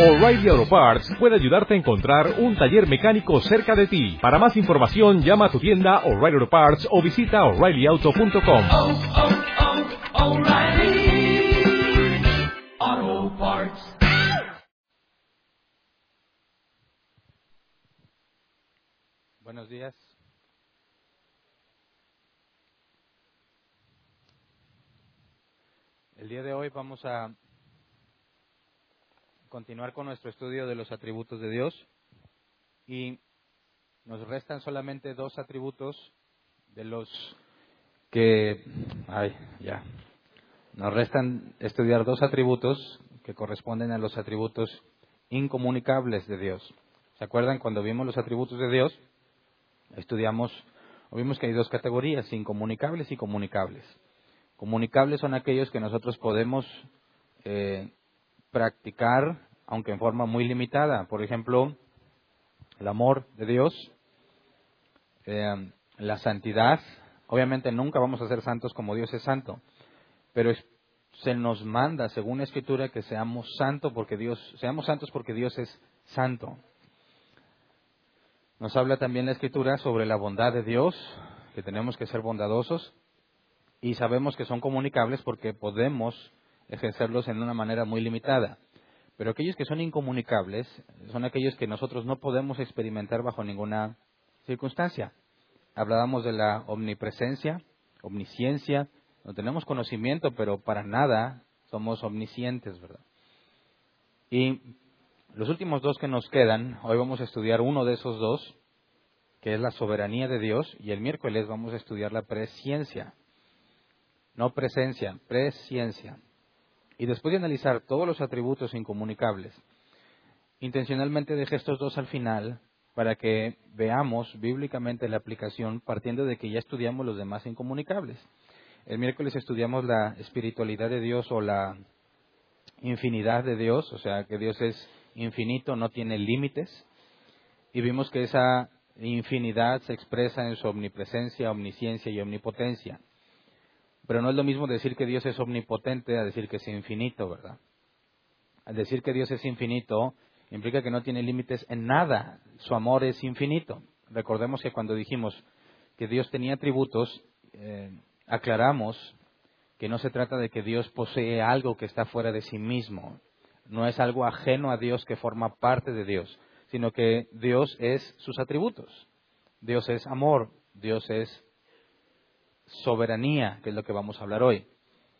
O'Reilly Auto Parts puede ayudarte a encontrar un taller mecánico cerca de ti. Para más información, llama a tu tienda O'Reilly Auto Parts o visita oreillyauto.com. oh, oh, Parts. Buenos días. El día de hoy vamos a continuar con nuestro estudio de los atributos de Dios y nos restan solamente dos atributos de los que ay, ya. Nos restan estudiar dos atributos que corresponden a los atributos incomunicables de Dios. ¿Se acuerdan cuando vimos los atributos de Dios? Estudiamos vimos que hay dos categorías, incomunicables y comunicables. Comunicables son aquellos que nosotros podemos eh, practicar, aunque en forma muy limitada. Por ejemplo, el amor de Dios, eh, la santidad. Obviamente nunca vamos a ser santos como Dios es santo, pero se nos manda, según la Escritura, que seamos santos porque Dios, seamos santos porque Dios es santo. Nos habla también la Escritura sobre la bondad de Dios, que tenemos que ser bondadosos y sabemos que son comunicables porque podemos ejercerlos en una manera muy limitada. Pero aquellos que son incomunicables son aquellos que nosotros no podemos experimentar bajo ninguna circunstancia. Hablábamos de la omnipresencia, omnisciencia, no tenemos conocimiento, pero para nada somos omniscientes, ¿verdad? Y los últimos dos que nos quedan, hoy vamos a estudiar uno de esos dos, que es la soberanía de Dios, y el miércoles vamos a estudiar la presciencia. No presencia, presciencia. Y después de analizar todos los atributos incomunicables, intencionalmente dejé estos dos al final para que veamos bíblicamente la aplicación partiendo de que ya estudiamos los demás incomunicables. El miércoles estudiamos la espiritualidad de Dios o la infinidad de Dios, o sea, que Dios es infinito, no tiene límites, y vimos que esa infinidad se expresa en su omnipresencia, omnisciencia y omnipotencia. Pero no es lo mismo decir que Dios es omnipotente a decir que es infinito, ¿verdad? Al decir que Dios es infinito implica que no tiene límites en nada. Su amor es infinito. Recordemos que cuando dijimos que Dios tenía atributos, eh, aclaramos que no se trata de que Dios posee algo que está fuera de sí mismo. No es algo ajeno a Dios que forma parte de Dios, sino que Dios es sus atributos. Dios es amor, Dios es soberanía, que es lo que vamos a hablar hoy.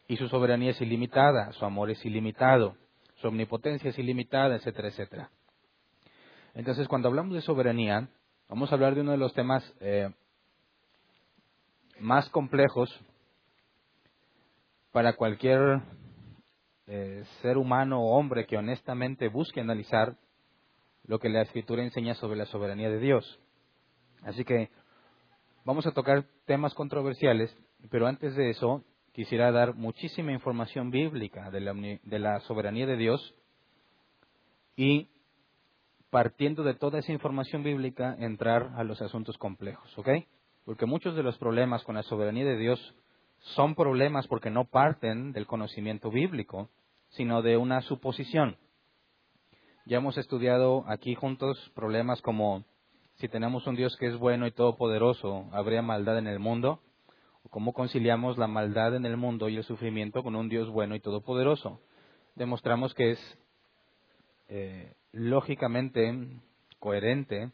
Y su soberanía es ilimitada, su amor es ilimitado, su omnipotencia es ilimitada, etcétera, etcétera. Entonces, cuando hablamos de soberanía, vamos a hablar de uno de los temas eh, más complejos para cualquier eh, ser humano o hombre que honestamente busque analizar lo que la Escritura enseña sobre la soberanía de Dios. Así que vamos a tocar temas controversiales, pero antes de eso quisiera dar muchísima información bíblica de la, soberanía de Dios y partiendo de toda esa información bíblica entrar a los asuntos complejos, ¿ok? Porque muchos de los problemas con la soberanía de Dios son problemas porque no parten del conocimiento bíblico, sino de una suposición. Ya hemos estudiado aquí juntos problemas como si tenemos un Dios que es bueno y todopoderoso, ¿habría maldad en el mundo? ¿O cómo conciliamos la maldad en el mundo y el sufrimiento con un Dios bueno y todopoderoso? Demostramos que es eh, lógicamente coherente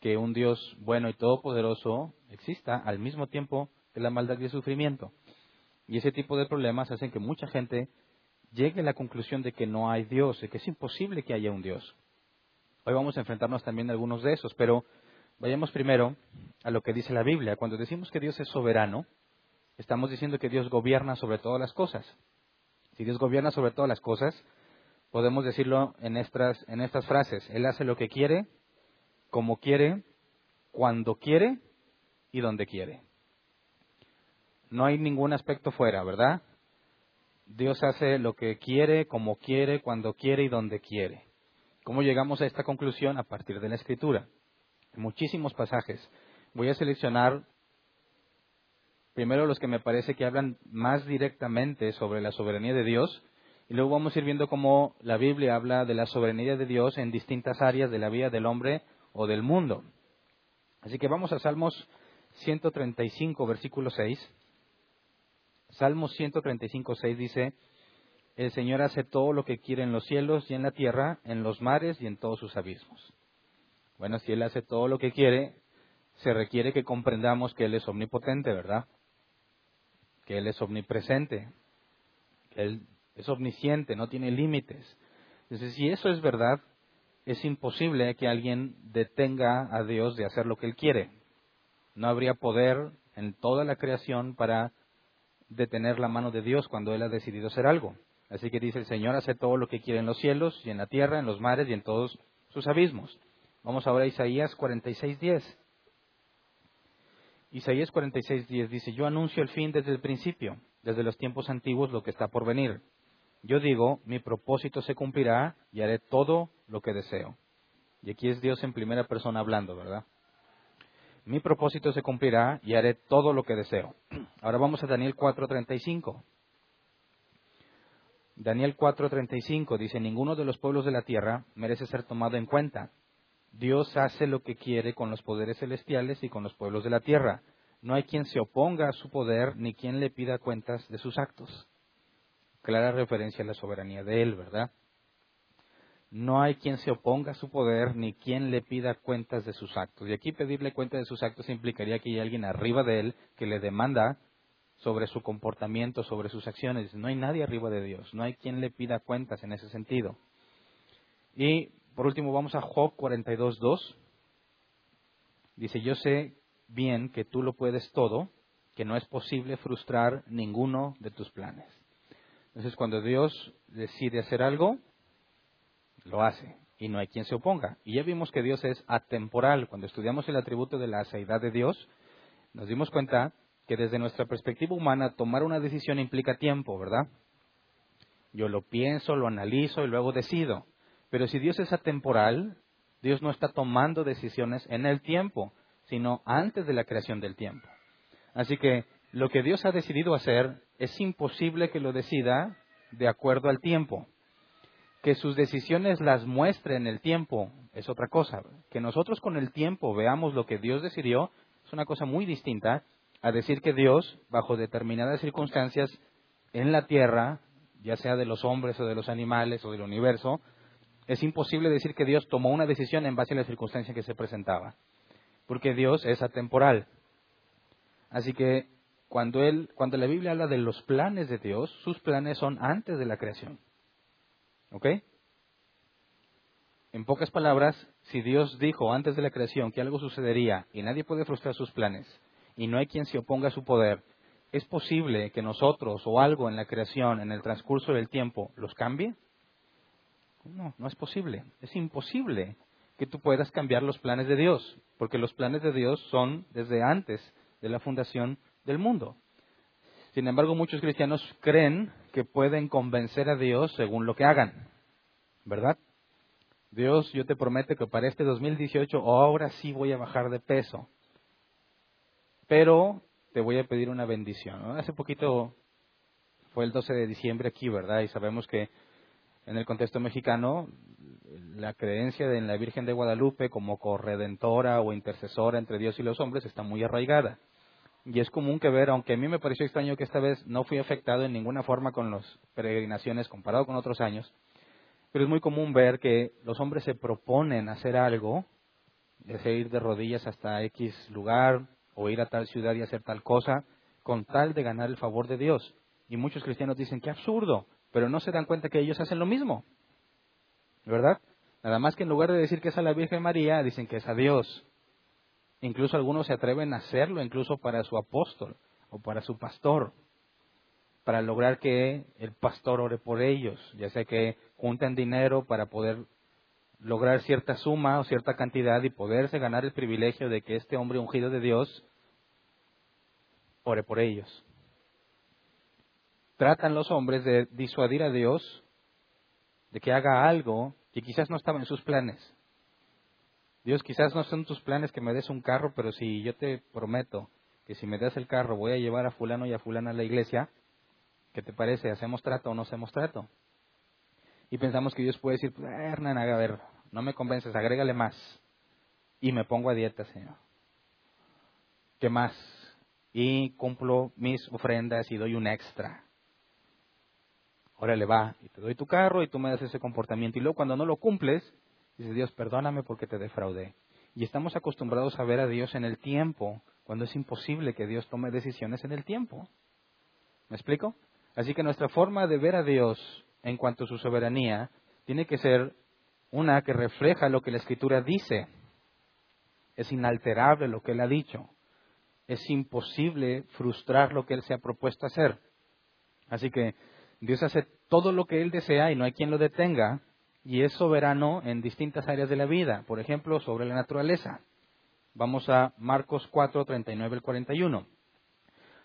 que un Dios bueno y todopoderoso exista al mismo tiempo que la maldad y el sufrimiento. Y ese tipo de problemas hacen que mucha gente llegue a la conclusión de que no hay Dios, de que es imposible que haya un Dios. Hoy vamos a enfrentarnos también a algunos de esos, pero vayamos primero a lo que dice la Biblia. Cuando decimos que Dios es soberano, estamos diciendo que Dios gobierna sobre todas las cosas. Si Dios gobierna sobre todas las cosas, podemos decirlo en estas, en estas frases. Él hace lo que quiere, como quiere, cuando quiere y donde quiere. No hay ningún aspecto fuera, ¿verdad? Dios hace lo que quiere, como quiere, cuando quiere y donde quiere. ¿Cómo llegamos a esta conclusión? A partir de la Escritura. Muchísimos pasajes. Voy a seleccionar primero los que me parece que hablan más directamente sobre la soberanía de Dios Y luego vamos a ir viendo cómo la Biblia habla de la soberanía de Dios en distintas áreas de la vida del hombre o del mundo. Así que vamos a Salmos 135, versículo 6. Salmos 135, 6 dice, el Señor hace todo lo que quiere en los cielos y en la tierra, en los mares y en todos sus abismos. Bueno, si Él hace todo lo que quiere, se requiere que comprendamos que Él es omnipotente, ¿verdad? Que Él es omnipresente, que Él es omnisciente, no tiene límites. Entonces, si eso es verdad, es imposible que alguien detenga a Dios de hacer lo que Él quiere. No habría poder en toda la creación para detener la mano de Dios cuando Él ha decidido hacer algo. Así que dice, el Señor hace todo lo que quiere en los cielos y en la tierra, en los mares y en todos sus abismos. Vamos ahora a Isaías 46.10. Isaías 46.10 dice, yo anuncio el fin desde el principio, desde los tiempos antiguos lo que está por venir. Yo digo, mi propósito se cumplirá y haré todo lo que deseo. Y aquí es Dios en primera persona hablando, ¿verdad? Mi propósito se cumplirá y haré todo lo que deseo. Ahora vamos a Daniel 4:35. Daniel 4:35 dice, ninguno de los pueblos de la tierra merece ser tomado en cuenta. Dios hace lo que quiere con los poderes celestiales y con los pueblos de la tierra. No hay quien se oponga a su poder ni quien le pida cuentas de sus actos clara referencia a la soberanía de Él, ¿verdad? No hay quien se oponga a su poder ni quien le pida cuentas de sus actos. Y aquí pedirle cuentas de sus actos implicaría que hay alguien arriba de Él que le demanda sobre su comportamiento, sobre sus acciones. No hay nadie arriba de Dios, no hay quien le pida cuentas en ese sentido. Y por último vamos a Job 42.2. Dice, yo sé bien que tú lo puedes todo, que no es posible frustrar ninguno de tus planes. Entonces, cuando Dios decide hacer algo, lo hace y no hay quien se oponga. Y ya vimos que Dios es atemporal. Cuando estudiamos el atributo de la aseidad de Dios, nos dimos cuenta que desde nuestra perspectiva humana tomar una decisión implica tiempo, ¿verdad? Yo lo pienso, lo analizo y luego decido. Pero si Dios es atemporal, Dios no está tomando decisiones en el tiempo, sino antes de la creación del tiempo. Así que lo que Dios ha decidido hacer es imposible que lo decida de acuerdo al tiempo. Que sus decisiones las muestre en el tiempo es otra cosa. Que nosotros con el tiempo veamos lo que Dios decidió es una cosa muy distinta a decir que Dios, bajo determinadas circunstancias en la tierra, ya sea de los hombres o de los animales o del universo, es imposible decir que Dios tomó una decisión en base a la circunstancia que se presentaba. Porque Dios es atemporal. Así que cuando, él, cuando la Biblia habla de los planes de Dios, sus planes son antes de la creación. ¿Ok? En pocas palabras, si Dios dijo antes de la creación que algo sucedería y nadie puede frustrar sus planes y no hay quien se oponga a su poder, ¿es posible que nosotros o algo en la creación, en el transcurso del tiempo, los cambie? No, no es posible. Es imposible que tú puedas cambiar los planes de Dios, porque los planes de Dios son desde antes de la fundación del mundo. Sin embargo, muchos cristianos creen que pueden convencer a Dios según lo que hagan, ¿verdad? Dios, yo te prometo que para este 2018 ahora sí voy a bajar de peso, pero te voy a pedir una bendición. Hace poquito fue el 12 de diciembre aquí, ¿verdad? Y sabemos que en el contexto mexicano la creencia en la Virgen de Guadalupe como corredentora o intercesora entre Dios y los hombres está muy arraigada. Y es común que ver, aunque a mí me pareció extraño que esta vez no fui afectado en ninguna forma con las peregrinaciones comparado con otros años, pero es muy común ver que los hombres se proponen hacer algo, ya ir de rodillas hasta X lugar o ir a tal ciudad y hacer tal cosa, con tal de ganar el favor de Dios. Y muchos cristianos dicen, qué absurdo, pero no se dan cuenta que ellos hacen lo mismo. ¿Verdad? Nada más que en lugar de decir que es a la Virgen María, dicen que es a Dios. Incluso algunos se atreven a hacerlo, incluso para su apóstol o para su pastor, para lograr que el pastor ore por ellos, ya sea que junten dinero para poder lograr cierta suma o cierta cantidad y poderse ganar el privilegio de que este hombre ungido de Dios ore por ellos. Tratan los hombres de disuadir a Dios de que haga algo que quizás no estaba en sus planes. Dios, quizás no son tus planes que me des un carro, pero si yo te prometo que si me das el carro voy a llevar a fulano y a fulana a la iglesia, ¿qué te parece? ¿Hacemos trato o no hacemos trato? y pensamos que Dios puede decir, pues, Hernán, a ver, no me convences, agrégale más. Y me pongo a dieta, Señor. ¿Qué más? Y cumplo mis ofrendas y doy un extra. Órale, va, y te doy tu carro y tú me das ese comportamiento. Y luego cuando no lo cumples, dices, Dios, perdóname porque te defraudé. Y estamos acostumbrados a ver a Dios en el tiempo, cuando es imposible que Dios tome decisiones en el tiempo. ¿Me explico? Así que nuestra forma de ver a Dios en cuanto a su soberanía tiene que ser una que refleja lo que la Escritura dice. Es inalterable lo que Él ha dicho. Es imposible frustrar lo que Él se ha propuesto hacer. Así que Dios hace todo lo que Él desea y no hay quien lo detenga y es soberano en distintas áreas de la vida, por ejemplo, sobre la naturaleza. Vamos a Marcos 4, 39 al 41.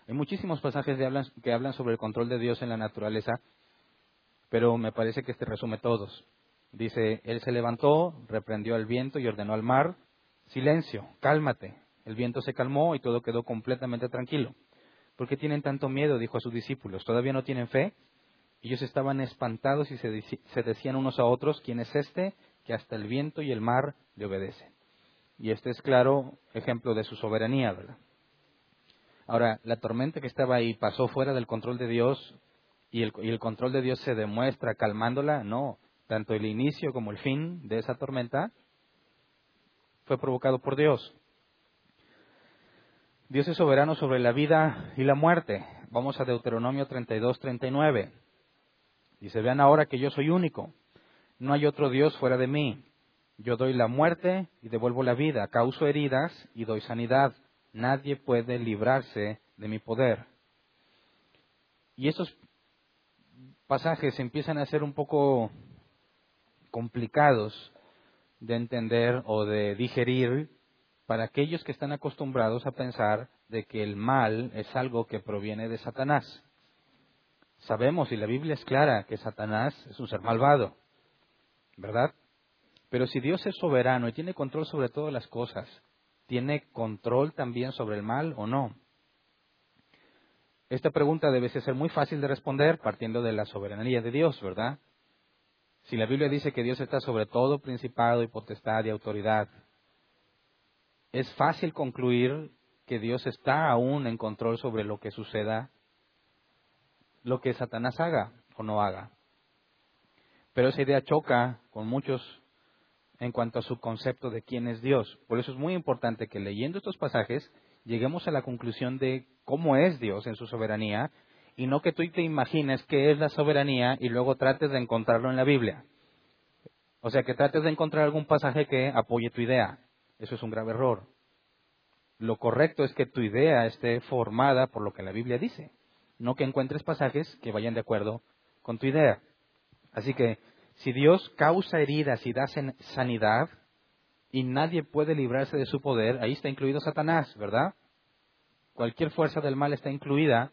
Hay muchísimos pasajes que hablan, sobre el control de Dios en la naturaleza, pero me parece que este resume todos. Dice, Él se levantó, reprendió al viento y ordenó al mar, silencio, cálmate. El viento se calmó y todo quedó completamente tranquilo. ¿Por qué tienen tanto miedo? dijo a sus discípulos. ¿Todavía no tienen fe? Ellos estaban espantados y se, decían unos a otros, ¿quién es este que hasta el viento y el mar le obedecen? Y este es claro ejemplo de su soberanía, ¿verdad? Ahora, la tormenta que estaba ahí pasó fuera del control de Dios y el, y el, control de Dios se demuestra calmándola. No, tanto el inicio como el fin de esa tormenta fue provocado por Dios. Dios es soberano sobre la vida y la muerte. Vamos a Deuteronomio 32, 39. Dice, vean ahora que yo soy único. No hay otro Dios fuera de mí. Yo doy la muerte y devuelvo la vida. Causo heridas y doy sanidad. Nadie puede librarse de mi poder. Y esos pasajes empiezan a ser un poco complicados de entender o de digerir para aquellos que están acostumbrados a pensar de que el mal es algo que proviene de Satanás. Sabemos, y la Biblia es clara, que Satanás es un ser malvado, ¿verdad? Pero si Dios es soberano y tiene control sobre todas las cosas, ¿tiene control también sobre el mal o no? Esta pregunta debe ser muy fácil de responder partiendo de la soberanía de Dios, ¿verdad? Si la Biblia dice que Dios está sobre todo principado y potestad y autoridad, es fácil concluir que Dios está aún en control sobre lo que suceda lo que Satanás haga o no haga. Pero esa idea choca con muchos en cuanto a su concepto de quién es Dios. Por eso es muy importante que leyendo estos pasajes lleguemos a la conclusión de cómo es Dios en su soberanía y no que tú te imagines qué es la soberanía y luego trates de encontrarlo en la Biblia. O sea, que trates de encontrar algún pasaje que apoye tu idea. Eso es un grave error. Lo correcto es que tu idea esté formada por lo que la Biblia dice no que encuentres pasajes que vayan de acuerdo con tu idea. Así que si Dios causa heridas y da sanidad y nadie puede librarse de su poder, ahí está incluido Satanás, ¿verdad? Cualquier fuerza del mal está incluida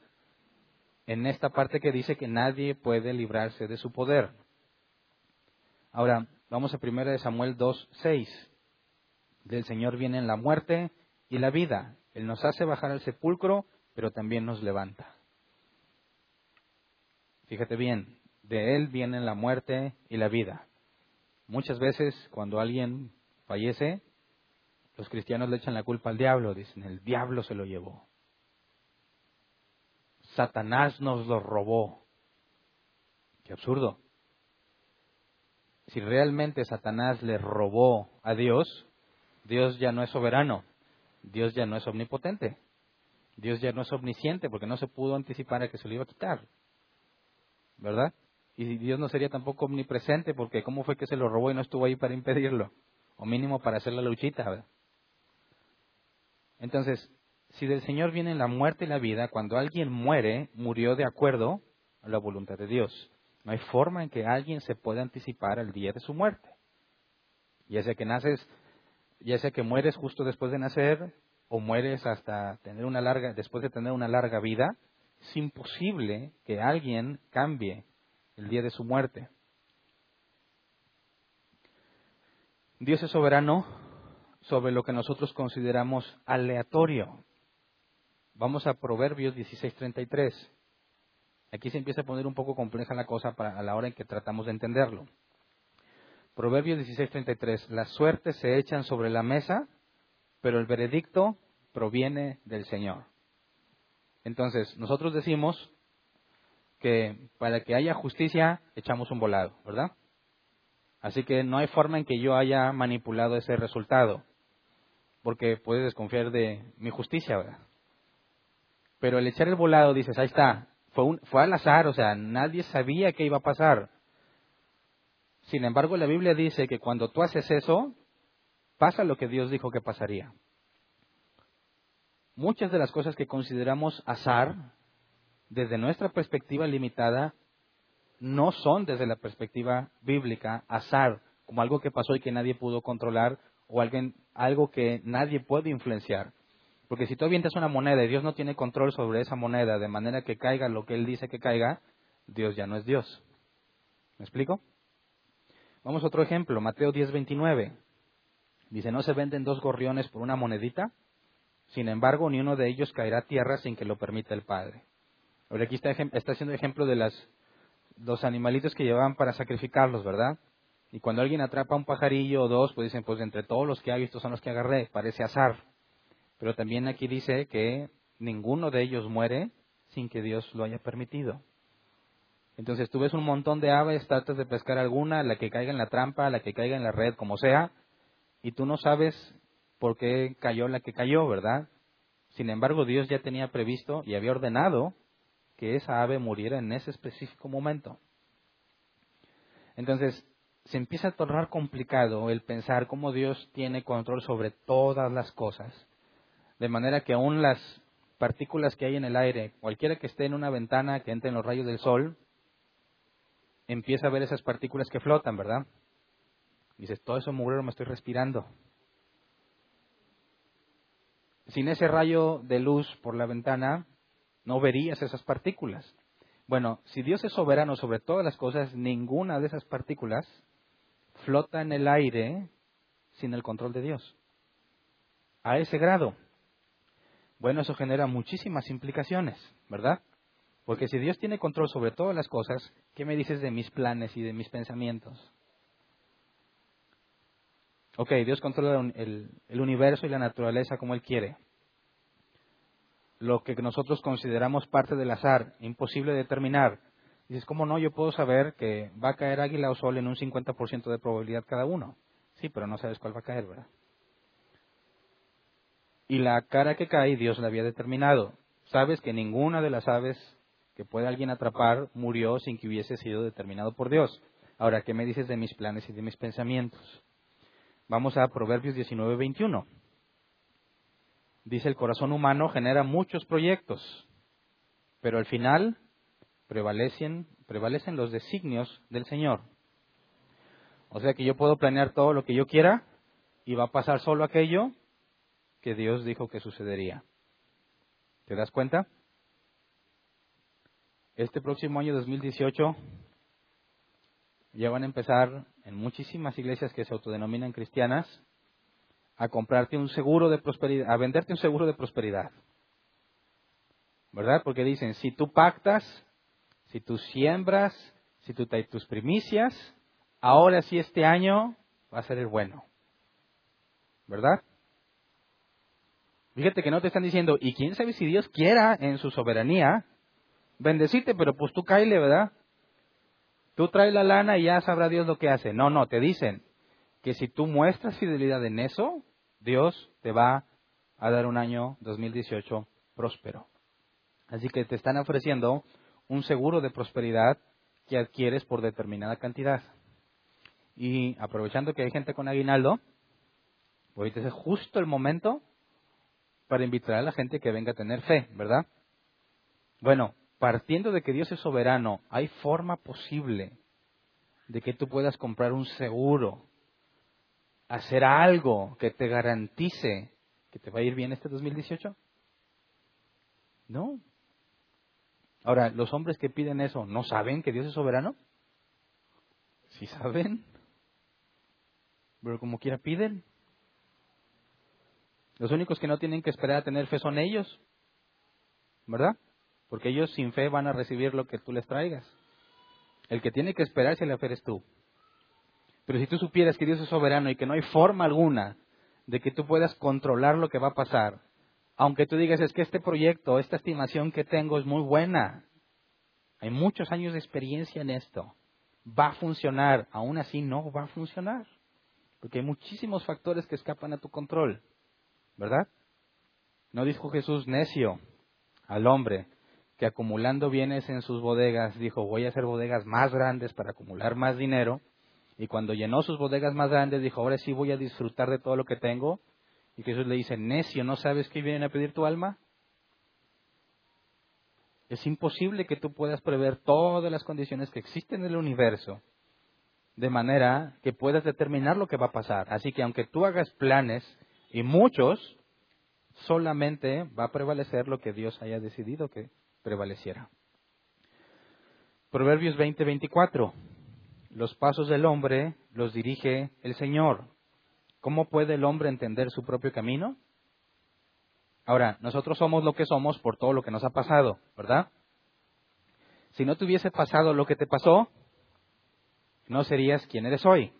en esta parte que dice que nadie puede librarse de su poder. Ahora, vamos a 1 Samuel 2, 6. Del Señor vienen la muerte y la vida. Él nos hace bajar al sepulcro, pero también nos levanta. Fíjate bien, de Él vienen la muerte y la vida. Muchas veces cuando alguien fallece, los cristianos le echan la culpa al diablo, dicen, el diablo se lo llevó. Satanás nos lo robó. Qué absurdo. Si realmente Satanás le robó a Dios, Dios ya no es soberano, Dios ya no es omnipotente, Dios ya no es omnisciente porque no se pudo anticipar a que se lo iba a quitar. ¿verdad? Y Dios no sería tampoco omnipresente porque ¿cómo fue que se lo robó y no estuvo ahí para impedirlo? O mínimo para hacer la luchita, ¿verdad? Entonces, si del Señor vienen la muerte y la vida, cuando alguien muere, murió de acuerdo a la voluntad de Dios. No hay forma en que alguien se pueda anticipar al día de su muerte. Ya sea que naces, ya sea que mueres justo después de nacer, o mueres hasta tener una larga, después de tener una larga vida, es imposible que alguien cambie el día de su muerte. Dios es soberano sobre lo que nosotros consideramos aleatorio. Vamos a Proverbios 16:33. Aquí se empieza a poner un poco compleja la cosa para, a la hora en que tratamos de entenderlo. Proverbios 16:33, las suertes se echan sobre la mesa, pero el veredicto proviene del Señor. Entonces, nosotros decimos que para que haya justicia echamos un volado, ¿verdad? Así que no hay forma en que yo haya manipulado ese resultado, porque puedes desconfiar de mi justicia, ¿verdad? Pero el echar el volado, dices, ahí está, fue, un, fue al azar, o sea, nadie sabía qué iba a pasar. Sin embargo, la Biblia dice que cuando tú haces eso, pasa lo que Dios dijo que pasaría. Muchas de las cosas que consideramos azar, desde nuestra perspectiva limitada, no son desde la perspectiva bíblica azar, como algo que pasó y que nadie pudo controlar o alguien, algo que nadie puede influenciar. Porque si tú avientas una moneda y Dios no tiene control sobre esa moneda de manera que caiga lo que Él dice que caiga, Dios ya no es Dios. ¿Me explico? Vamos a otro ejemplo, Mateo 10:29. Dice, ¿no se venden dos gorriones por una monedita? Sin embargo, ni uno de ellos caerá tierra sin que lo permita el Padre. Ahora aquí está, está haciendo ejemplo de las, los animalitos que llevaban para sacrificarlos, ¿verdad? Y cuando alguien atrapa un pajarillo o dos, pues dicen, pues entre todos los que hay, estos son los que agarré, parece azar. Pero también aquí dice que ninguno de ellos muere sin que Dios lo haya permitido. Entonces tú ves un montón de aves, tratas de pescar alguna, la que caiga en la trampa, la que caiga en la red, como sea, y tú no sabes por qué cayó la que cayó, ¿verdad? Sin embargo, Dios ya tenía previsto y había ordenado que esa ave muriera en ese específico momento. Entonces, se empieza a tornar complicado el pensar cómo Dios tiene control sobre todas las cosas, de manera que aún las partículas que hay en el aire, cualquiera que esté en una ventana que entre en los rayos del sol, empieza a ver esas partículas que flotan, ¿verdad? Dices, todo eso mugrero me estoy respirando. Sin ese rayo de luz por la ventana, no verías esas partículas. Bueno, si Dios es soberano sobre todas las cosas, ninguna de esas partículas flota en el aire sin el control de Dios. A ese grado. Bueno, eso genera muchísimas implicaciones, ¿verdad? Porque si Dios tiene control sobre todas las cosas, ¿qué me dices de mis planes y de mis pensamientos? Ok, Dios controla el, universo y la naturaleza como Él quiere. Lo que nosotros consideramos parte del azar, imposible de determinar. Dices, ¿cómo no? Yo puedo saber que va a caer águila o sol en un 50% de probabilidad cada uno. Sí, pero no sabes cuál va a caer, ¿verdad? Y la cara que cae, Dios la había determinado. Sabes que ninguna de las aves que puede alguien atrapar murió sin que hubiese sido determinado por Dios. Ahora, ¿qué me dices de mis planes y de mis pensamientos? Vamos a Proverbios 19, 21. Dice, el corazón humano genera muchos proyectos, pero al final prevalecen, prevalecen los designios del Señor. O sea que yo puedo planear todo lo que yo quiera y va a pasar solo aquello que Dios dijo que sucedería. ¿Te das cuenta? Este próximo año 2018 ya van a empezar en muchísimas iglesias que se autodenominan cristianas a comprarte un seguro de prosperidad, a venderte un seguro de prosperidad. ¿Verdad? Porque dicen, si tú pactas, si tú siembras, si tú traes tus primicias, ahora sí este año va a ser el bueno. ¿Verdad? Fíjate que no te están diciendo, y quién sabe si Dios quiera en su soberanía bendecite, pero pues tú caile, ¿verdad? Tú traes la lana y ya sabrá Dios lo que hace. No, no, te dicen que si tú muestras fidelidad en eso, Dios te va a dar un año 2018 próspero. Así que te están ofreciendo un seguro de prosperidad que adquieres por determinada cantidad. Y aprovechando que hay gente con aguinaldo, pues es justo el momento para invitar a la gente que venga a tener fe, ¿verdad? Bueno, partiendo de que Dios es soberano, ¿hay forma posible de que tú puedas comprar un seguro, hacer algo que te garantice que te va a ir bien este 2018? No. Ahora, ¿los hombres que piden eso no saben que Dios es soberano? Sí saben, pero como quiera piden. Los únicos que no tienen que esperar a tener fe son ellos, ¿verdad? porque ellos sin fe van a recibir lo que tú les traigas. El que tiene que esperar si la fe eres tú. Pero si tú supieras que Dios es soberano y que no hay forma alguna de que tú puedas controlar lo que va a pasar, aunque tú digas es que este proyecto, esta estimación que tengo es muy buena, hay muchos años de experiencia en esto, va a funcionar, aún así no va a funcionar, porque hay muchísimos factores que escapan a tu control, ¿verdad? No dijo Jesús necio al hombre que acumulando bienes en sus bodegas dijo voy a hacer bodegas más grandes para acumular más dinero y cuando llenó sus bodegas más grandes dijo ahora sí voy a disfrutar de todo lo que tengo y Jesús le dice necio no sabes que vienen a pedir tu alma es imposible que tú puedas prever todas las condiciones que existen en el universo de manera que puedas determinar lo que va a pasar. Así que aunque tú hagas planes, y muchos, solamente va a prevalecer lo que Dios haya decidido que prevaleciera. Proverbios 20:24. Los pasos del hombre los dirige el Señor. ¿Cómo puede el hombre entender su propio camino? Ahora, nosotros somos lo que somos por todo lo que nos ha pasado, ¿verdad? Si no te hubiese pasado lo que te pasó, no serías quien eres hoy.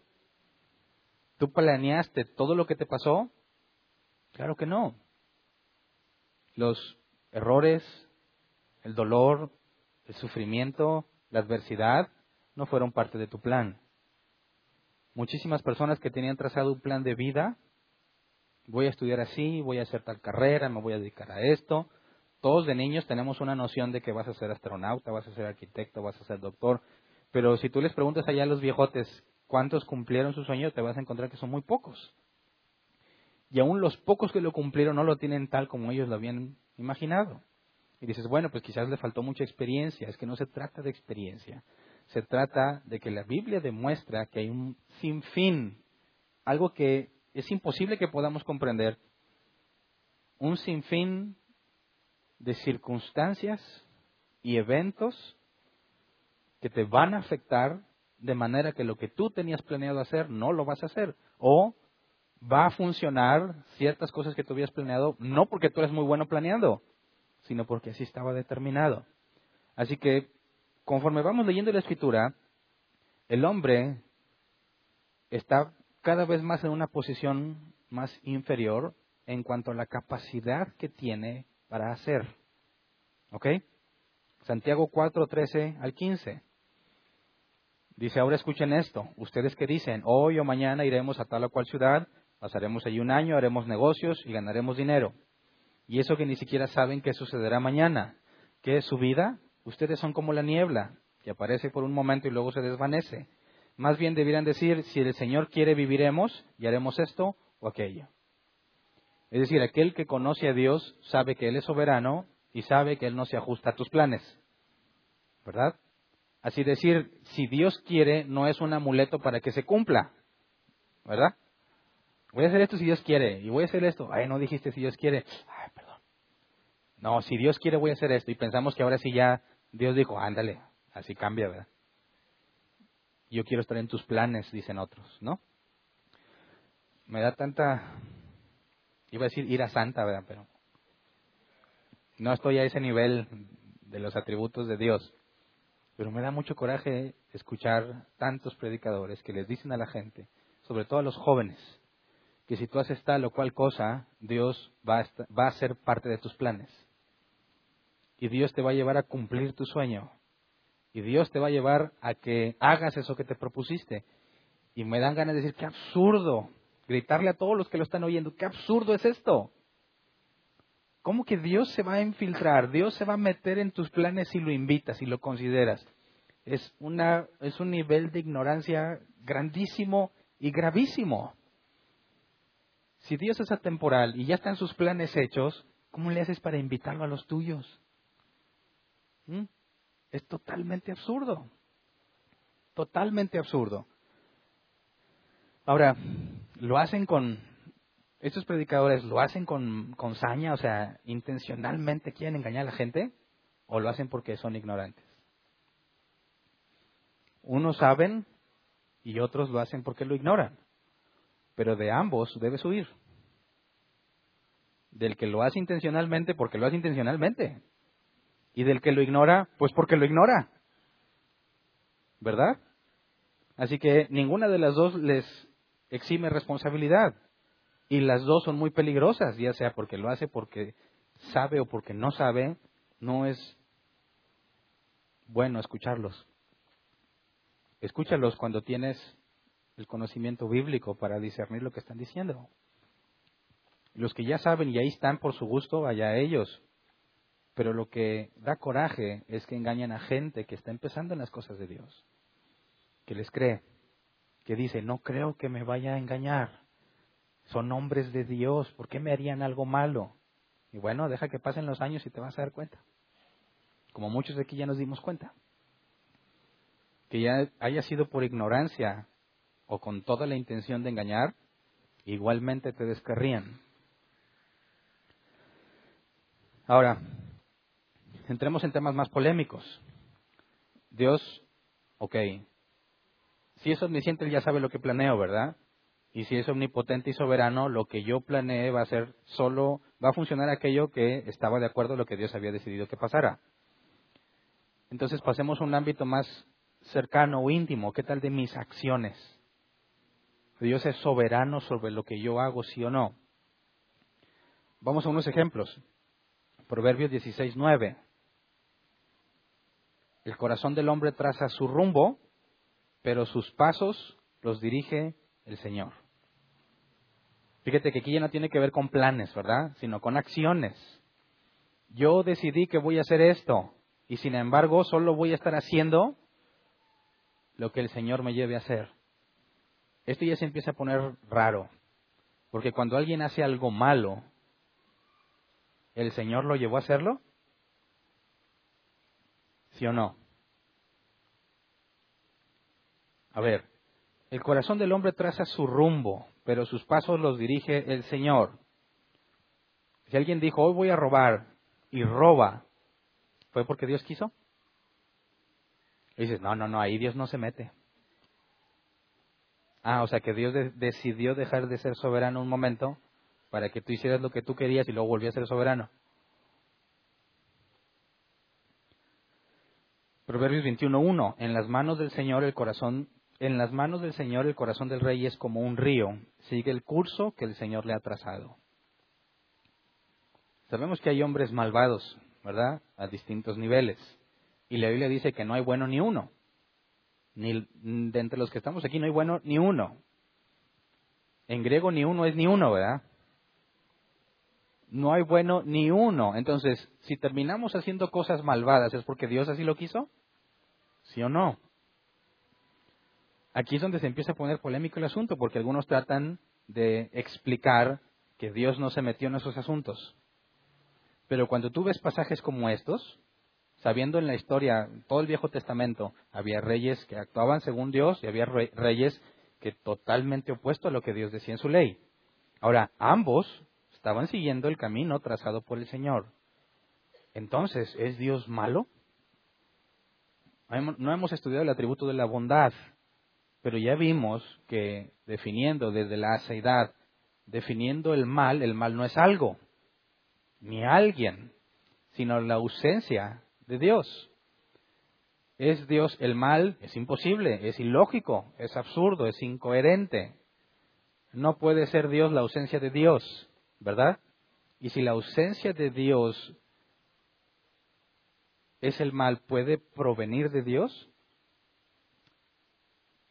¿Tú planeaste todo lo que te pasó? Claro que no. Los errores, el dolor, el sufrimiento, la adversidad, no fueron parte de tu plan. Muchísimas personas que tenían trazado un plan de vida voy a estudiar así, voy a hacer tal carrera, me voy a dedicar a esto. Todos de niños tenemos una noción de que vas a ser astronauta, vas a ser arquitecto, vas a ser doctor, pero si tú les preguntas allá a los viejotes cuántos cumplieron su sueño, te vas a encontrar que son muy pocos. Y aún los pocos que lo cumplieron no lo tienen tal como ellos lo habían imaginado. Y dices, bueno, pues quizás le faltó mucha experiencia. Es que no se trata de experiencia. Se trata de que la Biblia demuestra que hay un sinfín, algo que es imposible que podamos comprender un sinfín de circunstancias y eventos que te van a afectar de manera que lo que tú tenías planeado hacer no lo vas a hacer. O va a funcionar ciertas cosas que tú habías planeado, no porque tú eres muy bueno planeando, sino porque así estaba determinado. Así que, conforme vamos leyendo la escritura, el hombre está cada vez más en una posición más inferior en cuanto a la capacidad que tiene para hacer. ¿Ok? Santiago 4, 13 al 15. Dice, ahora escuchen esto, ustedes que dicen, hoy o mañana iremos a tal o cual ciudad, pasaremos allí un año, haremos negocios y ganaremos dinero. Y eso que ni siquiera saben qué sucederá mañana. ¿Qué es su vida? Ustedes son como la niebla, que aparece por un momento y luego se desvanece. Más bien debieran decir, si el Señor quiere, viviremos y haremos esto o aquello. Es decir, aquel que conoce a Dios sabe que Él es soberano y sabe que Él no se ajusta a tus planes. ¿Verdad? Así decir, si Dios quiere, no es un amuleto para que se cumpla. ¿Verdad? Voy a hacer esto si Dios quiere, y voy a hacer esto. Ay, no dijiste si Dios quiere. Ay, perdón. No, si Dios quiere, voy a hacer esto. Y pensamos que ahora sí ya Dios dijo, ándale, así cambia, ¿verdad? Yo quiero estar en tus planes, dicen otros, ¿no? Me da tanta, iba a decir ira santa, ¿verdad? Pero no estoy a ese nivel de los atributos de Dios. Pero me da mucho coraje escuchar tantos predicadores que les dicen a la gente, sobre todo a los jóvenes, que si tú haces tal o cual cosa, Dios va a, va a ser parte de tus planes. Y Dios te va a llevar a cumplir tu sueño. Y Dios te va a llevar a que hagas eso que te propusiste. Y me dan ganas de decir, qué absurdo. Gritarle a todos los que lo están oyendo, qué absurdo es esto. ¿Cómo que Dios se va a infiltrar? Dios se va a meter en tus planes si lo invitas, si lo consideras. Es, una, es un nivel de ignorancia grandísimo y gravísimo. Si Dios es atemporal y ya están sus planes hechos, ¿cómo le haces para invitarlo a los tuyos? ¿Mm? Es totalmente absurdo. Totalmente absurdo. Ahora, lo hacen con, estos predicadores lo hacen con, con saña, o sea, intencionalmente quieren engañar a la gente, o lo hacen porque son ignorantes. Unos saben y otros lo hacen porque lo ignoran. Pero de ambos debes huir. Del que lo hace intencionalmente porque lo hace intencionalmente Y del que lo ignora, pues porque lo ignora. ¿Verdad? Así que ninguna de las dos les exime responsabilidad. Y las dos son muy peligrosas, ya sea porque lo hace porque sabe o porque no sabe, no es bueno escucharlos. Escúchalos cuando tienes el conocimiento bíblico para discernir lo que están diciendo. Los que ya saben y ahí están por su gusto, vaya a ellos. Pero lo que da coraje es que engañan a gente que está empezando en las cosas de Dios, que les cree, que dice, no creo que me vaya a engañar. Son hombres de Dios, ¿por qué me harían algo malo? Y bueno, deja que pasen los años y te vas a dar cuenta. Como muchos de aquí ya nos dimos cuenta. Que ya haya sido por ignorancia o con toda la intención de engañar, igualmente te descarrían. Ahora, entremos en temas más polémicos. Dios, ok, si es omnisciente, Él ya sabe lo que planeo, ¿verdad? Y si es omnipotente y soberano, lo que yo planeé va a ser solo, va a funcionar aquello que estaba de acuerdo a lo que Dios había decidido que pasara. Entonces pasemos a un ámbito más cercano o íntimo. ¿Qué tal de mis acciones? Dios es soberano sobre lo que yo hago, sí o no. Vamos a unos ejemplos. Proverbios 16, 9. El corazón del hombre traza su rumbo, pero sus pasos los dirige el Señor. Fíjate que aquí ya no tiene que ver con planes, ¿verdad? Sino con acciones. Yo decidí que voy a hacer esto y sin embargo solo voy a estar haciendo lo que el Señor me lleve a hacer. Esto ya se empieza a poner raro, porque cuando alguien hace algo malo, ¿el Señor lo llevó a hacerlo? ¿Sí o no? A ver, el corazón del hombre traza su rumbo, pero sus pasos los dirige el Señor. Si alguien dijo, hoy voy a robar, y roba, ¿fue porque Dios quiso? Y dices, no, no, no, ahí Dios no se mete. Ah, o sea que Dios decidió dejar de ser soberano un momento para que tú hicieras lo que tú querías y luego volvió a ser soberano. Proverbios 21.1. En las manos del Señor el corazón en las manos del Señor el corazón del rey es como un río, sigue el curso que el Señor le ha trazado. Sabemos que hay hombres malvados, ¿verdad? A distintos niveles. Y la Biblia dice que no hay bueno ni uno. Ni de entre los que estamos aquí no hay bueno ni uno. En griego ni uno es ni uno, ¿verdad? No hay bueno ni uno. Entonces, si terminamos haciendo cosas malvadas, ¿es porque Dios así lo quiso? ¿Sí o no? Aquí es donde se empieza a poner polémico el asunto, porque algunos tratan de explicar que Dios no se metió en esos asuntos. Pero cuando tú ves pasajes como estos, sabiendo en la historia, todo el Viejo Testamento, había reyes que actuaban según Dios y había reyes que totalmente opuesto a lo que Dios decía en su ley. Ahora, ambos estaban siguiendo el camino trazado por el Señor. Entonces, ¿es Dios malo? No hemos estudiado el atributo de la bondad, pero ya vimos que definiendo desde la aceidad, definiendo el mal, el mal no es algo, ni alguien, sino la ausencia de Dios. ¿Es Dios el mal? Es imposible, es ilógico, es absurdo, es incoherente. No puede ser Dios la ausencia de Dios, ¿verdad? Y si la ausencia de Dios es el mal, ¿puede provenir de Dios?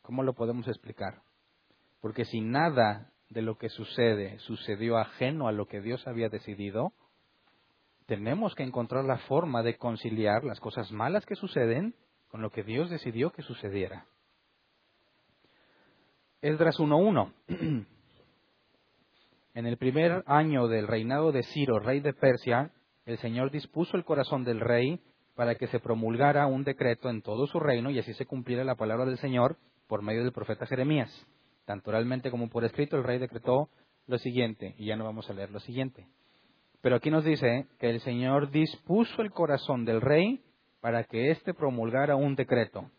¿Cómo lo podemos explicar? Porque si nada de lo que sucede sucedió ajeno a lo que Dios había decidido, tenemos que encontrar la forma de conciliar las cosas malas que suceden con lo que Dios decidió que sucediera. Esdras 1.1. En el primer año del reinado de Ciro, rey de Persia, el Señor dispuso el corazón del rey para que se promulgara un decreto en todo su reino y así se cumpliera la palabra del Señor por medio del profeta Jeremías. Tanto oralmente como por escrito, el rey decretó lo siguiente, y ya no vamos a leer lo siguiente. Pero aquí nos dice que el Señor dispuso el corazón del rey para que éste promulgara un decreto,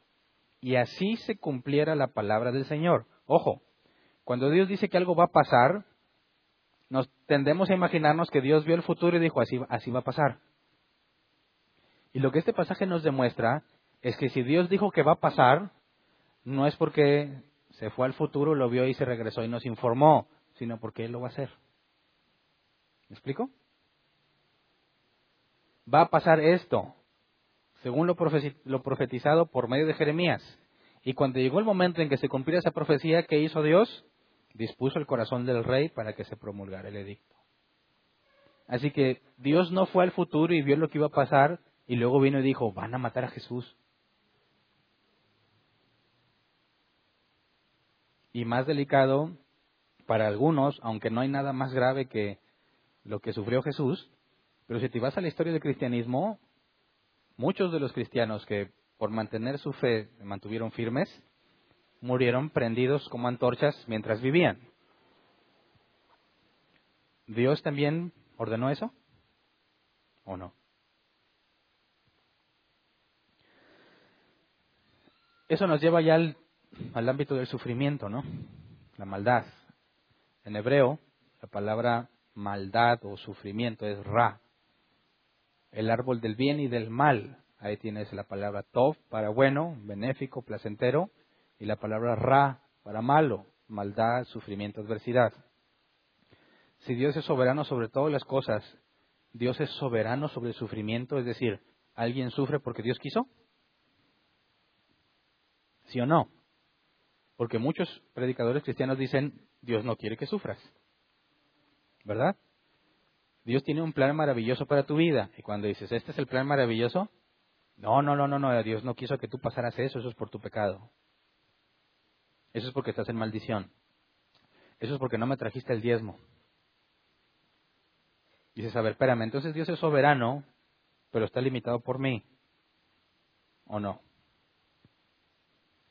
y así se cumpliera la palabra del Señor. Ojo, cuando Dios dice que algo va a pasar, nos tendemos a imaginarnos que Dios vio el futuro y dijo, así, así va a pasar. Y lo que este pasaje nos demuestra es que si Dios dijo que va a pasar, no es porque se fue al futuro, lo vio y se regresó y nos informó, sino porque Él lo va a hacer. ¿Me explico? Va a pasar esto, según lo, profetizado por medio de Jeremías. Y cuando llegó el momento en que se cumpliera esa profecía, ¿qué hizo Dios? Dispuso el corazón del rey para que se promulgara el edicto. Así que Dios no fue al futuro y vio lo que iba a pasar y luego vino y dijo, van a matar a Jesús. Y más delicado para algunos, aunque no hay nada más grave que lo que sufrió Jesús, pero si te vas a la historia del cristianismo, muchos de los cristianos que por mantener su fe mantuvieron firmes, murieron prendidos como antorchas mientras vivían. ¿Dios también ordenó eso? ¿O no? Eso nos lleva ya al, al ámbito del sufrimiento, ¿no? La maldad. En hebreo, la palabra maldad o sufrimiento es ra. El árbol del bien y del mal. Ahí tienes la palabra tov para bueno, benéfico, placentero, y la palabra ra para malo, maldad, sufrimiento, adversidad. Si Dios es soberano sobre todas las cosas, Dios es soberano sobre el sufrimiento, es decir, ¿alguien sufre porque Dios quiso? ¿Sí o no? Porque muchos predicadores cristianos dicen, Dios no quiere que sufras. ¿Verdad? Dios tiene un plan maravilloso para tu vida. Y cuando dices, este es el plan maravilloso, no, no, no, no, no, Dios no quiso que tú pasaras eso, eso es por tu pecado. Eso es porque estás en maldición. Eso es porque no me trajiste el diezmo. Dices, a ver, espérame, entonces Dios es soberano, pero está limitado por mí. ¿O no?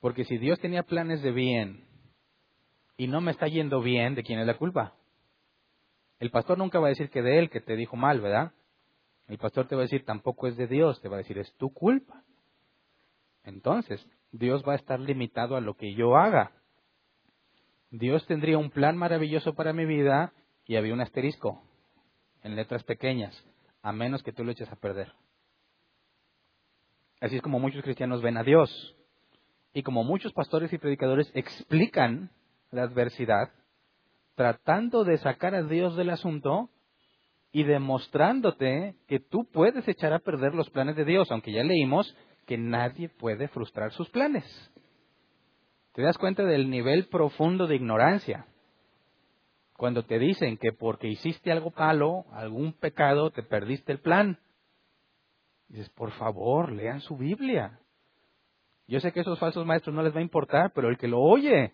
Porque si Dios tenía planes de bien y no me está yendo bien, ¿de quién es la culpa? El pastor nunca va a decir que de él, que te dijo mal, ¿verdad? El pastor te va a decir, tampoco es de Dios, te va a decir, es tu culpa. Entonces, Dios va a estar limitado a lo que yo haga. Dios tendría un plan maravilloso para mi vida y había un asterisco en letras pequeñas, a menos que tú lo eches a perder. Así es como muchos cristianos ven a Dios. Y como muchos pastores y predicadores explican la adversidad, tratando de sacar a Dios del asunto y demostrándote que tú puedes echar a perder los planes de Dios, aunque ya leímos que nadie puede frustrar sus planes. Te das cuenta del nivel profundo de ignorancia. Cuando te dicen que porque hiciste algo malo, algún pecado, te perdiste el plan. Dices, por favor, lean su Biblia. Yo sé que a esos falsos maestros no les va a importar, pero el que lo oye,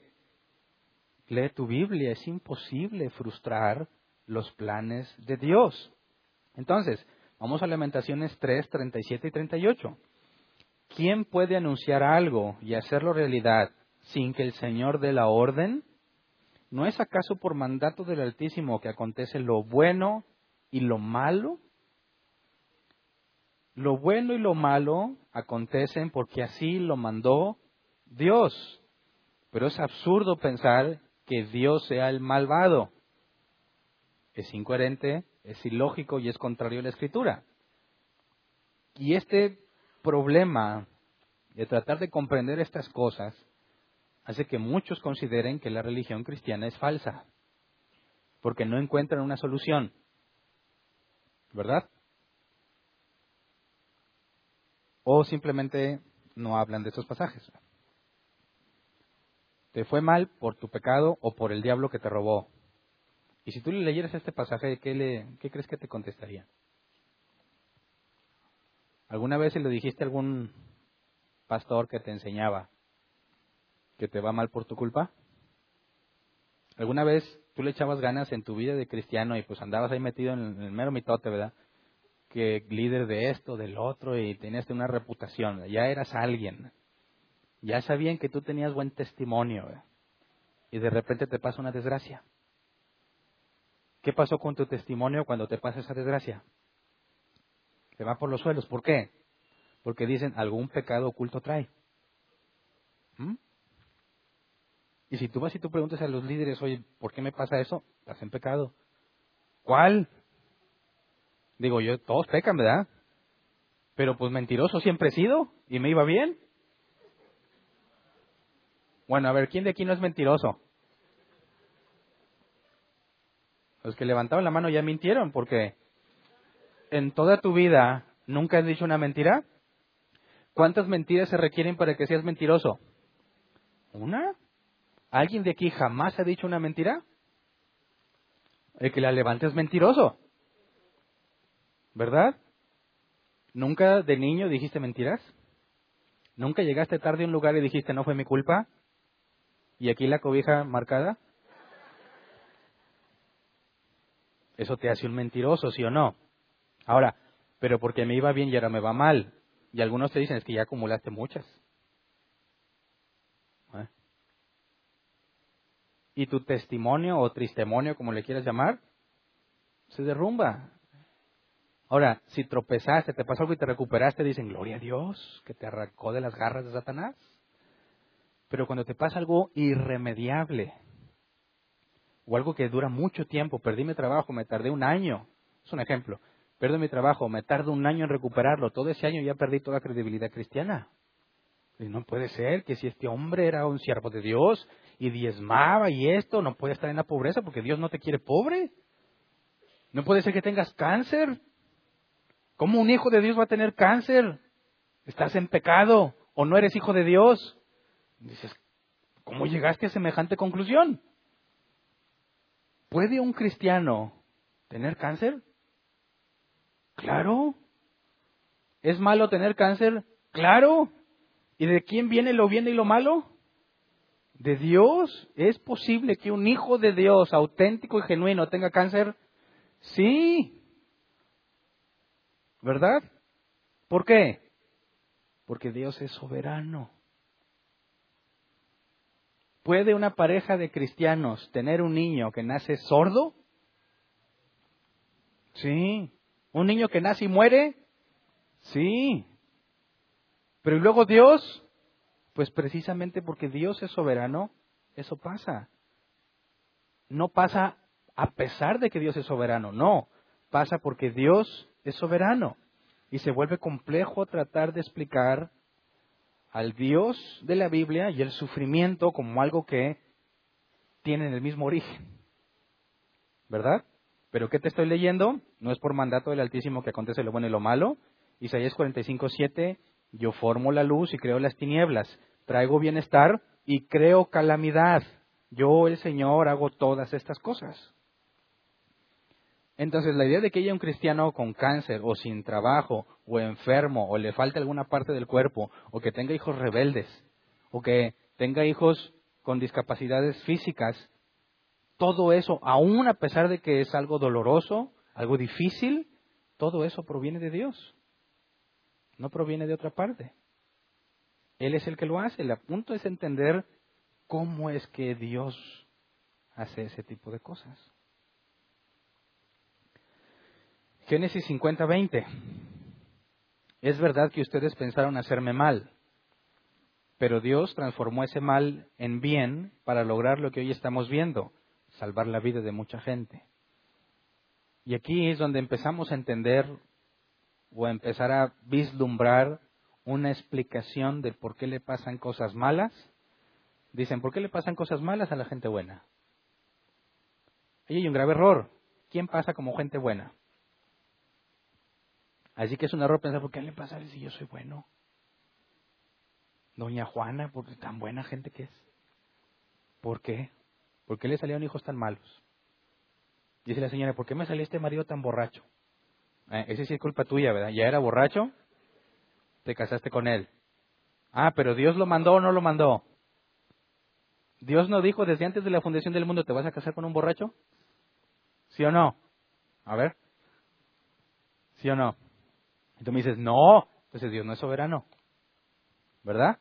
lee tu Biblia. Es imposible frustrar los planes de Dios. Entonces, vamos a Lamentaciones 3, 37 y 38. ¿Quién puede anunciar algo y hacerlo realidad sin que el Señor dé la orden? ¿No es acaso por mandato del Altísimo que acontece lo bueno y lo malo? Lo bueno y lo malo acontecen porque así lo mandó Dios. Pero es absurdo pensar que Dios sea el malvado. Es incoherente, es ilógico y es contrario a la Escritura. Y este problema de tratar de comprender estas cosas hace que muchos consideren que la religión cristiana es falsa, porque no encuentran una solución. ¿Verdad? o simplemente no hablan de estos pasajes. Te fue mal por tu pecado o por el diablo que te robó. Y si tú le leyeras este pasaje, ¿qué, le, qué crees que te contestaría? ¿Alguna vez le dijiste a algún pastor que te enseñaba que te va mal por tu culpa? ¿Alguna vez tú le echabas ganas en tu vida de cristiano y pues andabas ahí metido en el mero mitote, ¿verdad? que líder de esto, del otro, y tenías una reputación, ya eras alguien, ya sabían que tú tenías buen testimonio, y de repente te pasa una desgracia. ¿Qué pasó con tu testimonio cuando te pasa esa desgracia? Te va por los suelos. ¿Por qué? Porque dicen algún pecado oculto trae. ¿Mm? Y si tú vas y tú preguntas a los líderes, oye, ¿por qué me pasa eso? Estás en pecado. ¿Cuál? Digo yo, todos pecan, ¿verdad? Pero pues mentiroso siempre he sido y me iba bien. Bueno, a ver, ¿quién de aquí no es mentiroso? Los que levantaron la mano ya mintieron porque en toda tu vida nunca has dicho una mentira. ¿Cuántas mentiras se requieren para que seas mentiroso? ¿Una? ¿Alguien de aquí jamás ha dicho una mentira? El que la levante es mentiroso. ¿Verdad? ¿Nunca de niño dijiste mentiras? ¿Nunca llegaste tarde a un lugar y dijiste no fue mi culpa? ¿Y aquí la cobija marcada? Eso te hace un mentiroso, ¿sí o no? Ahora, pero porque me iba bien y ahora me va mal. Y algunos te dicen, es que ya acumulaste muchas. ¿Eh? Y tu testimonio o tristemonio, como le quieras llamar, se derrumba. Ahora, si tropezaste, te pasó algo y te recuperaste, dicen, gloria a Dios, que te arrancó de las garras de Satanás. Pero cuando te pasa algo irremediable, o algo que dura mucho tiempo, perdí mi trabajo, me tardé un año, es un ejemplo, Perdí mi trabajo, me tardo un año en recuperarlo, todo ese año ya perdí toda credibilidad cristiana. Y no puede ser que si este hombre era un siervo de Dios y diezmaba y esto, no puede estar en la pobreza porque Dios no te quiere pobre. No puede ser que tengas cáncer. ¿Cómo un hijo de Dios va a tener cáncer? Estás en pecado o no eres hijo de Dios. Dices, ¿cómo llegaste a semejante conclusión? ¿Puede un cristiano tener cáncer? Claro. ¿Es malo tener cáncer? Claro. ¿Y de quién viene lo bien y lo malo? De Dios. ¿Es posible que un hijo de Dios auténtico y genuino tenga cáncer? Sí. ¿Verdad? ¿Por qué? Porque Dios es soberano. ¿Puede una pareja de cristianos tener un niño que nace sordo? Sí. ¿Un niño que nace y muere? Sí. Pero ¿y luego Dios? Pues precisamente porque Dios es soberano, eso pasa. No pasa a pesar de que Dios es soberano, no. Pasa porque Dios es soberano. Y se vuelve complejo tratar de explicar al Dios de la Biblia y el sufrimiento como algo que tienen el mismo origen. ¿Verdad? ¿Pero qué te estoy leyendo? No es por mandato del Altísimo que acontece lo bueno y lo malo. Isaías 45, 7, yo formo la luz y creo las tinieblas, traigo bienestar y creo calamidad. Yo, el Señor, hago todas estas cosas. Entonces, la idea de que haya un cristiano con cáncer o sin trabajo o enfermo o le falte alguna parte del cuerpo o que tenga hijos rebeldes o que tenga hijos con discapacidades físicas todo eso, aún a pesar de que es algo doloroso, algo difícil, todo eso proviene de Dios. No proviene de otra parte. Él es el que lo hace. El punto es entender cómo es que Dios hace ese tipo de cosas. Génesis 50, 20. Es verdad que ustedes pensaron hacerme mal, pero Dios transformó ese mal en bien para lograr lo que hoy estamos viendo, salvar la vida de mucha gente. Y aquí es donde empezamos a entender o a empezar a vislumbrar una explicación de por qué le pasan cosas malas. Dicen, ¿por qué le pasan cosas malas a la gente buena? Ahí hay un grave error. ¿Quién pasa como gente buena? Así que es un error pensar, ¿por qué le pasa si yo soy bueno? Doña Juana, porque tan buena gente que es. ¿Por qué? ¿Por qué le salieron hijos tan malos? Dice la señora, ¿por qué me salió este marido tan borracho? Eh, ese sí es culpa tuya, ¿verdad? ¿Ya era borracho? Te casaste con él. Ah, pero Dios lo mandó o no lo mandó. Dios no dijo desde antes de la fundación del mundo, ¿te vas a casar con un borracho? ¿Sí o no? A ver. ¿Sí o no? Y tú me dices, no, entonces Dios no es soberano. ¿Verdad?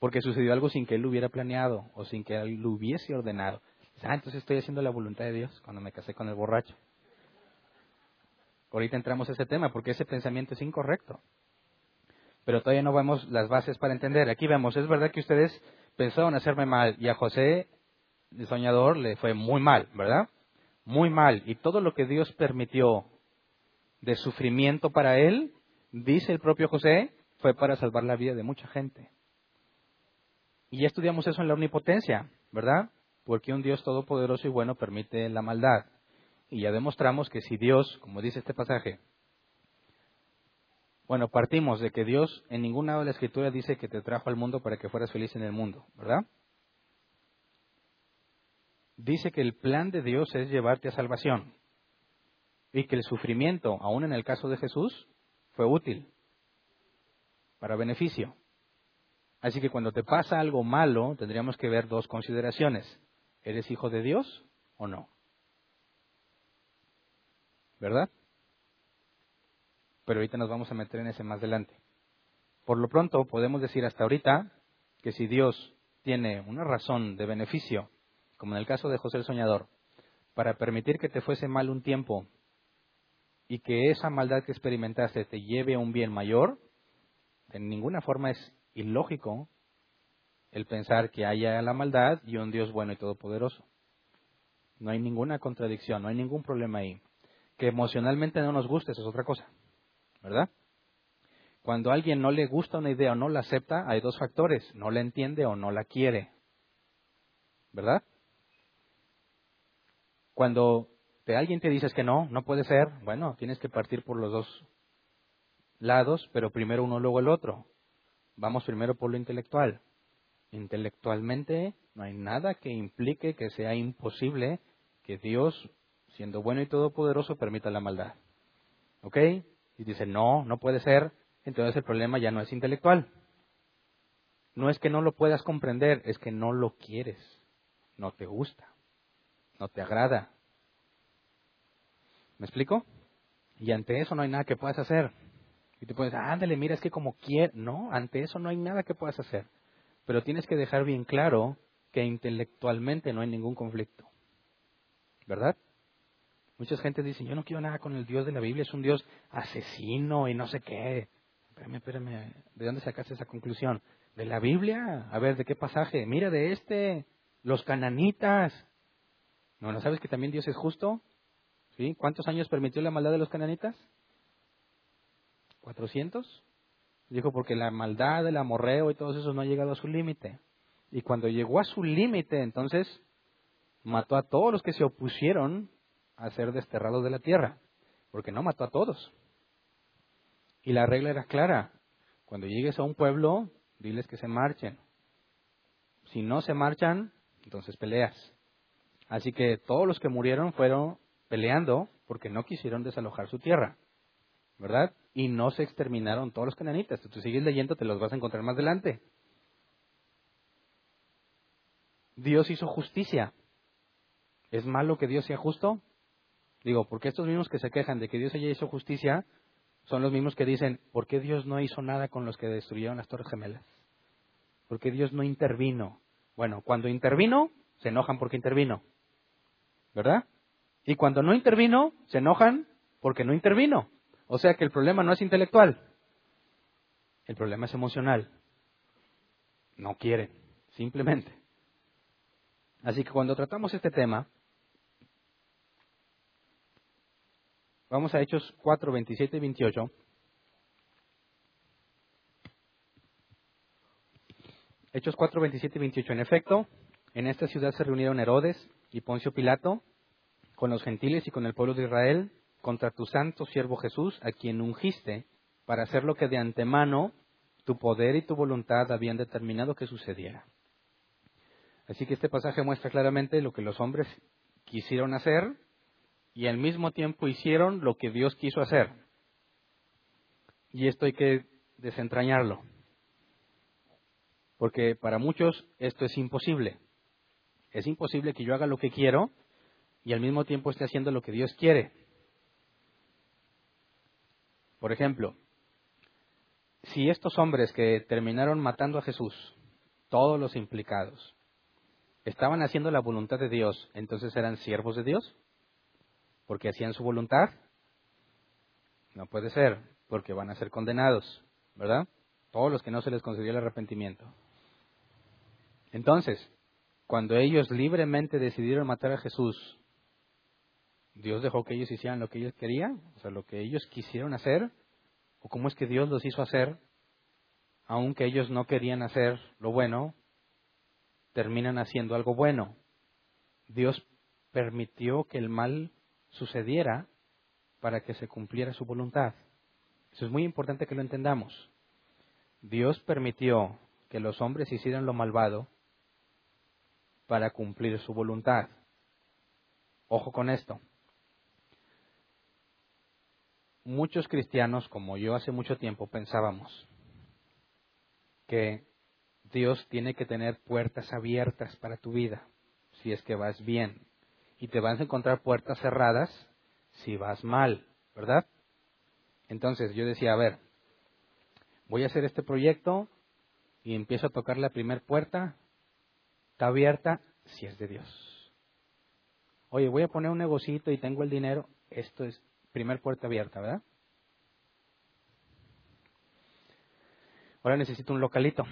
porque sucedió algo sin que él lo hubiera planeado o sin que él lo hubiese ordenado. Ah, entonces estoy haciendo la voluntad de Dios cuando me casé con el borracho. Ahorita entramos a ese tema porque ese pensamiento es incorrecto. Pero todavía no vemos las bases para entender. Aquí vemos, es verdad que ustedes pensaron hacerme mal y a José, el soñador, le fue muy mal, ¿verdad? Muy mal. Y todo lo que Dios permitió de sufrimiento para él dice el propio José, fue para salvar la vida de mucha gente. Y ya estudiamos eso en la omnipotencia, ¿verdad? Porque un Dios todopoderoso y bueno permite la maldad. Y ya demostramos que si Dios, como dice este pasaje, bueno, partimos de que Dios en ninguna de la escritura dice que te trajo al mundo para que fueras feliz en el mundo, ¿verdad? Dice que el plan de Dios es llevarte a salvación y que el sufrimiento, aún en el caso de Jesús, fue útil para beneficio. Así que cuando te pasa algo malo, tendríamos que ver dos consideraciones. ¿Eres hijo de Dios o no? ¿Verdad? Pero ahorita nos vamos a meter en ese más adelante. Por lo pronto, podemos decir hasta ahorita que si Dios tiene una razón de beneficio, como en el caso de José el Soñador, para permitir que te fuese mal un tiempo y que esa maldad que experimentaste te lleve a un bien mayor, en ninguna forma es ilógico el pensar que haya la maldad y un Dios bueno y todopoderoso. No hay ninguna contradicción, no hay ningún problema ahí. Que emocionalmente no nos guste, eso es otra cosa, ¿verdad? Cuando a alguien no le gusta una idea o no la acepta, hay dos factores, no la entiende o no la quiere, ¿verdad? Cuando alguien te dice que no, no puede ser, bueno, tienes que partir por los dos lados, pero primero uno, luego el otro. Vamos primero por lo intelectual. Intelectualmente no hay nada que implique que sea imposible que Dios, siendo bueno y todopoderoso, permita la maldad. ¿Ok? Y dice, no, no puede ser, entonces el problema ya no es intelectual. No es que no lo puedas comprender, es que no lo quieres, no te gusta, no te agrada. ¿Me explico? Y ante eso no hay nada que puedas hacer. Y te puedes, ándale, mira, es que como quiere. No, ante eso no hay nada que puedas hacer. Pero tienes que dejar bien claro que intelectualmente no hay ningún conflicto. ¿Verdad? Muchas gente dice, yo no quiero nada con el Dios de la Biblia, es un Dios asesino y no sé qué. Espérame, espérame, ¿de dónde sacaste esa conclusión? ¿De la Biblia? A ver, ¿de qué pasaje? Mira, de este, los cananitas. ¿No, ¿no sabes que también Dios es justo? ¿Cuántos años permitió la maldad de los cananitas? ¿400? Dijo, porque la maldad, el amorreo y todo eso no ha llegado a su límite. Y cuando llegó a su límite, entonces mató a todos los que se opusieron a ser desterrados de la tierra, porque no mató a todos. Y la regla era clara, cuando llegues a un pueblo, diles que se marchen. Si no se marchan, entonces peleas. Así que todos los que murieron fueron peleando porque no quisieron desalojar su tierra. ¿verdad? Y no se exterminaron todos los cananitas. Si tú sigues leyendo, te los vas a encontrar más adelante. Dios hizo justicia. ¿Es malo que Dios sea justo? Digo, porque estos mismos que se quejan de que Dios haya hecho justicia son los mismos que dicen, ¿por qué Dios no hizo nada con los que destruyeron las Torres Gemelas? ¿Por qué Dios no intervino? Bueno, cuando intervino, se enojan porque intervino. ¿Verdad? Y cuando no intervino, se enojan porque no intervino. O sea que el problema no es intelectual, el problema es emocional. No quieren, simplemente. Así que cuando tratamos este tema, vamos a Hechos 4, 27 y 28. Hechos 4, 27 y 28. En efecto, en esta ciudad se reunieron Herodes y Poncio Pilato con los gentiles y con el pueblo de Israel contra tu santo siervo Jesús, a quien ungiste para hacer lo que de antemano tu poder y tu voluntad habían determinado que sucediera. Así que este pasaje muestra claramente lo que los hombres quisieron hacer y al mismo tiempo hicieron lo que Dios quiso hacer. Y esto hay que desentrañarlo. Porque para muchos esto es imposible. Es imposible que yo haga lo que quiero y al mismo tiempo esté haciendo lo que Dios quiere. Por ejemplo, si estos hombres que terminaron matando a Jesús, todos los implicados, estaban haciendo la voluntad de Dios, entonces eran siervos de Dios, porque hacían su voluntad. No puede ser, porque van a ser condenados, ¿verdad? Todos los que no se les concedió el arrepentimiento. Entonces, cuando ellos libremente decidieron matar a Jesús, Dios dejó que ellos hicieran lo que ellos querían, o sea, lo que ellos quisieron hacer, o cómo es que Dios los hizo hacer, aunque ellos no querían hacer lo bueno, terminan haciendo algo bueno. Dios permitió que el mal sucediera para que se cumpliera su voluntad. Eso es muy importante que lo entendamos. Dios permitió que los hombres hicieran lo malvado para cumplir su voluntad. Ojo con esto. Muchos cristianos, como yo hace mucho tiempo, pensábamos que Dios tiene que tener puertas abiertas para tu vida, si es que vas bien, y te vas a encontrar puertas cerradas si vas mal, ¿verdad? Entonces yo decía, a ver, voy a hacer este proyecto y empiezo a tocar la primera puerta, está abierta si es de Dios. Oye, voy a poner un negocito y tengo el dinero, esto es primer puerta abierta, ¿verdad? Ahora necesito un localito.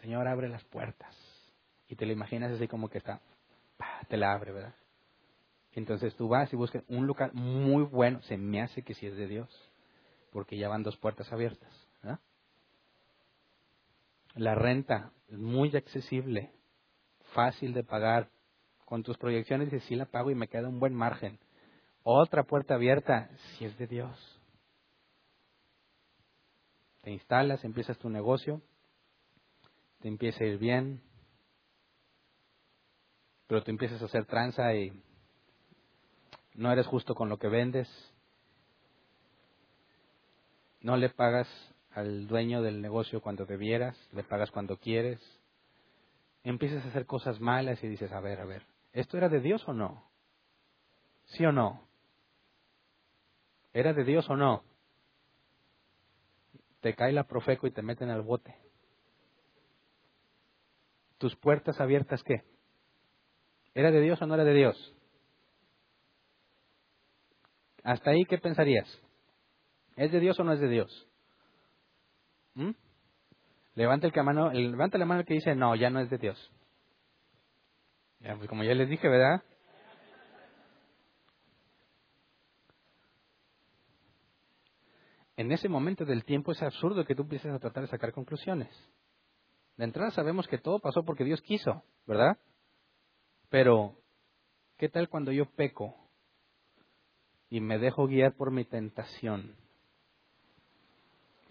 Señor, abre las puertas. Y te lo imaginas así como que está, te la abre, ¿verdad? Entonces tú vas y buscas un local muy bueno, se me hace que sí es de Dios, porque ya van dos puertas abiertas. ¿verdad? La renta es muy accesible, fácil de pagar. Con tus proyecciones dices, sí la pago y me queda un buen margen. Otra puerta abierta, si es de Dios. Te instalas, empiezas tu negocio, te empieza a ir bien, pero tú empiezas a hacer tranza y no eres justo con lo que vendes, no le pagas al dueño del negocio cuando debieras, le pagas cuando quieres, empiezas a hacer cosas malas y dices, a ver, a ver, ¿esto era de Dios o no? ¿Sí o no? ¿Era de Dios o no? Te cae la profeco y te meten al bote. ¿Tus puertas abiertas qué? ¿Era de Dios o no era de Dios? Hasta ahí, ¿qué pensarías? ¿Es de Dios o no es de Dios? ¿Mm? Levanta, el mano, levanta la mano que dice, no, ya no es de Dios. Pues como ya les dije, ¿verdad? En ese momento del tiempo es absurdo que tú empieces a tratar de sacar conclusiones. De entrada sabemos que todo pasó porque Dios quiso, ¿verdad? Pero, ¿qué tal cuando yo peco y me dejo guiar por mi tentación?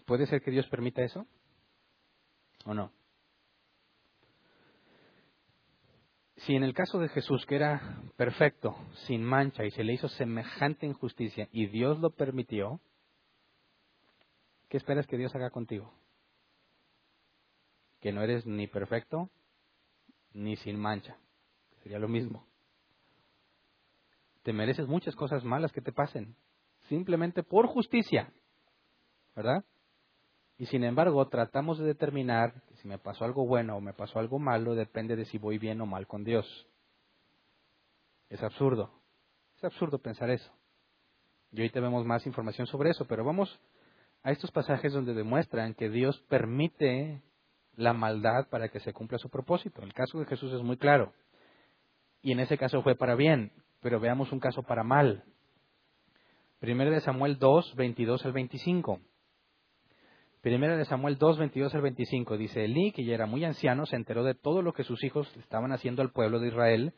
¿Puede ser que Dios permita eso? ¿O no? Si en el caso de Jesús, que era perfecto, sin mancha, y se le hizo semejante injusticia, y Dios lo permitió, ¿qué esperas que Dios haga contigo? Que no eres ni perfecto ni sin mancha. Sería lo mismo. Te mereces muchas cosas malas que te pasen, simplemente por justicia, ¿verdad? Y sin embargo, tratamos de determinar que si me pasó algo bueno o me pasó algo malo depende de si voy bien o mal con Dios. Es absurdo. Es absurdo pensar eso. Y hoy vemos más información sobre eso, pero vamos a estos pasajes donde demuestran que Dios permite la maldad para que se cumpla su propósito. El caso de Jesús es muy claro. Y en ese caso fue para bien, pero veamos un caso para mal. Primero de Samuel 2, 22 al 25. Primera de Samuel 2, 22 al 25 dice, Elí, que ya era muy anciano, se enteró de todo lo que sus hijos estaban haciendo al pueblo de Israel,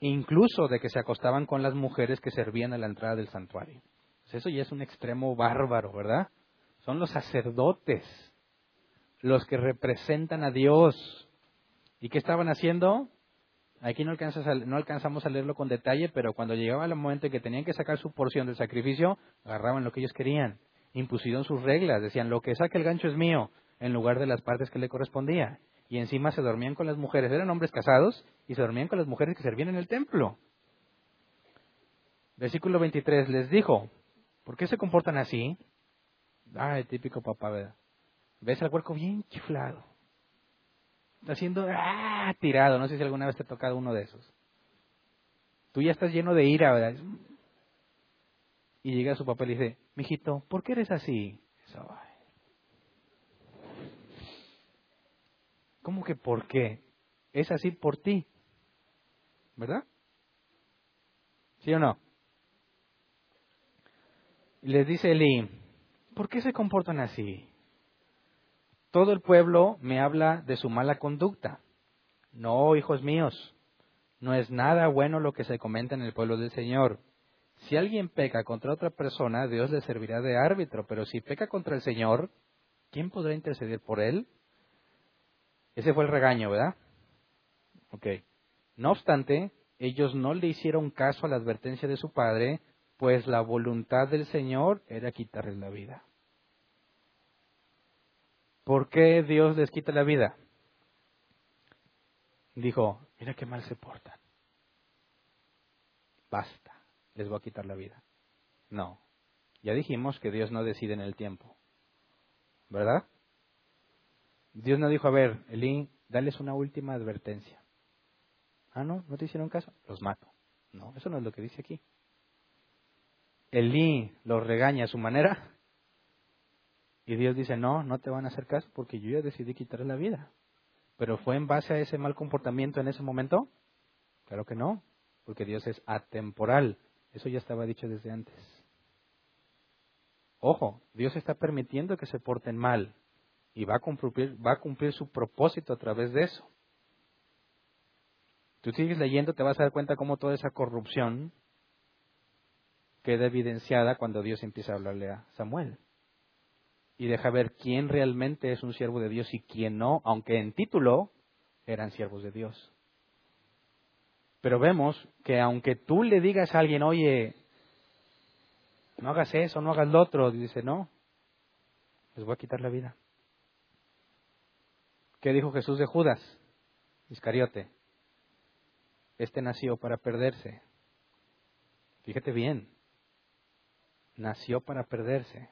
incluso de que se acostaban con las mujeres que servían a la entrada del santuario. Pues eso ya es un extremo bárbaro, ¿verdad? Son los sacerdotes, los que representan a Dios. ¿Y qué estaban haciendo? Aquí no, no alcanzamos a leerlo con detalle, pero cuando llegaba el momento en que tenían que sacar su porción del sacrificio, agarraban lo que ellos querían impusieron sus reglas, decían, lo que saque el gancho es mío, en lugar de las partes que le correspondía. Y encima se dormían con las mujeres, eran hombres casados y se dormían con las mujeres que servían en el templo. Versículo 23 les dijo, ¿por qué se comportan así? Ay, típico papá, ¿verdad? Ves al cuerpo bien chiflado. Haciendo, ah, tirado. No sé si alguna vez te ha tocado uno de esos. Tú ya estás lleno de ira, ¿verdad? Y llega su papá y le dice, mijito, ¿por qué eres así? ¿Cómo que por qué? Es así por ti. ¿Verdad? ¿Sí o no? Les dice Eli, ¿por qué se comportan así? Todo el pueblo me habla de su mala conducta. No, hijos míos, no es nada bueno lo que se comenta en el pueblo del Señor. Si alguien peca contra otra persona, Dios le servirá de árbitro, pero si peca contra el Señor, ¿quién podrá interceder por él? Ese fue el regaño, ¿verdad? Ok. No obstante, ellos no le hicieron caso a la advertencia de su padre, pues la voluntad del Señor era quitarles la vida. ¿Por qué Dios les quita la vida? Dijo, mira qué mal se portan. Basta, les voy a quitar la vida. No, ya dijimos que Dios no decide en el tiempo. ¿Verdad? Dios no dijo, a ver, Elín, dales una última advertencia. Ah, no, no te hicieron caso, los mato. No, eso no es lo que dice aquí. Elí los regaña a su manera y Dios dice, no, no te van a hacer caso porque yo ya decidí quitarle la vida. Pero fue en base a ese mal comportamiento en ese momento? Claro que no, porque Dios es atemporal. Eso ya estaba dicho desde antes. Ojo, Dios está permitiendo que se porten mal y va a cumplir, va a cumplir su propósito a través de eso. Tú sigues leyendo, te vas a dar cuenta cómo toda esa corrupción queda evidenciada cuando Dios empieza a hablarle a Samuel. Y deja ver quién realmente es un siervo de Dios y quién no, aunque en título eran siervos de Dios. Pero vemos que aunque tú le digas a alguien, oye, no hagas eso, no hagas lo otro, dice, no, les voy a quitar la vida. ¿Qué dijo Jesús de Judas? Iscariote. Este nació para perderse. Fíjate bien, nació para perderse.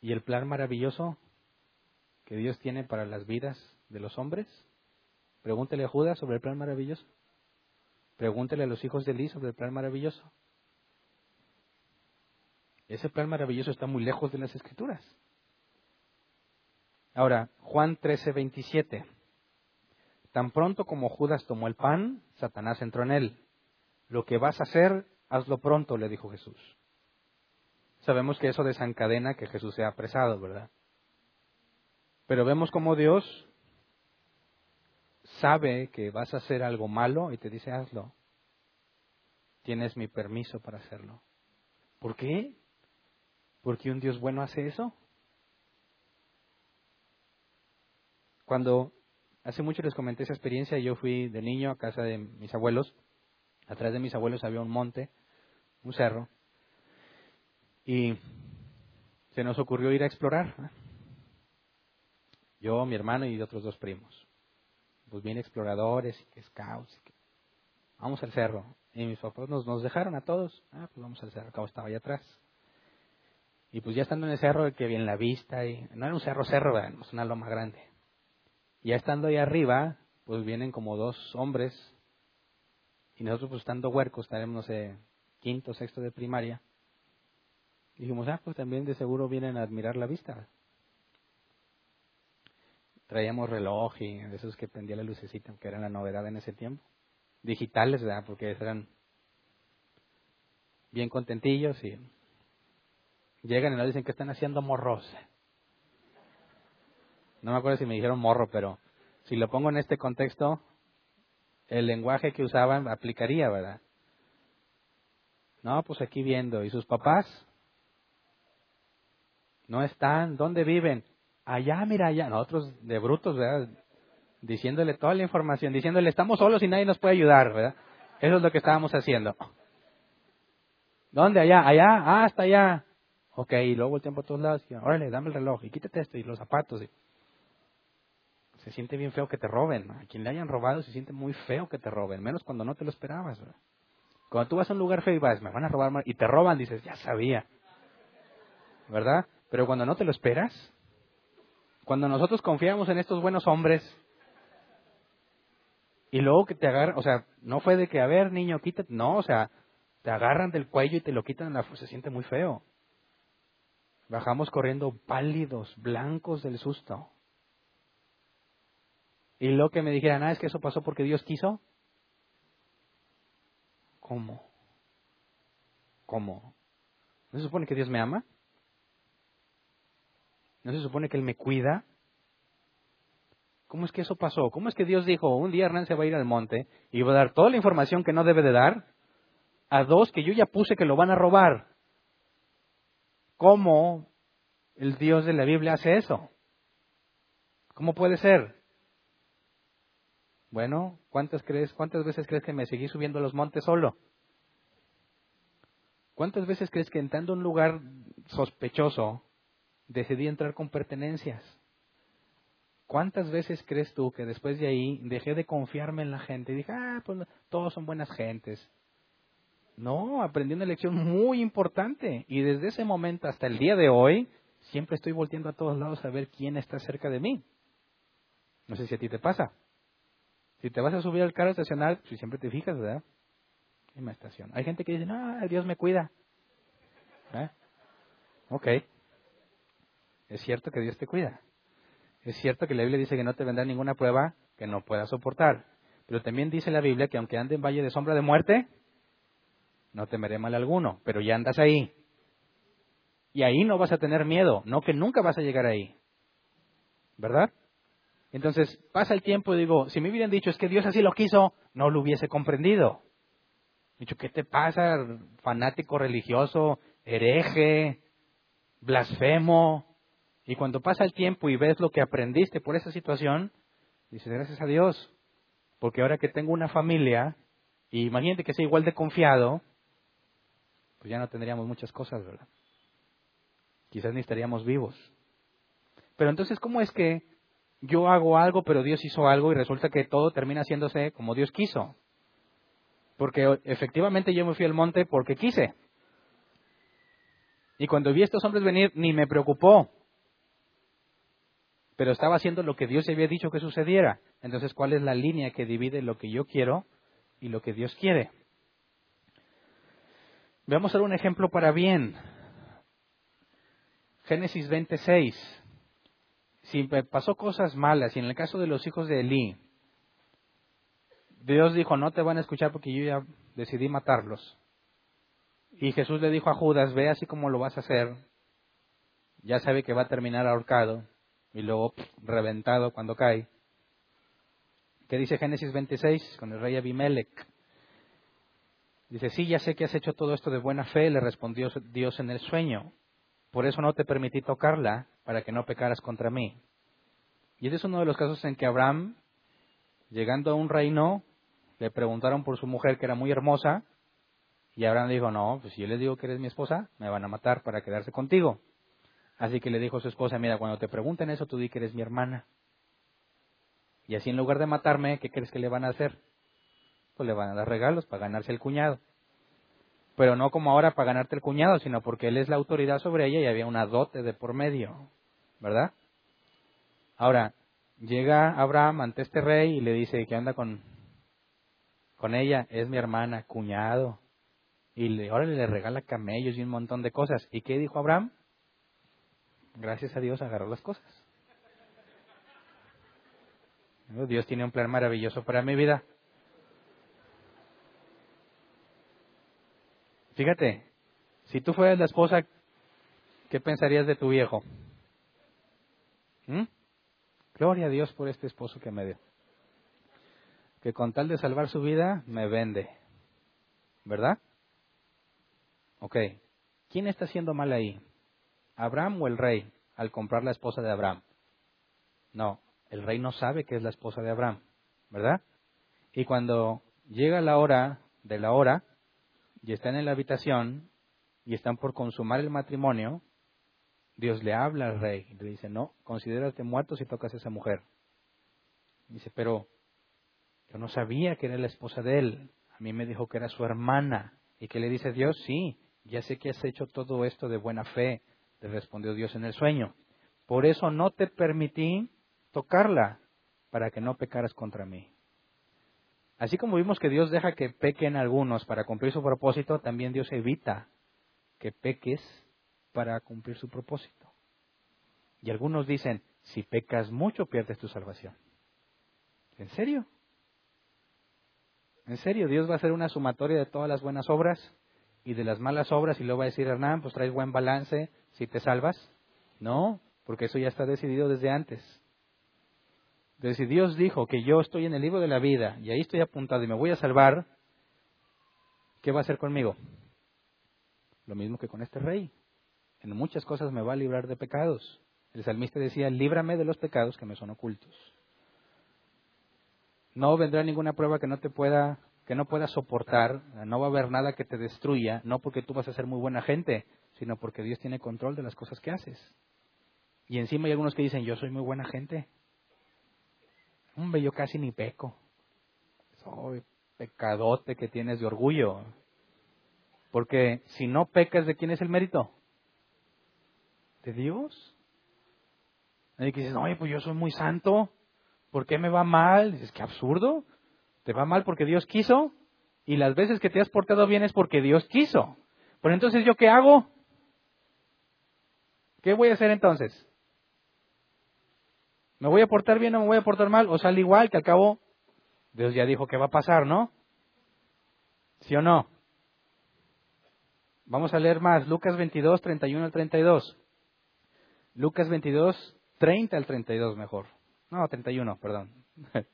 ¿Y el plan maravilloso que Dios tiene para las vidas de los hombres? Pregúntele a Judas sobre el plan maravilloso. Pregúntele a los hijos de Eli sobre el plan maravilloso. Ese plan maravilloso está muy lejos de las escrituras. Ahora, Juan 13, 27. Tan pronto como Judas tomó el pan, Satanás entró en él. Lo que vas a hacer, hazlo pronto, le dijo Jesús. Sabemos que eso desencadena que Jesús sea apresado, ¿verdad? Pero vemos como Dios sabe que vas a hacer algo malo y te dice hazlo. Tienes mi permiso para hacerlo. ¿Por qué? ¿Porque un Dios bueno hace eso? Cuando hace mucho les comenté esa experiencia, yo fui de niño a casa de mis abuelos. Atrás de mis abuelos había un monte un cerro, y se nos ocurrió ir a explorar. Yo, mi hermano y otros dos primos. Pues bien exploradores, y scouts. Vamos al cerro. Y mis papás nos, dejaron a todos. Ah, pues vamos al cerro, acá estaba allá atrás. Y pues ya estando en el cerro, que bien la vista, y no era un cerro, cerro, era una loma grande. Y ya estando ahí arriba, pues vienen como dos hombres, y nosotros pues estando huercos, estaremos, no sé, quinto, sexto de primaria, dijimos, ah, pues también de seguro vienen a admirar la vista. Traíamos reloj y de esos que prendía la lucecita, que era la novedad en ese tiempo. Digitales, ¿verdad? Porque eran bien contentillos y llegan y nos dicen que están haciendo morros. No me acuerdo si me dijeron morro, pero si lo pongo en este contexto, el lenguaje que usaban aplicaría, ¿verdad? No, pues aquí viendo. ¿Y sus papás? No están. ¿Dónde viven? Allá, mira, allá. Nosotros de brutos, ¿verdad? Diciéndole toda la información, diciéndole, estamos solos y nadie nos puede ayudar, ¿verdad? Eso es lo que estábamos haciendo. ¿Dónde? Allá, allá, ah, hasta allá. Ok, y luego el tiempo a todos lados, y, órale, dame el reloj, y quítate esto, y los zapatos. Y... Se siente bien feo que te roben. A quien le hayan robado se siente muy feo que te roben, menos cuando no te lo esperabas. Cuando tú vas a un lugar feo y vas, me van a robar y te roban, dices, ya sabía. ¿Verdad? Pero cuando no te lo esperas, cuando nosotros confiamos en estos buenos hombres, y luego que te agarran, o sea, no fue de que, a ver, niño, quítate, no, o sea, te agarran del cuello y te lo quitan se siente muy feo. Bajamos corriendo pálidos, blancos del susto. Y lo que me dijeran, ah, es que eso pasó porque Dios quiso. ¿Cómo? ¿Cómo? ¿No se supone que Dios me ama? ¿No se supone que Él me cuida? ¿Cómo es que eso pasó? ¿Cómo es que Dios dijo, un día Hernán se va a ir al monte y va a dar toda la información que no debe de dar a dos que yo ya puse que lo van a robar? ¿Cómo el Dios de la Biblia hace eso? ¿Cómo puede ser? Bueno, ¿cuántas, crees, ¿cuántas veces crees que me seguí subiendo a los montes solo? ¿Cuántas veces crees que entrando a un lugar sospechoso decidí entrar con pertenencias? ¿Cuántas veces crees tú que después de ahí dejé de confiarme en la gente y dije, ah, pues todos son buenas gentes? No, aprendí una lección muy importante y desde ese momento hasta el día de hoy siempre estoy volteando a todos lados a ver quién está cerca de mí. No sé si a ti te pasa. Si te vas a subir al carro estacional, pues siempre te fijas, ¿verdad? En la estación. Hay gente que dice, no, Dios me cuida. ¿Eh? Ok. Es cierto que Dios te cuida. Es cierto que la Biblia dice que no te vendrá ninguna prueba que no puedas soportar. Pero también dice la Biblia que aunque ande en valle de sombra de muerte, no temeré mal alguno. Pero ya andas ahí. Y ahí no vas a tener miedo. No que nunca vas a llegar ahí. ¿Verdad? Entonces pasa el tiempo y digo, si me hubieran dicho es que Dios así lo quiso, no lo hubiese comprendido. Dicho, ¿qué te pasa, fanático religioso, hereje, blasfemo? Y cuando pasa el tiempo y ves lo que aprendiste por esa situación, dices, gracias a Dios, porque ahora que tengo una familia, y imagínate que sea igual de confiado, pues ya no tendríamos muchas cosas, ¿verdad? Quizás ni estaríamos vivos. Pero entonces, ¿cómo es que yo hago algo, pero Dios hizo algo y resulta que todo termina haciéndose como Dios quiso? Porque efectivamente yo me fui al monte porque quise. Y cuando vi a estos hombres venir, ni me preocupó pero estaba haciendo lo que Dios había dicho que sucediera. Entonces, ¿cuál es la línea que divide lo que yo quiero y lo que Dios quiere? Veamos ahora un ejemplo para bien. Génesis 26. Si pasó cosas malas, y en el caso de los hijos de Elí, Dios dijo, no te van a escuchar porque yo ya decidí matarlos. Y Jesús le dijo a Judas, ve así como lo vas a hacer. Ya sabe que va a terminar ahorcado y luego reventado cuando cae. ¿Qué dice Génesis 26 con el rey Abimelech? Dice, sí, ya sé que has hecho todo esto de buena fe, le respondió Dios en el sueño. Por eso no te permití tocarla, para que no pecaras contra mí. Y ese es uno de los casos en que Abraham, llegando a un reino, le preguntaron por su mujer que era muy hermosa, y Abraham dijo, no, pues si yo les digo que eres mi esposa, me van a matar para quedarse contigo. Así que le dijo a su esposa, mira, cuando te pregunten eso, tú di que eres mi hermana. Y así en lugar de matarme, ¿qué crees que le van a hacer? Pues le van a dar regalos para ganarse el cuñado. Pero no como ahora para ganarte el cuñado, sino porque él es la autoridad sobre ella y había una dote de por medio. ¿Verdad? Ahora, llega Abraham ante este rey y le dice, ¿qué anda con, con ella? Es mi hermana, cuñado. Y le, ahora le regala camellos y un montón de cosas. ¿Y qué dijo Abraham? gracias a Dios agarró las cosas. Dios tiene un plan maravilloso para mi vida. Fíjate, si tú fueras la esposa, ¿qué pensarías de tu viejo? ¿Mm? Gloria a Dios por este esposo que me dio. Que con tal de salvar su vida, me vende. ¿Verdad? Ok. ¿Quién está haciendo mal ahí? Abraham o el rey al comprar la esposa de Abraham? No, el rey no sabe que es la esposa de Abraham, ¿verdad? Y cuando llega la hora de la hora y están en la habitación y están por consumar el matrimonio, Dios le habla al rey y le dice, no, considérate muerto si tocas a esa mujer. Dice, pero yo no sabía que era la esposa de él. A mí me dijo que era su hermana. ¿Y que le dice Dios? Sí, ya sé que has hecho todo esto de buena fe, le respondió Dios en el sueño. Por eso no te permití tocarla, para que no pecaras contra mí. Así como vimos que Dios deja que pequen algunos para cumplir su propósito, también Dios evita que peques para cumplir su propósito. Y algunos dicen, si pecas mucho pierdes tu salvación. ¿En serio? ¿En serio Dios va a hacer una sumatoria de todas las buenas obras? y de las malas obras y luego va a decir Hernán, pues traes buen balance si te salvas. No, porque eso ya está decidido desde antes. Entonces, si Dios dijo que yo estoy en el libro de la vida y ahí estoy apuntado y me voy a salvar, ¿qué va a hacer conmigo? Lo mismo que con este rey. En muchas cosas me va a librar de pecados. El salmista decía, líbrame de los pecados que me son ocultos. No vendrá ninguna prueba que no te pueda, que no puedas soportar, no va a haber nada que te destruya, no porque tú vas a ser muy buena gente, sino porque Dios tiene control de las cosas que haces. Y encima hay algunos que dicen, yo soy muy buena gente. Hombre, yo casi ni peco. Soy pecadote que tienes de orgullo. Porque si no pecas, ¿de quién es el mérito? ¿De Dios? Y que dices, oye, pues yo soy muy santo. ¿Por qué me va mal? Dices, qué absurdo. Te va mal porque Dios quiso. Y las veces que te has portado bien es porque Dios quiso. Pero entonces, ¿yo qué hago? ¿Qué voy a hacer entonces? ¿Me voy a portar bien o me voy a portar mal? ¿O sale igual que al cabo Dios ya dijo que va a pasar, ¿no? ¿Sí o no? Vamos a leer más. Lucas 22, 31 al 32. Lucas 22, 30 al 32 mejor. No, 31, perdón.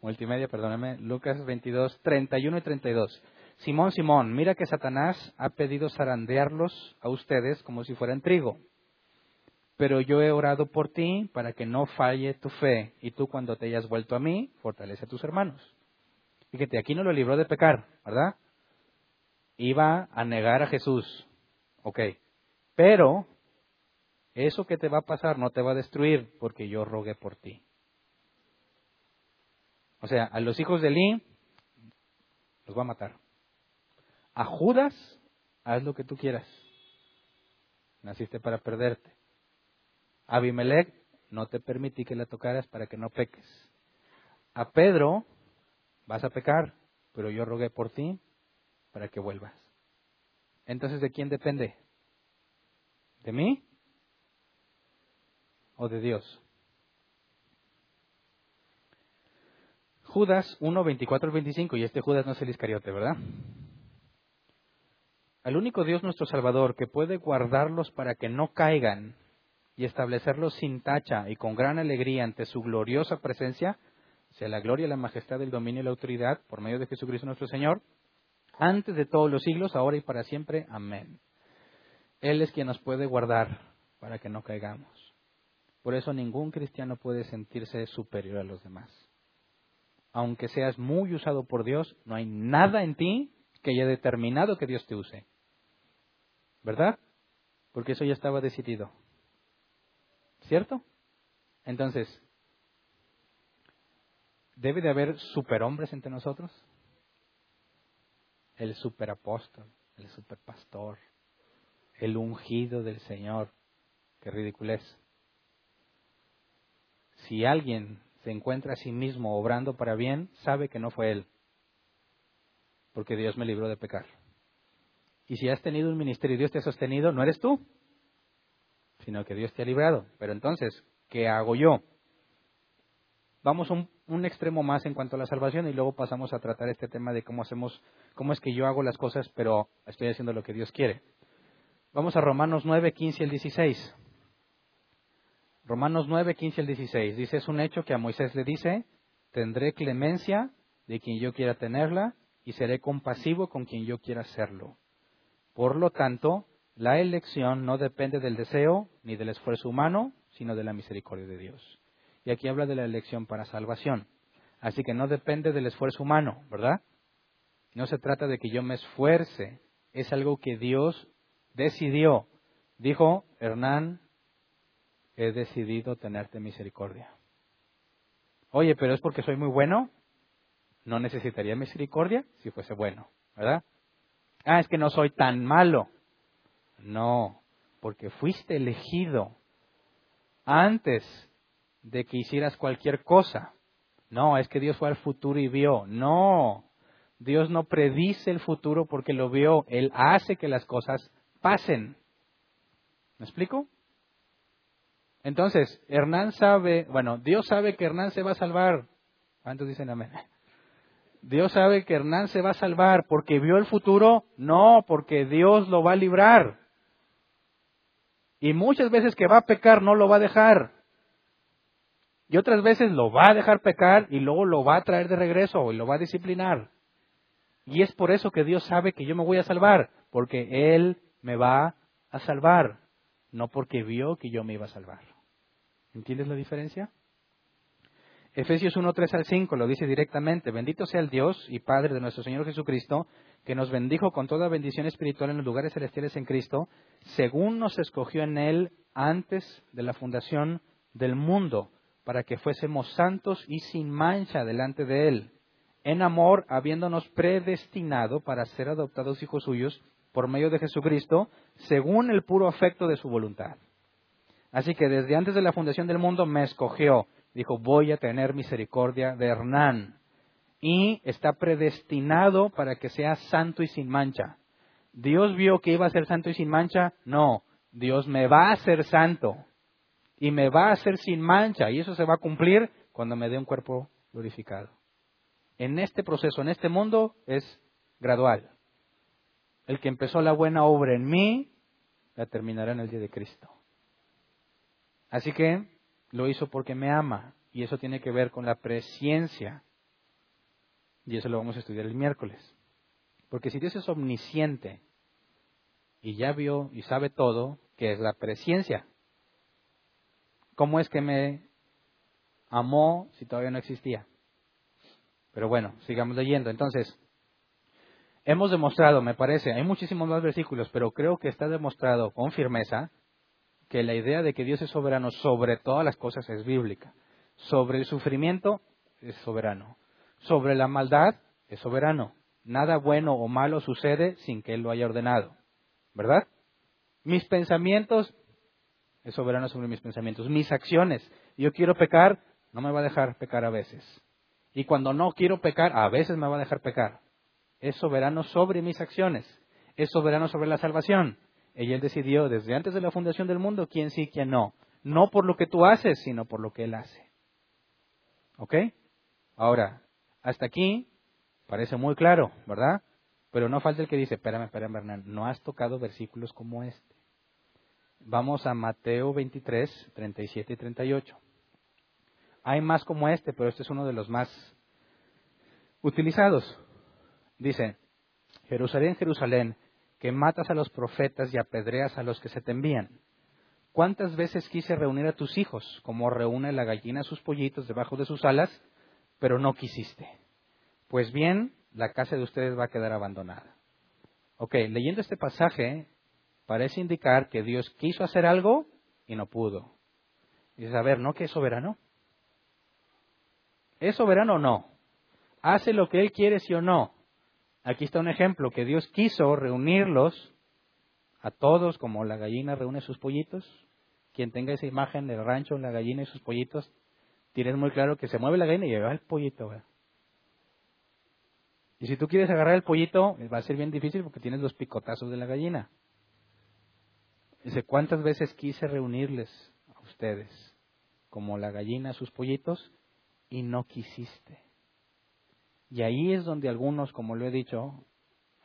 Multimedia, perdóname. Lucas 22, 31 y 32. Simón, Simón, mira que Satanás ha pedido zarandearlos a ustedes como si fueran trigo pero yo he orado por ti para que no falle tu fe, y tú cuando te hayas vuelto a mí, fortalece a tus hermanos. Fíjate, aquí no lo libró de pecar, ¿verdad? Iba a negar a Jesús, ok, pero eso que te va a pasar no te va a destruir porque yo rogué por ti. O sea, a los hijos de Eli los va a matar. A Judas, haz lo que tú quieras. Naciste para perderte. Abimelech, no te permití que la tocaras para que no peques. A Pedro, vas a pecar, pero yo rogué por ti para que vuelvas. Entonces, ¿de quién depende? ¿De mí o de Dios? Judas 1, 24 al 25, y este Judas no es el Iscariote, ¿verdad? Al único Dios nuestro Salvador que puede guardarlos para que no caigan y establecerlos sin tacha y con gran alegría ante su gloriosa presencia, sea la gloria, la majestad, el dominio y la autoridad por medio de Jesucristo nuestro Señor, antes de todos los siglos, ahora y para siempre. Amén. Él es quien nos puede guardar para que no caigamos. Por eso ningún cristiano puede sentirse superior a los demás. Aunque seas muy usado por Dios, no hay nada en ti que haya determinado que Dios te use. ¿Verdad? Porque eso ya estaba decidido. ¿Cierto? Entonces, ¿debe de haber superhombres entre nosotros? El superapóstol, el superpastor, el ungido del Señor. Qué ridiculez. Si alguien se encuentra a sí mismo obrando para bien, sabe que no fue él, porque Dios me libró de pecar. Y si has tenido un ministerio y Dios te ha sostenido, no eres tú, sino que Dios te ha librado. Pero entonces, ¿qué hago yo? Vamos un, un extremo más en cuanto a la salvación y luego pasamos a tratar este tema de cómo hacemos, cómo es que yo hago las cosas, pero estoy haciendo lo que Dios quiere. Vamos a Romanos 9, 15 al 16. Romanos 9, 15 al 16. Dice, es un hecho que a Moisés le dice, tendré clemencia de quien yo quiera tenerla y seré compasivo con quien yo quiera serlo. Por lo tanto, la elección no depende del deseo ni del esfuerzo humano, sino de la misericordia de Dios. Y aquí habla de la elección para salvación. Así que no depende del esfuerzo humano, ¿verdad? No se trata de que yo me esfuerce, es algo que Dios decidió. Dijo, Hernán, he decidido tenerte misericordia. Oye, pero es porque soy muy bueno. No necesitaría misericordia si fuese bueno, ¿verdad? Ah, es que no soy tan malo. No, porque fuiste elegido antes de que hicieras cualquier cosa. No, es que Dios fue al futuro y vio. No, Dios no predice el futuro porque lo vio. Él hace que las cosas pasen. ¿Me explico? Entonces, Hernán sabe, bueno, Dios sabe que Hernán se va a salvar. ¿Cuántos dicen amén? Dios sabe que Hernán se va a salvar porque vio el futuro. No, porque Dios lo va a librar. Y muchas veces que va a pecar no lo va a dejar. Y otras veces lo va a dejar pecar y luego lo va a traer de regreso y lo va a disciplinar. Y es por eso que Dios sabe que yo me voy a salvar, porque Él me va a salvar, no porque vio que yo me iba a salvar. ¿Entiendes la diferencia? Efesios 1, 3 al 5 lo dice directamente, bendito sea el Dios y Padre de nuestro Señor Jesucristo, que nos bendijo con toda bendición espiritual en los lugares celestiales en Cristo, según nos escogió en Él antes de la fundación del mundo, para que fuésemos santos y sin mancha delante de Él, en amor, habiéndonos predestinado para ser adoptados hijos suyos por medio de Jesucristo, según el puro afecto de su voluntad. Así que desde antes de la fundación del mundo me escogió, dijo, voy a tener misericordia de Hernán y está predestinado para que sea santo y sin mancha. ¿Dios vio que iba a ser santo y sin mancha? No, Dios me va a hacer santo y me va a hacer sin mancha y eso se va a cumplir cuando me dé un cuerpo glorificado. En este proceso, en este mundo, es gradual. El que empezó la buena obra en mí, la terminará en el día de Cristo. Así que lo hizo porque me ama y eso tiene que ver con la presciencia y eso lo vamos a estudiar el miércoles. Porque si Dios es omnisciente y ya vio y sabe todo, ¿qué es la presciencia? ¿Cómo es que me amó si todavía no existía? Pero bueno, sigamos leyendo. Entonces, hemos demostrado, me parece, hay muchísimos más versículos, pero creo que está demostrado con firmeza que la idea de que Dios es soberano sobre todas las cosas es bíblica. Sobre el sufrimiento es soberano. Sobre la maldad es soberano. Nada bueno o malo sucede sin que Él lo haya ordenado. ¿Verdad? Mis pensamientos es soberano sobre mis pensamientos. Mis acciones. Yo quiero pecar, no me va a dejar pecar a veces. Y cuando no quiero pecar, a veces me va a dejar pecar. Es soberano sobre mis acciones. Es soberano sobre la salvación. Y Él decidió desde antes de la fundación del mundo quién sí, quién no. No por lo que tú haces, sino por lo que Él hace. ¿Ok? Ahora, hasta aquí parece muy claro, ¿verdad? Pero no falta el que dice, espérame, espérame, Hernán, no has tocado versículos como este. Vamos a Mateo 23, 37 y 38. Hay más como este, pero este es uno de los más utilizados. Dice, Jerusalén, Jerusalén, que matas a los profetas y apedreas a los que se te envían. ¿Cuántas veces quise reunir a tus hijos, como reúne la gallina a sus pollitos debajo de sus alas, pero no quisiste. Pues bien, la casa de ustedes va a quedar abandonada. Ok, leyendo este pasaje, parece indicar que Dios quiso hacer algo y no pudo. Dices, a ver, ¿no que es soberano? ¿Es soberano o no? ¿Hace lo que Él quiere, sí o no? Aquí está un ejemplo, que Dios quiso reunirlos a todos como la gallina reúne sus pollitos. Quien tenga esa imagen del rancho, la gallina y sus pollitos, tienes muy claro que se mueve la gallina y lleva el pollito. Y si tú quieres agarrar el pollito, va a ser bien difícil porque tienes los picotazos de la gallina. Dice, ¿cuántas veces quise reunirles a ustedes como la gallina a sus pollitos y no quisiste? Y ahí es donde algunos, como lo he dicho,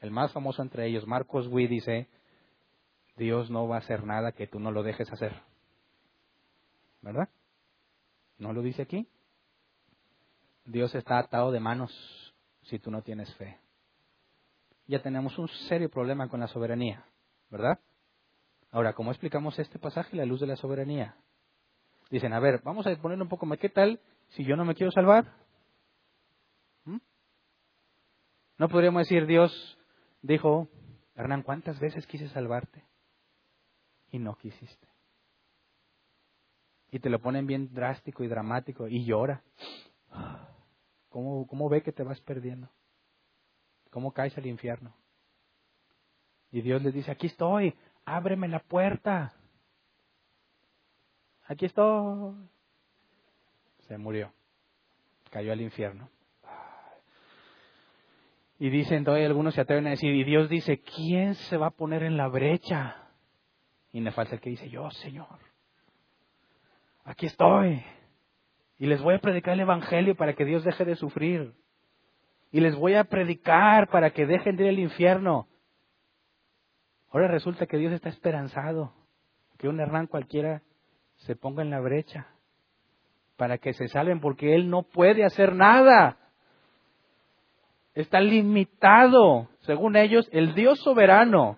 el más famoso entre ellos, Marcos Witt, dice, Dios no va a hacer nada que tú no lo dejes hacer. ¿Verdad? ¿No lo dice aquí? Dios está atado de manos si tú no tienes fe. Ya tenemos un serio problema con la soberanía, ¿verdad? Ahora, ¿cómo explicamos este pasaje la luz de la soberanía? Dicen, a ver, vamos a poner un poco más, ¿qué tal si yo no me quiero salvar? ¿Mm? No podríamos decir, Dios dijo, Hernán, ¿cuántas veces quise salvarte? Y no quisiste y te lo ponen bien drástico y dramático y llora. ¿Cómo, ¿Cómo ve que te vas perdiendo? ¿Cómo caes al infierno? Y Dios le dice, aquí estoy, ábreme la puerta. Aquí estoy. Se murió. Cayó al infierno. Y dicen, entonces algunos se atreven a decir, y Dios dice, ¿quién se va a poner en la brecha? Y me falta el que dice, yo, Señor aquí estoy. Y les voy a predicar el Evangelio para que Dios deje de sufrir. y les voy a predicar para que dejen de ir al infierno. Ahora resulta que Dios está esperanzado, que un Hernán cualquiera se ponga en la brecha para que se salven porque Él no puede hacer nada. Está limitado, según ellos, el Dios soberano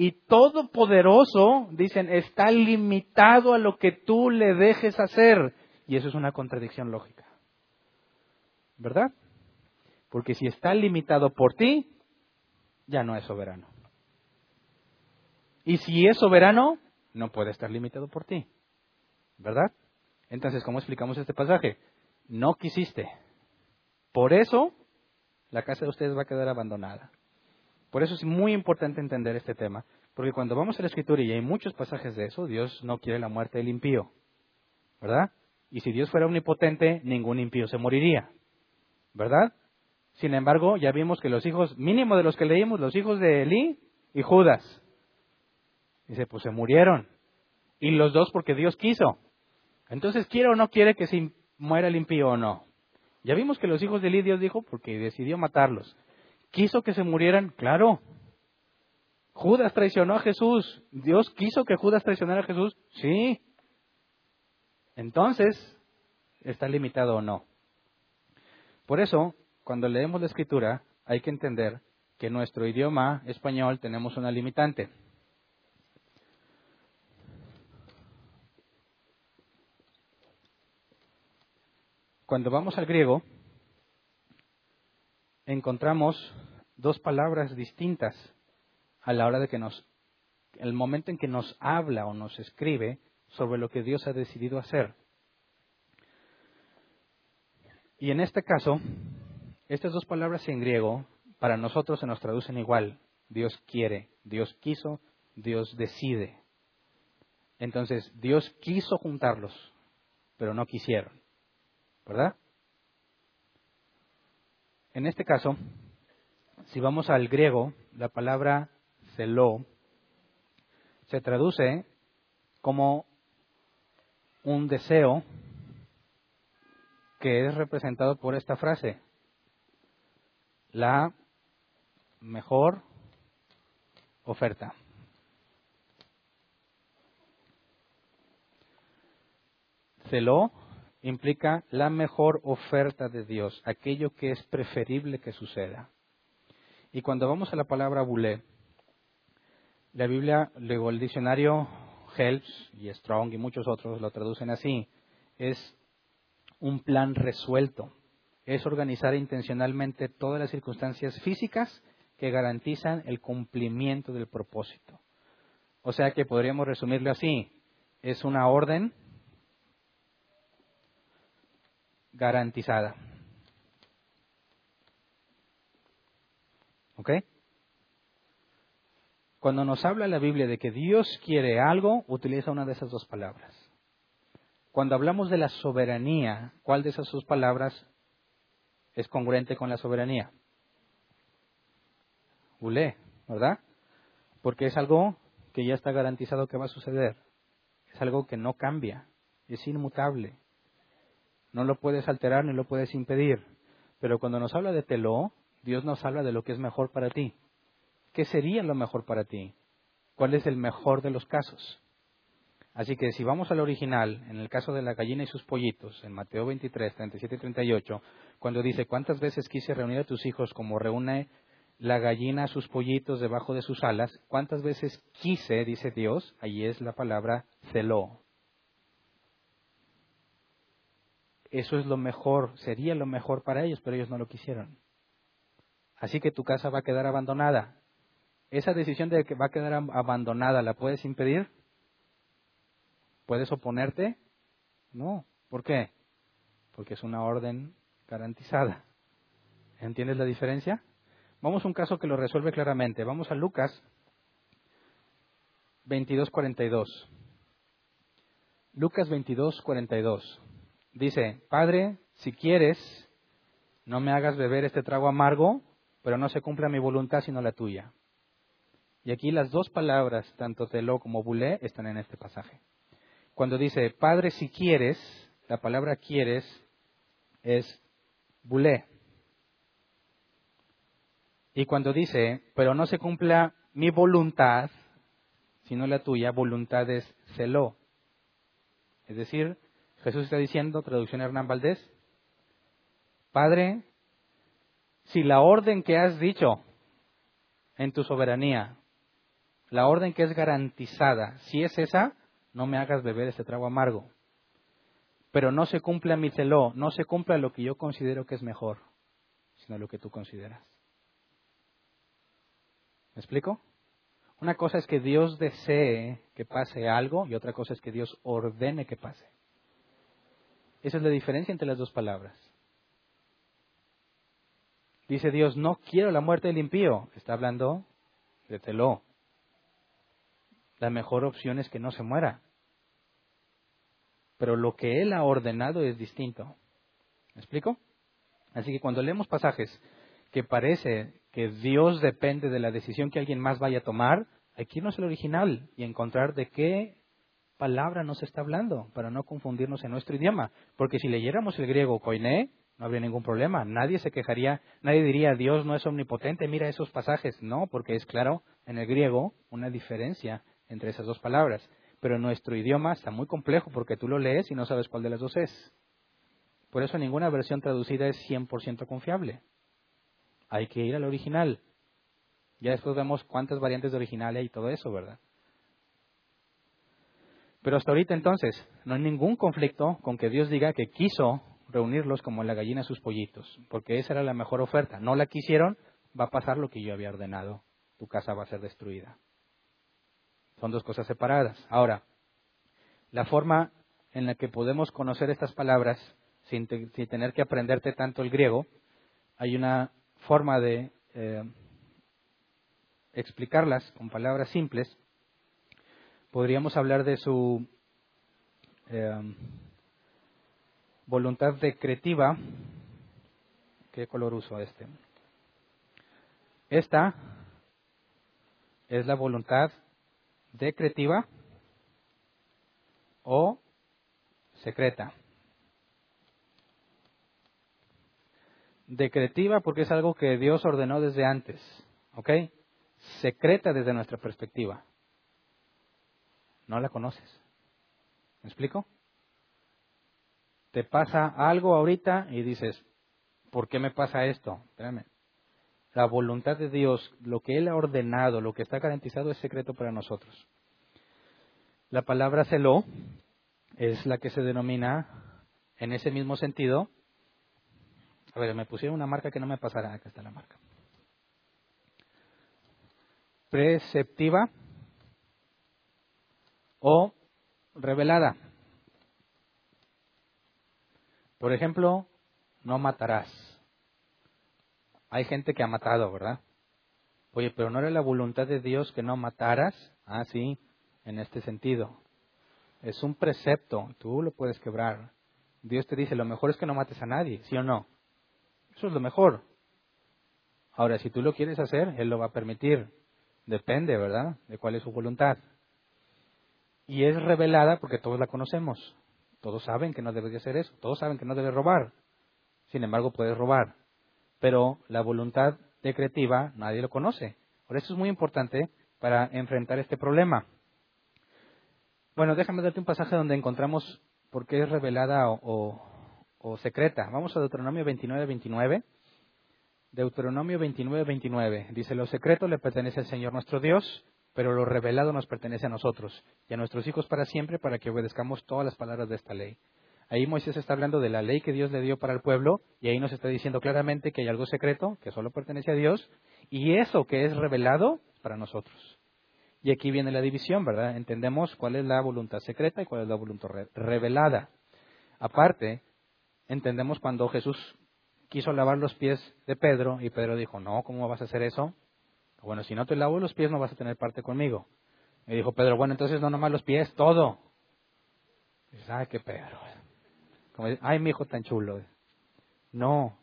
y todopoderoso, dicen, está limitado a lo que tú le dejes hacer. Y eso es una contradicción lógica. ¿Verdad? Porque si está limitado por ti, ya no es soberano. Y si es soberano, no puede estar limitado por ti. ¿Verdad? Entonces, ¿cómo explicamos este pasaje? No quisiste. Por eso, la casa de ustedes va a quedar abandonada. Por eso es muy importante entender este tema, porque cuando vamos a la escritura y hay muchos pasajes de eso, Dios no quiere la muerte del impío. ¿Verdad? Y si Dios fuera omnipotente, ningún impío se moriría. ¿Verdad? Sin embargo, ya vimos que los hijos, mínimo de los que leímos, los hijos de Elí y Judas, dice, pues se murieron. Y los dos porque Dios quiso. Entonces, ¿quiere o no quiere que se muera el impío o no? Ya vimos que los hijos de Elí Dios dijo porque decidió matarlos. ¿Quiso que se murieran? Claro. Judas traicionó a Jesús. ¿Dios quiso que Judas traicionara a Jesús? Sí. Entonces, ¿está limitado o no? Por eso, cuando leemos la escritura, hay que entender que en nuestro idioma español tenemos una limitante. Cuando vamos al griego, encontramos dos palabras distintas a la hora de que nos, el momento en que nos habla o nos escribe sobre lo que Dios ha decidido hacer. Y en este caso, estas dos palabras en griego para nosotros se nos traducen igual. Dios quiere, Dios quiso, Dios decide. Entonces, Dios quiso juntarlos, pero no quisieron. ¿Verdad? En este caso, si vamos al griego, la palabra celó se traduce como un deseo que es representado por esta frase la mejor oferta. Celo implica la mejor oferta de Dios, aquello que es preferible que suceda. Y cuando vamos a la palabra bulé, la Biblia, luego el diccionario Helps y Strong y muchos otros lo traducen así, es un plan resuelto, es organizar intencionalmente todas las circunstancias físicas que garantizan el cumplimiento del propósito. O sea que podríamos resumirlo así, es una orden garantizada. ¿Ok? Cuando nos habla la Biblia de que Dios quiere algo, utiliza una de esas dos palabras. Cuando hablamos de la soberanía, ¿cuál de esas dos palabras es congruente con la soberanía. Ulé, ¿verdad? Porque es algo que ya está garantizado que va a suceder. Es algo que no cambia, es inmutable. No lo puedes alterar ni lo puedes impedir. Pero cuando nos habla de telo, Dios nos habla de lo que es mejor para ti. ¿Qué sería lo mejor para ti? ¿Cuál es el mejor de los casos? Así que si vamos al original, en el caso de la gallina y sus pollitos, en Mateo 23, 37 y 38, cuando dice, ¿cuántas veces quise reunir a tus hijos como reúne la gallina a sus pollitos debajo de sus alas? ¿Cuántas veces quise, dice Dios? Ahí es la palabra celó. Eso es lo mejor, sería lo mejor para ellos, pero ellos no lo quisieron. Así que tu casa va a quedar abandonada. Esa decisión de que va a quedar abandonada, ¿la puedes impedir? ¿Puedes oponerte? No. ¿Por qué? Porque es una orden garantizada. ¿Entiendes la diferencia? Vamos a un caso que lo resuelve claramente. Vamos a Lucas 22:42. Lucas 22:42. Dice, Padre, si quieres, no me hagas beber este trago amargo, pero no se cumpla mi voluntad sino la tuya. Y aquí las dos palabras, tanto telo como bulé, están en este pasaje. Cuando dice, Padre, si quieres, la palabra quieres es bulé. Y cuando dice, pero no se cumpla mi voluntad, sino la tuya, voluntad es celo. Es decir, Jesús está diciendo, traducción Hernán Valdés, Padre, si la orden que has dicho en tu soberanía, la orden que es garantizada, si es esa, no me hagas beber ese trago amargo. Pero no se cumple a mi celo, no se cumple lo que yo considero que es mejor, sino lo que tú consideras. ¿Me explico? Una cosa es que Dios desee que pase algo y otra cosa es que Dios ordene que pase. Esa es la diferencia entre las dos palabras. Dice Dios, no quiero la muerte del impío. Está hablando de Teló. La mejor opción es que no se muera. Pero lo que Él ha ordenado es distinto. ¿Me explico? Así que cuando leemos pasajes que parece que Dios depende de la decisión que alguien más vaya a tomar, hay que irnos al original y encontrar de qué palabra nos está hablando para no confundirnos en nuestro idioma. Porque si leyéramos el griego koiné, no habría ningún problema. Nadie se quejaría, nadie diría Dios no es omnipotente, mira esos pasajes. No, porque es claro en el griego una diferencia entre esas dos palabras. Pero nuestro idioma está muy complejo porque tú lo lees y no sabes cuál de las dos es. Por eso ninguna versión traducida es 100% confiable. Hay que ir al original. Ya después vemos cuántas variantes de original hay y todo eso, ¿verdad? Pero hasta ahorita entonces no hay ningún conflicto con que Dios diga que quiso reunirlos como la gallina sus pollitos, porque esa era la mejor oferta. No la quisieron, va a pasar lo que yo había ordenado. Tu casa va a ser destruida. Son dos cosas separadas. Ahora, la forma en la que podemos conocer estas palabras sin, tener que aprenderte tanto el griego, hay una forma de eh, explicarlas con palabras simples podríamos hablar de su eh, voluntad decretiva. ¿Qué color uso este? Esta es la voluntad decretiva o secreta. Decretiva porque es algo que Dios ordenó desde antes, ¿ok? Secreta desde nuestra perspectiva no la conoces. ¿Me explico? Te pasa algo ahorita y dices, ¿por qué me pasa esto? Espérame. La voluntad de Dios, lo que Él ha ordenado, lo que está garantizado es secreto para nosotros. La palabra celo es la que se denomina en ese mismo sentido. A ver, me pusieron una marca que no me pasará. Acá está la marca. Preceptiva o revelada. Por ejemplo, no matarás. Hay gente que ha matado, ¿verdad? Oye, pero no era la voluntad de Dios que no mataras. Ah, sí, en este sentido. Es un precepto, tú lo puedes quebrar. Dios te dice, lo mejor es que no mates a nadie, ¿sí o no? Eso es lo mejor. Ahora, si tú lo quieres hacer, Él lo va a permitir. Depende, ¿verdad? De cuál es su voluntad y es revelada porque todos la conocemos. Todos saben que no debe de hacer eso, todos saben que no debe robar. Sin embargo, puedes robar. Pero la voluntad decretiva nadie lo conoce. Por eso es muy importante para enfrentar este problema. Bueno, déjame darte un pasaje donde encontramos por qué es revelada o, o secreta. Vamos a Deuteronomio 29, 29. Deuteronomio 29, 29. Dice, lo secreto le pertenece al Señor nuestro Dios pero lo revelado nos pertenece a nosotros y a nuestros hijos para siempre para que obedezcamos todas las palabras de esta ley. Ahí Moisés está hablando de la ley que Dios le dio para el pueblo y ahí nos está diciendo claramente que hay algo secreto que solo pertenece a Dios y eso que es revelado para nosotros. Y aquí viene la división, ¿verdad? Entendemos cuál es la voluntad secreta y cuál es la voluntad revelada. Aparte, entendemos cuando Jesús quiso lavar los pies de Pedro y Pedro dijo, no, ¿cómo vas a hacer eso? Bueno, si no te lavo los pies no vas a tener parte conmigo. Me dijo Pedro, bueno, entonces no nomás los pies, todo. dices, ay, qué Pedro. Ay, mi hijo tan chulo. No,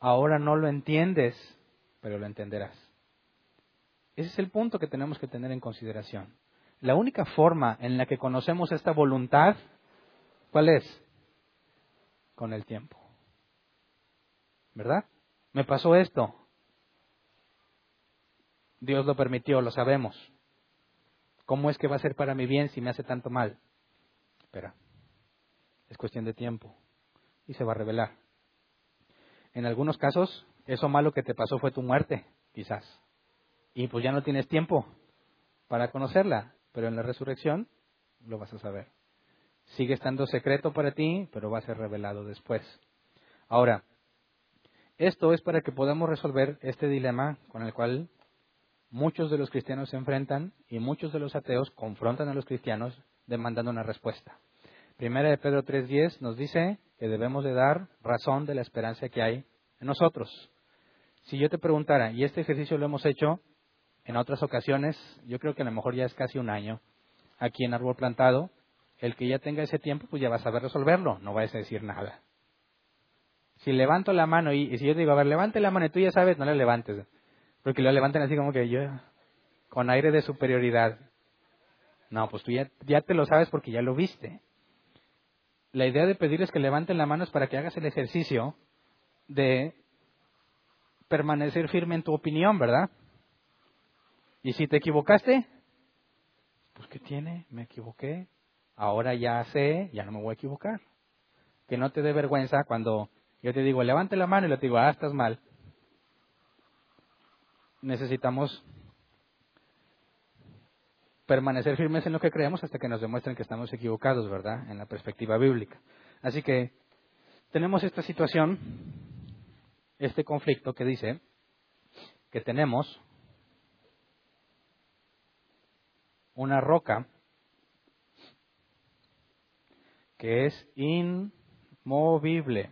ahora no lo entiendes, pero lo entenderás. Ese es el punto que tenemos que tener en consideración. La única forma en la que conocemos esta voluntad, ¿cuál es? Con el tiempo. ¿Verdad? Me pasó esto. Dios lo permitió, lo sabemos. ¿Cómo es que va a ser para mi bien si me hace tanto mal? Espera, es cuestión de tiempo y se va a revelar. En algunos casos, eso malo que te pasó fue tu muerte, quizás. Y pues ya no tienes tiempo para conocerla, pero en la resurrección lo vas a saber. Sigue estando secreto para ti, pero va a ser revelado después. Ahora, esto es para que podamos resolver este dilema con el cual muchos de los cristianos se enfrentan y muchos de los ateos confrontan a los cristianos demandando una respuesta. Primera de Pedro 3.10 nos dice que debemos de dar razón de la esperanza que hay en nosotros. Si yo te preguntara, y este ejercicio lo hemos hecho en otras ocasiones, yo creo que a lo mejor ya es casi un año, aquí en Árbol Plantado, el que ya tenga ese tiempo, pues ya va a saber resolverlo, no vas a decir nada. Si levanto la mano y, si yo te digo, a ver, levante la mano y tú ya sabes, no la levantes. Porque lo levanten así como que yo, con aire de superioridad. No, pues tú ya, ya te lo sabes porque ya lo viste. La idea de pedirles que levanten la mano es para que hagas el ejercicio de permanecer firme en tu opinión, ¿verdad? Y si te equivocaste, pues ¿qué tiene? Me equivoqué. Ahora ya sé, ya no me voy a equivocar. Que no te dé vergüenza cuando yo te digo, levante la mano y le digo, ah, estás mal. Necesitamos permanecer firmes en lo que creemos hasta que nos demuestren que estamos equivocados, ¿verdad? En la perspectiva bíblica. Así que tenemos esta situación, este conflicto que dice que tenemos una roca que es inmovible.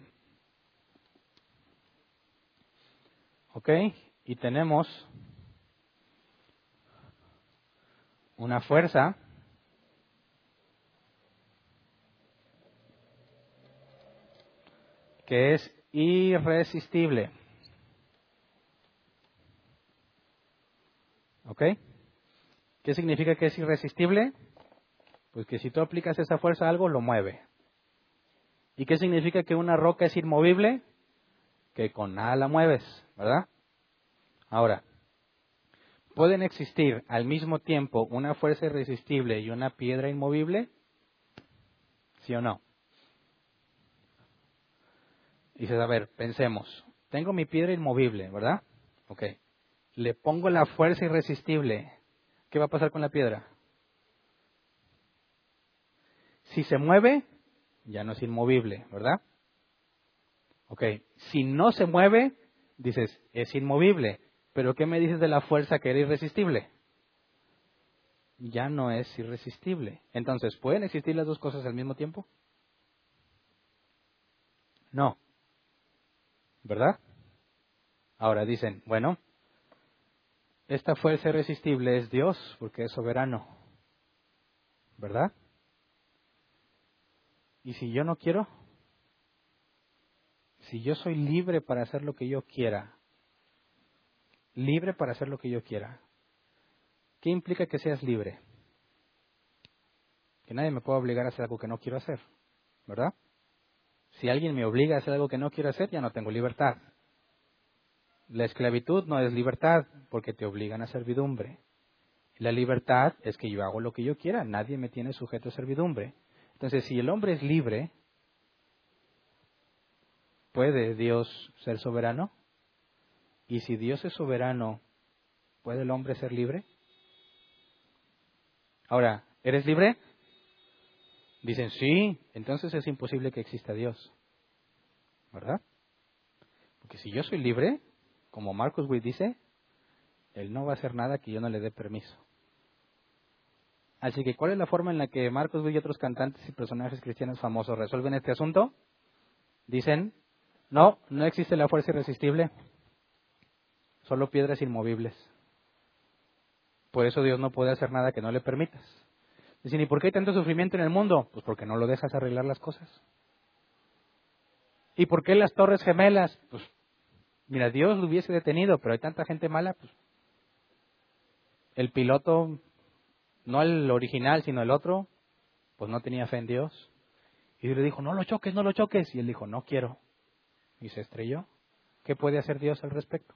¿Ok? Y tenemos una fuerza que es irresistible. ¿Ok? ¿Qué significa que es irresistible? Pues que si tú aplicas esa fuerza a algo, lo mueve. ¿Y qué significa que una roca es inmovible? Que con nada la mueves, ¿verdad? Ahora, ¿pueden existir al mismo tiempo una fuerza irresistible y una piedra inmovible? ¿Sí o no? Dices, a ver, pensemos. Tengo mi piedra inmovible, ¿verdad? Ok. Le pongo la fuerza irresistible. ¿Qué va a pasar con la piedra? Si se mueve, ya no es inmovible, ¿verdad? Ok. Si no se mueve, dices, es inmovible. Pero ¿qué me dices de la fuerza que era irresistible? Ya no es irresistible. Entonces, ¿pueden existir las dos cosas al mismo tiempo? No. ¿Verdad? Ahora dicen, bueno, esta fuerza irresistible es Dios porque es soberano. ¿Verdad? ¿Y si yo no quiero? Si yo soy libre para hacer lo que yo quiera, libre para hacer lo que yo quiera. ¿Qué implica que seas libre? Que nadie me pueda obligar a hacer algo que no quiero hacer, ¿verdad? Si alguien me obliga a hacer algo que no quiero hacer, ya no tengo libertad. La esclavitud no es libertad porque te obligan a servidumbre. La libertad es que yo hago lo que yo quiera, nadie me tiene sujeto a servidumbre. Entonces, si el hombre es libre, ¿puede Dios ser soberano? Y si Dios es soberano, ¿puede el hombre ser libre? Ahora, ¿eres libre? Dicen, sí, entonces es imposible que exista Dios. ¿Verdad? Porque si yo soy libre, como Marcus Witt dice, Él no va a hacer nada que yo no le dé permiso. Así que, ¿cuál es la forma en la que Marcos Witt y otros cantantes y personajes cristianos famosos resuelven este asunto? Dicen, no, no existe la fuerza irresistible, solo piedras inmovibles. Por eso Dios no puede hacer nada que no le permitas. Dicen, ¿y por qué hay tanto sufrimiento en el mundo? Pues porque no lo dejas arreglar las cosas. ¿Y por qué las torres gemelas? Pues, mira, Dios lo hubiese detenido, pero hay tanta gente mala, pues. El piloto, no el original, sino el otro, pues no tenía fe en Dios. Y Dios le dijo, no lo choques, no lo choques. Y él dijo, no quiero. Y se estrelló. ¿Qué puede hacer Dios al respecto?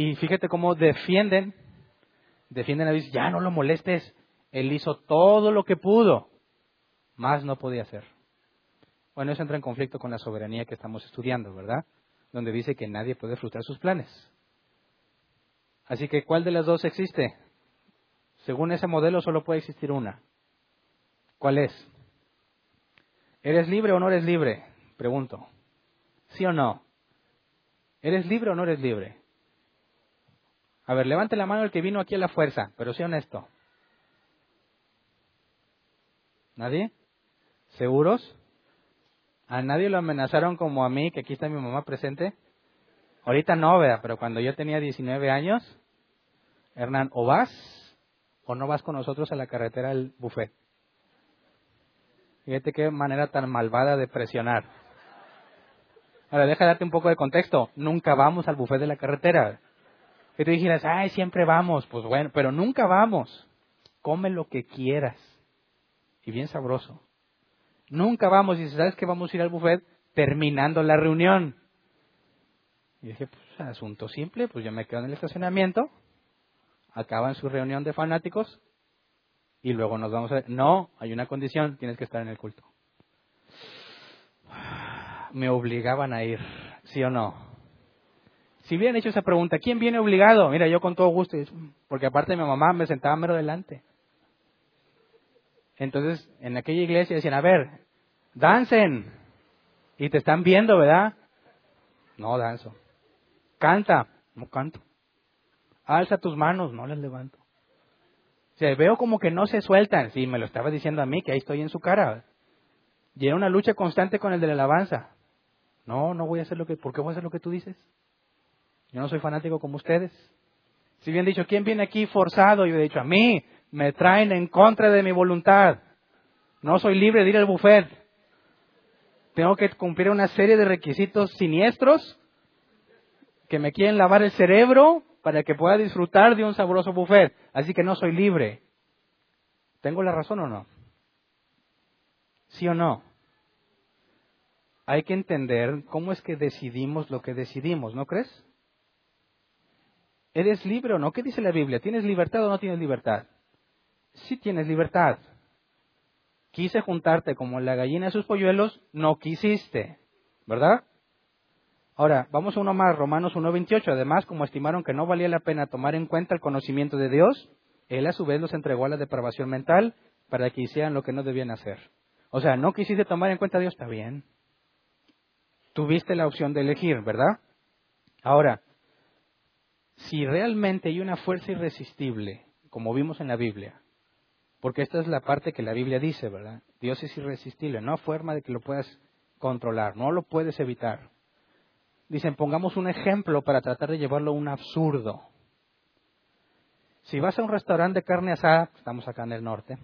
Y fíjate cómo defienden, defienden a ya no lo molestes, él hizo todo lo que pudo, más no podía hacer. Bueno, eso entra en conflicto con la soberanía que estamos estudiando, ¿verdad? Donde dice que nadie puede frustrar sus planes. Así que, ¿cuál de las dos existe? Según ese modelo solo puede existir una. ¿Cuál es? ¿Eres libre o no eres libre? Pregunto. ¿Sí o no? ¿Eres libre o no eres libre? A ver, levante la mano el que vino aquí a la fuerza, pero sea honesto. ¿Nadie? ¿Seguros? ¿A nadie lo amenazaron como a mí, que aquí está mi mamá presente? Ahorita no, vea, pero cuando yo tenía 19 años, Hernán, o vas o no vas con nosotros a la carretera del buffet. Fíjate qué manera tan malvada de presionar. Ahora, deja darte un poco de contexto. Nunca vamos al buffet de la carretera. Que tú dijeras, ay, siempre vamos. Pues bueno, pero nunca vamos. Come lo que quieras. Y bien sabroso. Nunca vamos. Y sabes que vamos a ir al buffet terminando la reunión. Y dije, pues asunto simple, pues yo me quedo en el estacionamiento. Acaban su reunión de fanáticos y luego nos vamos a... No, hay una condición, tienes que estar en el culto. Me obligaban a ir, ¿sí o no? Si hubieran hecho esa pregunta, ¿quién viene obligado? Mira, yo con todo gusto, porque aparte mi mamá me sentaba mero delante. Entonces, en aquella iglesia decían, a ver, dancen. Y te están viendo, ¿verdad? No danzo. Canta. No canto. Alza tus manos. No las levanto. O veo como que no se sueltan. Sí, me lo estaba diciendo a mí, que ahí estoy en su cara. Y era una lucha constante con el de la alabanza. No, no voy a hacer lo que... ¿Por qué voy a hacer lo que tú dices? Yo no soy fanático como ustedes. Si bien dicho, ¿quién viene aquí forzado? Yo he dicho, a mí me traen en contra de mi voluntad. No soy libre de ir al buffet. Tengo que cumplir una serie de requisitos siniestros que me quieren lavar el cerebro para que pueda disfrutar de un sabroso buffet. Así que no soy libre. ¿Tengo la razón o no? ¿Sí o no? Hay que entender cómo es que decidimos lo que decidimos, ¿no crees? ¿Eres libre o no? ¿Qué dice la Biblia? ¿Tienes libertad o no tienes libertad? Sí tienes libertad. Quise juntarte como la gallina de sus polluelos, no quisiste, ¿verdad? Ahora, vamos a uno más, Romanos 1.28. Además, como estimaron que no valía la pena tomar en cuenta el conocimiento de Dios, Él a su vez los entregó a la depravación mental para que hicieran lo que no debían hacer. O sea, no quisiste tomar en cuenta a Dios, está bien. Tuviste la opción de elegir, ¿verdad? Ahora, si realmente hay una fuerza irresistible, como vimos en la Biblia, porque esta es la parte que la Biblia dice, ¿verdad? Dios es irresistible, no hay forma de que lo puedas controlar, no lo puedes evitar dicen, pongamos un ejemplo para tratar de llevarlo a un absurdo. Si vas a un restaurante de carne asada, estamos acá en el norte,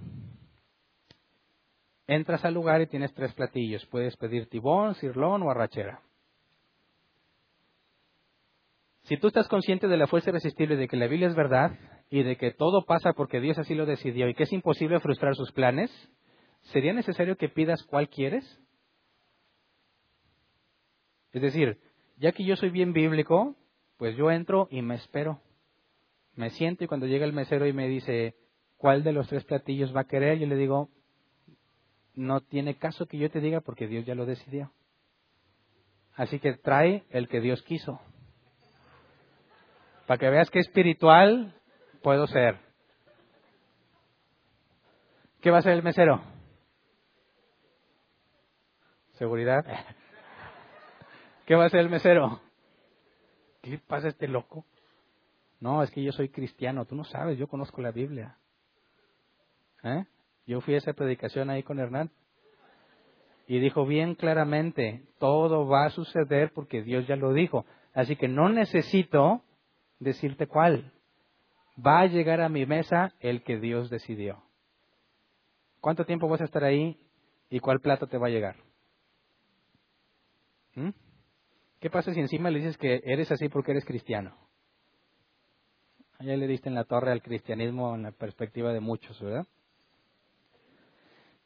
entras al lugar y tienes tres platillos. Puedes pedir tibón, cirlón o arrachera. Si tú estás consciente de la fuerza irresistible de que la Biblia es verdad y de que todo pasa porque Dios así lo decidió y que es imposible frustrar sus planes, ¿sería necesario que pidas cuál quieres? Es decir, ya que yo soy bien bíblico, pues yo entro y me espero. Me siento y cuando llega el mesero y me dice, ¿cuál de los tres platillos va a querer? Yo le digo, no tiene caso que yo te diga porque Dios ya lo decidió. Así que trae el que Dios quiso. Para que veas que espiritual puedo ser. ¿Qué va a hacer el mesero? ¿Seguridad? ¿Qué va a hacer el mesero? ¿Qué pasa este loco? No, es que yo soy cristiano, tú no sabes, yo conozco la Biblia. ¿Eh? Yo fui a esa predicación ahí con Hernán y dijo bien claramente, todo va a suceder porque Dios ya lo dijo. Así que no necesito decirte cuál. Va a llegar a mi mesa el que Dios decidió. ¿Cuánto tiempo vas a estar ahí y cuál plato te va a llegar? ¿Mm? ¿Qué pasa si encima le dices que eres así porque eres cristiano? Ya le diste en la torre al cristianismo en la perspectiva de muchos, ¿verdad?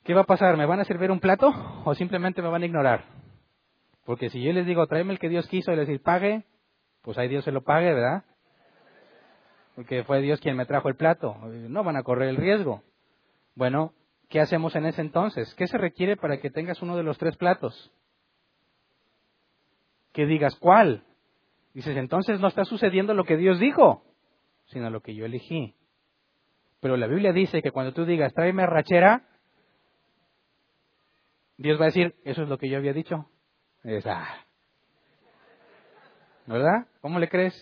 ¿Qué va a pasar? ¿Me van a servir un plato o simplemente me van a ignorar? Porque si yo les digo, tráeme el que Dios quiso y les digo, pague, pues ahí Dios se lo pague, ¿verdad? Porque fue Dios quien me trajo el plato. No van a correr el riesgo. Bueno, ¿qué hacemos en ese entonces? ¿Qué se requiere para que tengas uno de los tres platos? Que digas cuál. Dices, entonces no está sucediendo lo que Dios dijo, sino lo que yo elegí. Pero la Biblia dice que cuando tú digas, tráeme rachera, Dios va a decir, eso es lo que yo había dicho. Es, ah. ¿Verdad? ¿Cómo le crees?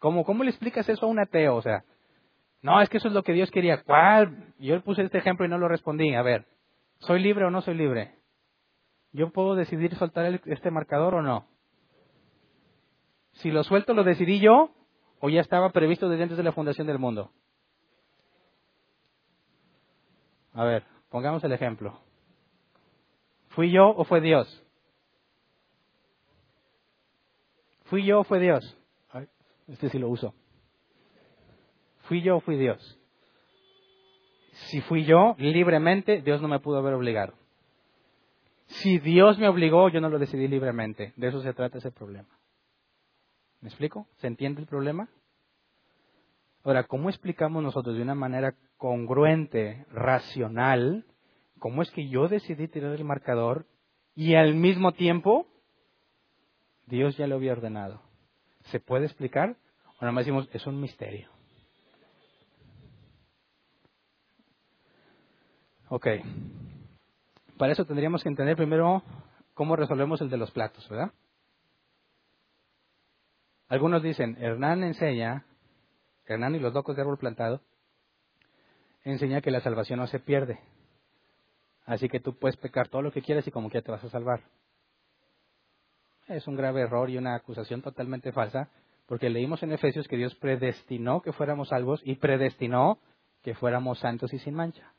¿Cómo, ¿Cómo le explicas eso a un ateo? O sea, no, es que eso es lo que Dios quería. ¿Cuál? Yo le puse este ejemplo y no lo respondí. A ver, ¿soy libre o no soy libre? ¿Yo puedo decidir soltar este marcador o no? Si lo suelto, ¿lo decidí yo o ya estaba previsto desde antes de la fundación del mundo? A ver, pongamos el ejemplo. ¿Fui yo o fue Dios? ¿Fui yo o fue Dios? Este sí lo uso. ¿Fui yo o fui Dios? Si fui yo, libremente, Dios no me pudo haber obligado. Si Dios me obligó, yo no lo decidí libremente. De eso se trata ese problema. ¿Me explico? ¿Se entiende el problema? Ahora, ¿cómo explicamos nosotros de una manera congruente, racional, cómo es que yo decidí tirar el marcador y al mismo tiempo Dios ya lo había ordenado? ¿Se puede explicar? O nada más decimos, es un misterio. Ok. Para eso tendríamos que entender primero cómo resolvemos el de los platos, ¿verdad? Algunos dicen, Hernán enseña, Hernán y los locos de árbol plantado, enseña que la salvación no se pierde. Así que tú puedes pecar todo lo que quieras y como que te vas a salvar. Es un grave error y una acusación totalmente falsa, porque leímos en Efesios que Dios predestinó que fuéramos salvos y predestinó que fuéramos santos y sin mancha.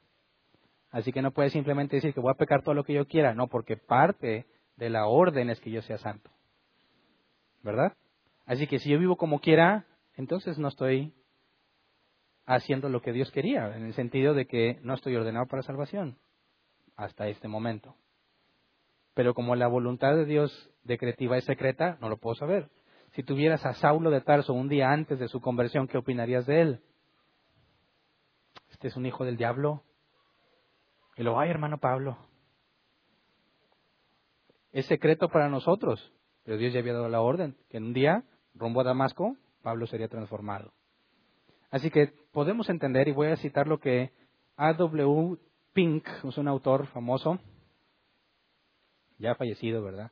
Así que no puedes simplemente decir que voy a pecar todo lo que yo quiera, no, porque parte de la orden es que yo sea santo. ¿Verdad? Así que si yo vivo como quiera, entonces no estoy haciendo lo que Dios quería, en el sentido de que no estoy ordenado para salvación hasta este momento. Pero como la voluntad de Dios decretiva es secreta, no lo puedo saber. Si tuvieras a Saulo de Tarso un día antes de su conversión, ¿qué opinarías de él? Este es un hijo del diablo, y luego, ay, hermano Pablo, es secreto para nosotros, pero Dios ya había dado la orden que en un día, rumbo a Damasco, Pablo sería transformado. Así que podemos entender, y voy a citar lo que A.W. Pink, es un autor famoso, ya fallecido, ¿verdad?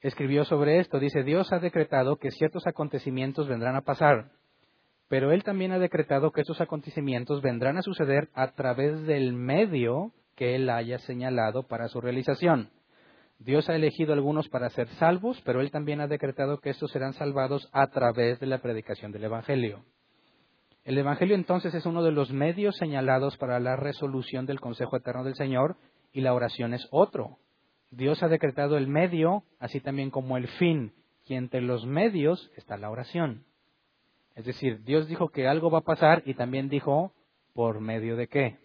Escribió sobre esto, dice, Dios ha decretado que ciertos acontecimientos vendrán a pasar, pero Él también ha decretado que estos acontecimientos vendrán a suceder a través del medio que Él haya señalado para su realización. Dios ha elegido algunos para ser salvos, pero Él también ha decretado que estos serán salvados a través de la predicación del Evangelio. El Evangelio entonces es uno de los medios señalados para la resolución del Consejo Eterno del Señor y la oración es otro. Dios ha decretado el medio, así también como el fin, y entre los medios está la oración. Es decir, Dios dijo que algo va a pasar y también dijo por medio de qué.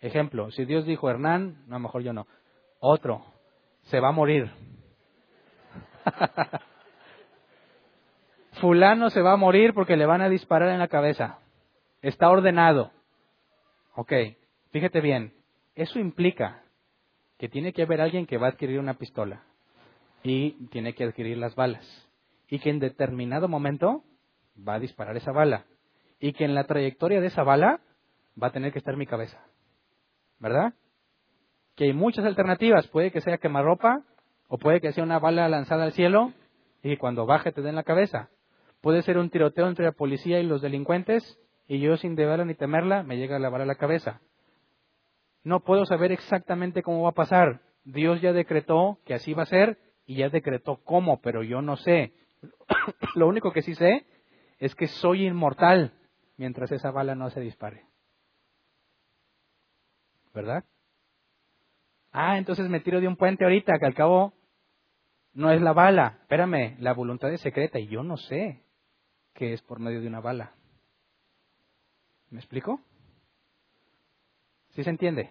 Ejemplo, si Dios dijo Hernán, no, mejor yo no, otro, se va a morir. Fulano se va a morir porque le van a disparar en la cabeza. Está ordenado. Ok, fíjate bien, eso implica que tiene que haber alguien que va a adquirir una pistola y tiene que adquirir las balas. Y que en determinado momento va a disparar esa bala. Y que en la trayectoria de esa bala va a tener que estar mi cabeza. ¿Verdad? Que hay muchas alternativas. Puede que sea quemarropa, o puede que sea una bala lanzada al cielo y cuando baje te den la cabeza. Puede ser un tiroteo entre la policía y los delincuentes y yo sin deberla ni temerla me llega la bala a la cabeza. No puedo saber exactamente cómo va a pasar. Dios ya decretó que así va a ser y ya decretó cómo, pero yo no sé. Lo único que sí sé es que soy inmortal mientras esa bala no se dispare. ¿Verdad? Ah, entonces me tiro de un puente ahorita, que al cabo no es la bala. Espérame, la voluntad es secreta y yo no sé qué es por medio de una bala. ¿Me explico? ¿Sí se entiende?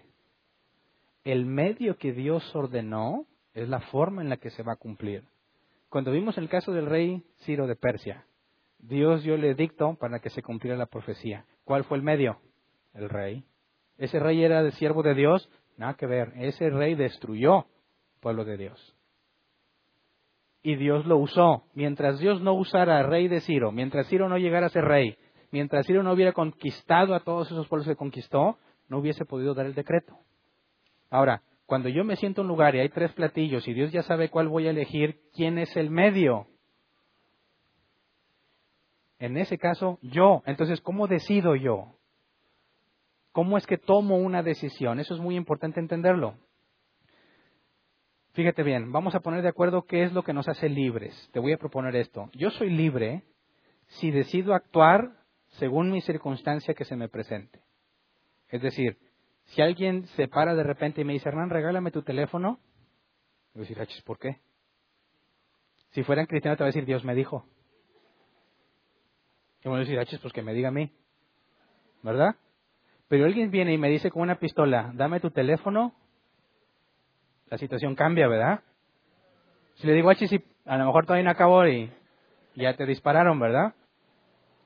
El medio que Dios ordenó es la forma en la que se va a cumplir. Cuando vimos el caso del rey Ciro de Persia, Dios dio el edicto para que se cumpliera la profecía. ¿Cuál fue el medio? El rey. ¿Ese rey era de siervo de Dios? Nada que ver. Ese rey destruyó el pueblo de Dios. Y Dios lo usó. Mientras Dios no usara al rey de Ciro, mientras Ciro no llegara a ser rey, mientras Ciro no hubiera conquistado a todos esos pueblos que conquistó, no hubiese podido dar el decreto. Ahora, cuando yo me siento en un lugar y hay tres platillos y Dios ya sabe cuál voy a elegir, ¿quién es el medio? En ese caso, yo. Entonces, ¿cómo decido yo? ¿Cómo es que tomo una decisión? Eso es muy importante entenderlo. Fíjate bien, vamos a poner de acuerdo qué es lo que nos hace libres. Te voy a proponer esto. Yo soy libre si decido actuar según mi circunstancia que se me presente. Es decir, si alguien se para de repente y me dice, Hernán, regálame tu teléfono, voy a decir, ah, ¿por qué? Si fueran cristianos te va a decir, Dios me dijo. Y voy a decir, ah, pues que me diga a mí. ¿Verdad? Pero alguien viene y me dice con una pistola, dame tu teléfono, la situación cambia, ¿verdad? Si le digo, ah, si a lo mejor todavía no acabó y ya te dispararon, ¿verdad?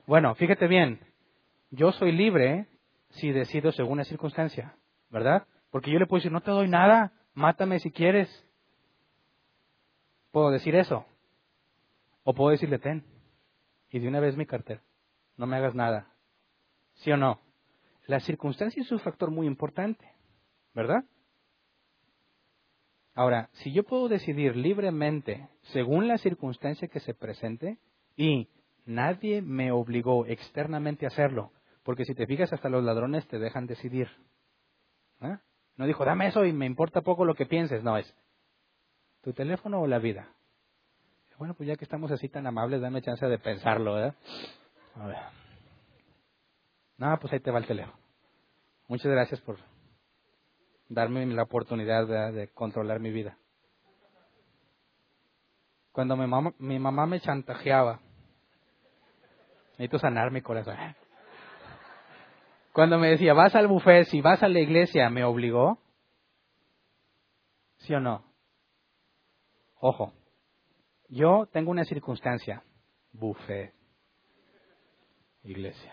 Bueno, fíjate bien, yo soy libre si decido según la circunstancia, ¿verdad? Porque yo le puedo decir, no te doy nada, mátame si quieres. Puedo decir eso. O puedo decirle, ten, y de una vez mi cartera no me hagas nada. ¿Sí o no? La circunstancia es un factor muy importante, ¿verdad? Ahora, si yo puedo decidir libremente según la circunstancia que se presente y nadie me obligó externamente a hacerlo, porque si te fijas hasta los ladrones te dejan decidir. ¿eh? No dijo, dame eso y me importa poco lo que pienses, no es tu teléfono o la vida. Bueno, pues ya que estamos así tan amables, dame chance de pensarlo, ¿verdad? A. No, pues ahí te va el teléfono. Muchas gracias por darme la oportunidad de controlar mi vida. Cuando mi mamá, mi mamá me chantajeaba, necesito sanar mi corazón. Cuando me decía, vas al buffet, si vas a la iglesia, ¿me obligó? ¿Sí o no? Ojo, yo tengo una circunstancia, buffet, iglesia.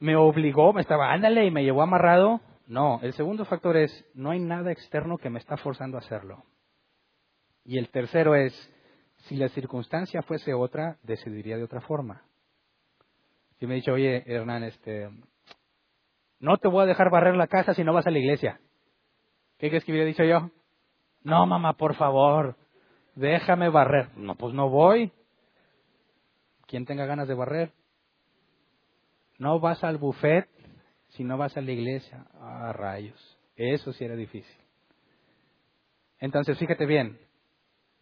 Me obligó, me estaba, ándale, y me llevó amarrado. No, el segundo factor es, no hay nada externo que me está forzando a hacerlo. Y el tercero es, si la circunstancia fuese otra, decidiría de otra forma. Si me he dicho, oye, Hernán, este, no te voy a dejar barrer la casa si no vas a la iglesia. ¿Qué crees que hubiera dicho yo? No, mamá, por favor, déjame barrer. No, pues no voy. ¿Quién tenga ganas de barrer? No vas al buffet si no vas a la iglesia. Ah, rayos. Eso sí era difícil. Entonces, fíjate bien,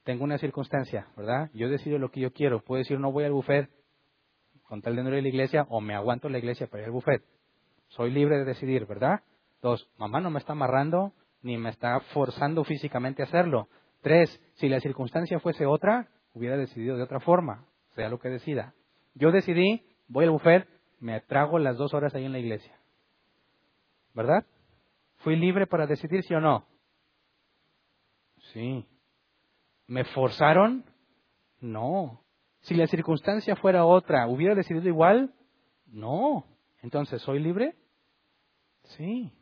tengo una circunstancia, ¿verdad? Yo decido lo que yo quiero. Puedo decir, no voy al buffet con tal de no ir la iglesia o me aguanto la iglesia para ir al buffet. Soy libre de decidir, ¿verdad? Dos, mamá no me está amarrando, ni me está forzando físicamente a hacerlo. Tres, si la circunstancia fuese otra, hubiera decidido de otra forma, sea lo que decida. Yo decidí, voy al buffet, me trago las dos horas ahí en la iglesia. ¿Verdad? ¿Fui libre para decidir sí o no? Sí. ¿Me forzaron? No. Si la circunstancia fuera otra, ¿hubiera decidido igual? No. Entonces, ¿soy libre? Sí.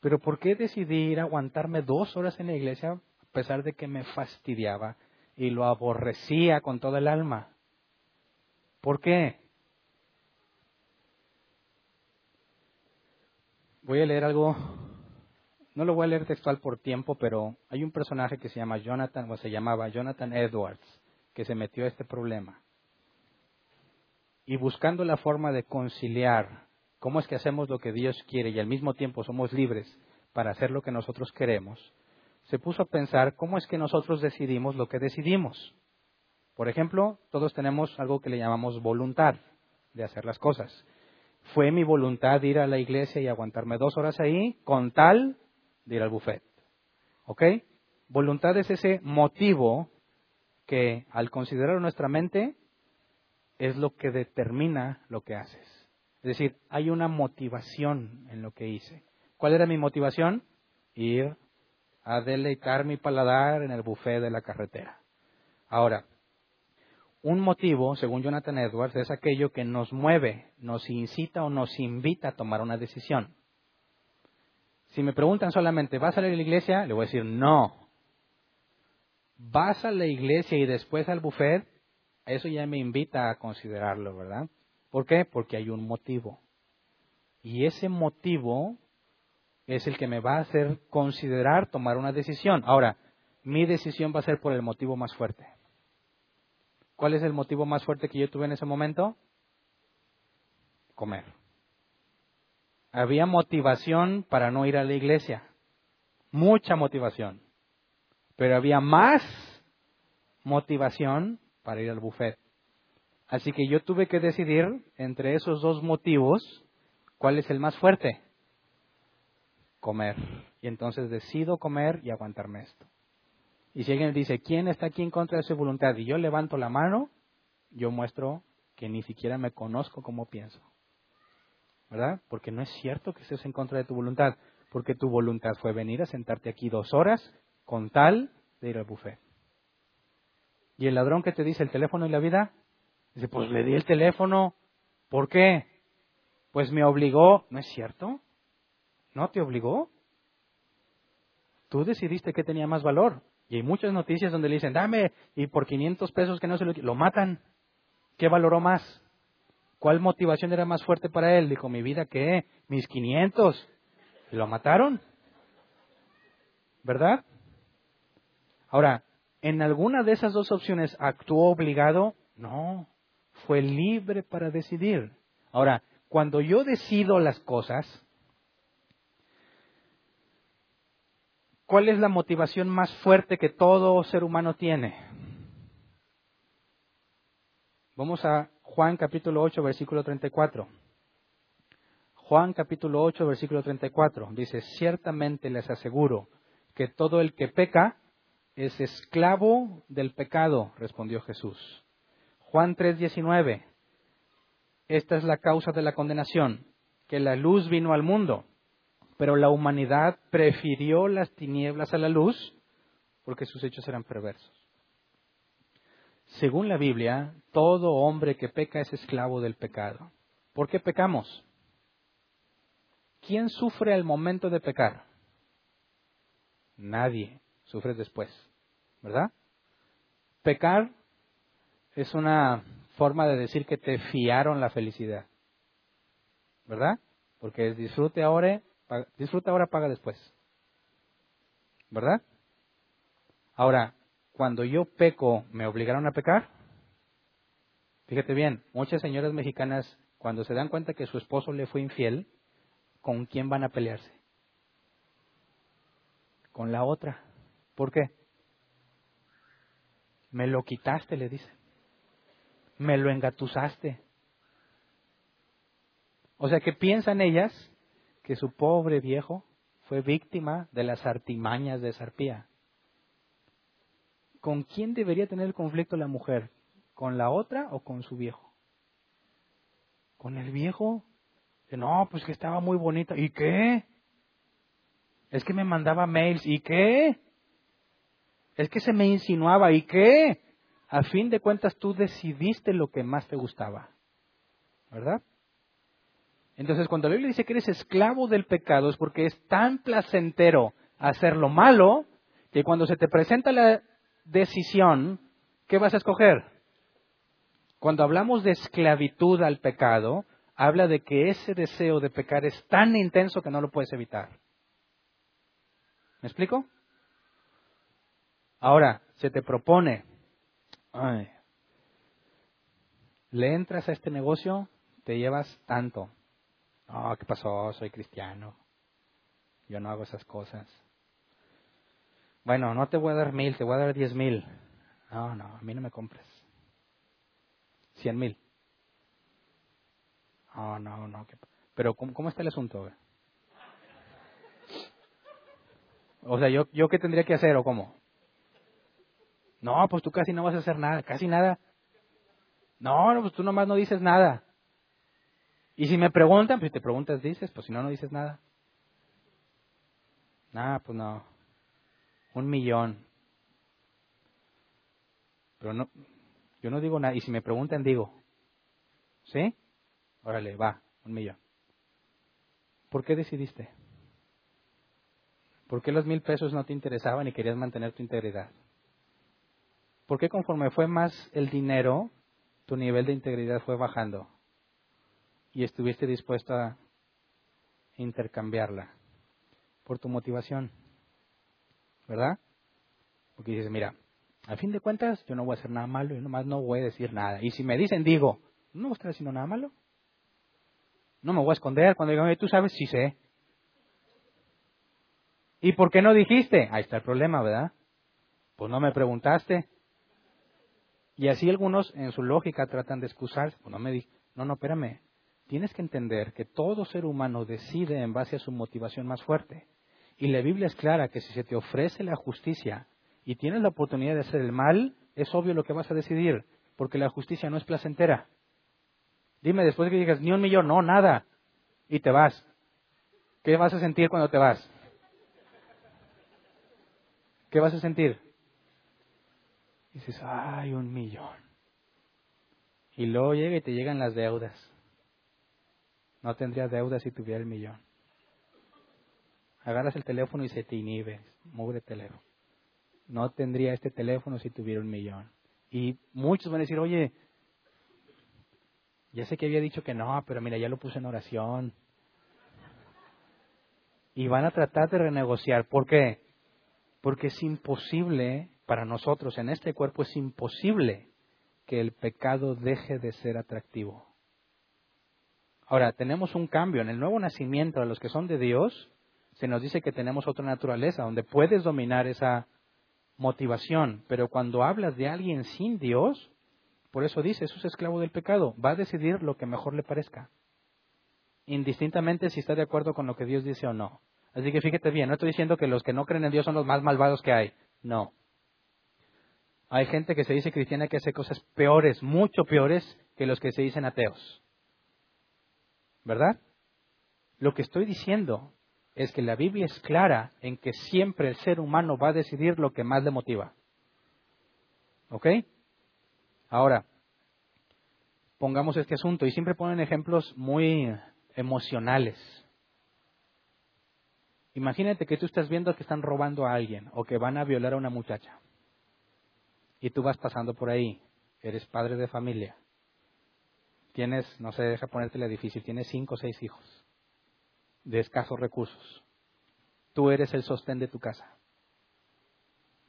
Pero ¿por qué decidí ir a aguantarme dos horas en la iglesia a pesar de que me fastidiaba y lo aborrecía con toda el alma? ¿Por qué? Voy a leer algo, no lo voy a leer textual por tiempo, pero hay un personaje que se llama Jonathan, o se llamaba Jonathan Edwards, que se metió a este problema. Y buscando la forma de conciliar cómo es que hacemos lo que Dios quiere y al mismo tiempo somos libres para hacer lo que nosotros queremos, se puso a pensar cómo es que nosotros decidimos lo que decidimos. Por ejemplo, todos tenemos algo que le llamamos voluntad de hacer las cosas. Fue mi voluntad ir a la iglesia y aguantarme dos horas ahí con tal de ir al buffet. ¿Ok? Voluntad es ese motivo que al considerar nuestra mente es lo que determina lo que haces. Es decir, hay una motivación en lo que hice. ¿Cuál era mi motivación? Ir a deleitar mi paladar en el buffet de la carretera. Ahora, un motivo, según Jonathan Edwards, es aquello que nos mueve, nos incita o nos invita a tomar una decisión. Si me preguntan solamente, ¿vas a la iglesia? Le voy a decir, no. ¿Vas a la iglesia y después al buffet? Eso ya me invita a considerarlo, ¿verdad? ¿Por qué? Porque hay un motivo. Y ese motivo es el que me va a hacer considerar tomar una decisión. Ahora, mi decisión va a ser por el motivo más fuerte. ¿Cuál es el motivo más fuerte que yo tuve en ese momento? Comer. Había motivación para no ir a la iglesia. Mucha motivación. Pero había más motivación para ir al buffet. Así que yo tuve que decidir entre esos dos motivos cuál es el más fuerte. Comer. Y entonces decido comer y aguantarme esto. Y si alguien dice, ¿quién está aquí en contra de su voluntad? Y yo levanto la mano, yo muestro que ni siquiera me conozco como pienso. ¿Verdad? Porque no es cierto que estés en contra de tu voluntad. Porque tu voluntad fue venir a sentarte aquí dos horas con tal de ir al buffet. Y el ladrón que te dice el teléfono y la vida, dice, pues le di el teléfono. ¿Por qué? Pues me obligó. ¿No es cierto? ¿No te obligó? Tú decidiste que tenía más valor. Y hay muchas noticias donde le dicen, dame, y por 500 pesos que no se lo... Lo matan. ¿Qué valoró más? ¿Cuál motivación era más fuerte para él? Dijo, mi vida, ¿qué? Mis 500. Y lo mataron. ¿Verdad? Ahora, ¿en alguna de esas dos opciones actuó obligado? No, fue libre para decidir. Ahora, cuando yo decido las cosas, ¿Cuál es la motivación más fuerte que todo ser humano tiene? Vamos a Juan capítulo 8, versículo 34. Juan capítulo 8, versículo 34. Dice, ciertamente les aseguro que todo el que peca es esclavo del pecado, respondió Jesús. Juan 3, 19. Esta es la causa de la condenación, que la luz vino al mundo pero la humanidad prefirió las tinieblas a la luz porque sus hechos eran perversos. Según la Biblia, todo hombre que peca es esclavo del pecado. ¿Por qué pecamos? ¿Quién sufre al momento de pecar? Nadie. Sufre después. ¿Verdad? Pecar es una forma de decir que te fiaron la felicidad. ¿Verdad? Porque es disfrute ahora disfruta ahora, paga después. ¿Verdad? Ahora, cuando yo peco, ¿me obligaron a pecar? Fíjate bien, muchas señoras mexicanas, cuando se dan cuenta que su esposo le fue infiel, ¿con quién van a pelearse? Con la otra. ¿Por qué? Me lo quitaste, le dice. Me lo engatusaste. O sea que piensan ellas que su pobre viejo fue víctima de las artimañas de Sarpía. ¿Con quién debería tener el conflicto la mujer? ¿Con la otra o con su viejo? ¿Con el viejo? No, pues que estaba muy bonito. ¿Y qué? Es que me mandaba mails. ¿Y qué? Es que se me insinuaba. ¿Y qué? A fin de cuentas tú decidiste lo que más te gustaba. ¿Verdad? Entonces, cuando la Biblia dice que eres esclavo del pecado es porque es tan placentero hacer lo malo que cuando se te presenta la decisión, ¿qué vas a escoger? Cuando hablamos de esclavitud al pecado, habla de que ese deseo de pecar es tan intenso que no lo puedes evitar. ¿Me explico? Ahora, se te propone, le entras a este negocio, te llevas tanto. No, ¿qué pasó? Soy cristiano. Yo no hago esas cosas. Bueno, no te voy a dar mil, te voy a dar diez mil. No, no, a mí no me compres. Cien mil. No, no, no. Pero ¿cómo, está el asunto? O sea, ¿yo, ¿yo qué tendría que hacer o cómo? No, pues tú casi no vas a hacer nada, casi nada. No, pues tú nomás no dices nada. Y si me preguntan, pues si te preguntas, dices, pues si no, no dices nada. Ah, pues no. Un millón. Pero no, Yo no digo nada. Y si me preguntan, digo. ¿Sí? Órale, va, un millón. ¿Por qué decidiste? ¿Por qué los mil pesos no te interesaban y querías mantener tu integridad? ¿Por qué conforme fue más el dinero, tu nivel de integridad fue bajando? Y estuviste dispuesto a intercambiarla por tu motivación. ¿Verdad? Porque dices, mira, a fin de cuentas yo no voy a hacer nada malo y nomás no voy a decir nada. Y si me dicen, digo, no estar haciendo nada malo. No me voy a esconder cuando digan, tú sabes, sí sé. ¿Y por qué no dijiste? Ahí está el problema, ¿verdad? Pues no me preguntaste. Y así algunos en su lógica tratan de excusarse. Pues no me di no, no, espérame. Tienes que entender que todo ser humano decide en base a su motivación más fuerte. Y la Biblia es clara que si se te ofrece la justicia y tienes la oportunidad de hacer el mal, es obvio lo que vas a decidir, porque la justicia no es placentera. Dime después de que digas, ni un millón, no, nada, y te vas. ¿Qué vas a sentir cuando te vas? ¿Qué vas a sentir? Dices, ay, un millón. Y luego llega y te llegan las deudas. No tendrías deudas si tuviera el millón. Agarras el teléfono y se te inhibe. Mugre teléfono. No tendría este teléfono si tuviera un millón. Y muchos van a decir, oye, ya sé que había dicho que no, pero mira, ya lo puse en oración. Y van a tratar de renegociar. ¿Por qué? Porque es imposible para nosotros, en este cuerpo es imposible que el pecado deje de ser atractivo. Ahora, tenemos un cambio. En el nuevo nacimiento, a los que son de Dios, se nos dice que tenemos otra naturaleza, donde puedes dominar esa motivación. Pero cuando hablas de alguien sin Dios, por eso dice, eso es esclavo del pecado, va a decidir lo que mejor le parezca. Indistintamente si está de acuerdo con lo que Dios dice o no. Así que fíjate bien, no estoy diciendo que los que no creen en Dios son los más malvados que hay. No. Hay gente que se dice cristiana que hace cosas peores, mucho peores que los que se dicen ateos. ¿Verdad? Lo que estoy diciendo es que la Biblia es clara en que siempre el ser humano va a decidir lo que más le motiva. ¿Ok? Ahora, pongamos este asunto y siempre ponen ejemplos muy emocionales. Imagínate que tú estás viendo que están robando a alguien o que van a violar a una muchacha y tú vas pasando por ahí, eres padre de familia, tienes, no sé, deja ponértela difícil, tienes cinco o seis hijos de escasos recursos, tú eres el sostén de tu casa.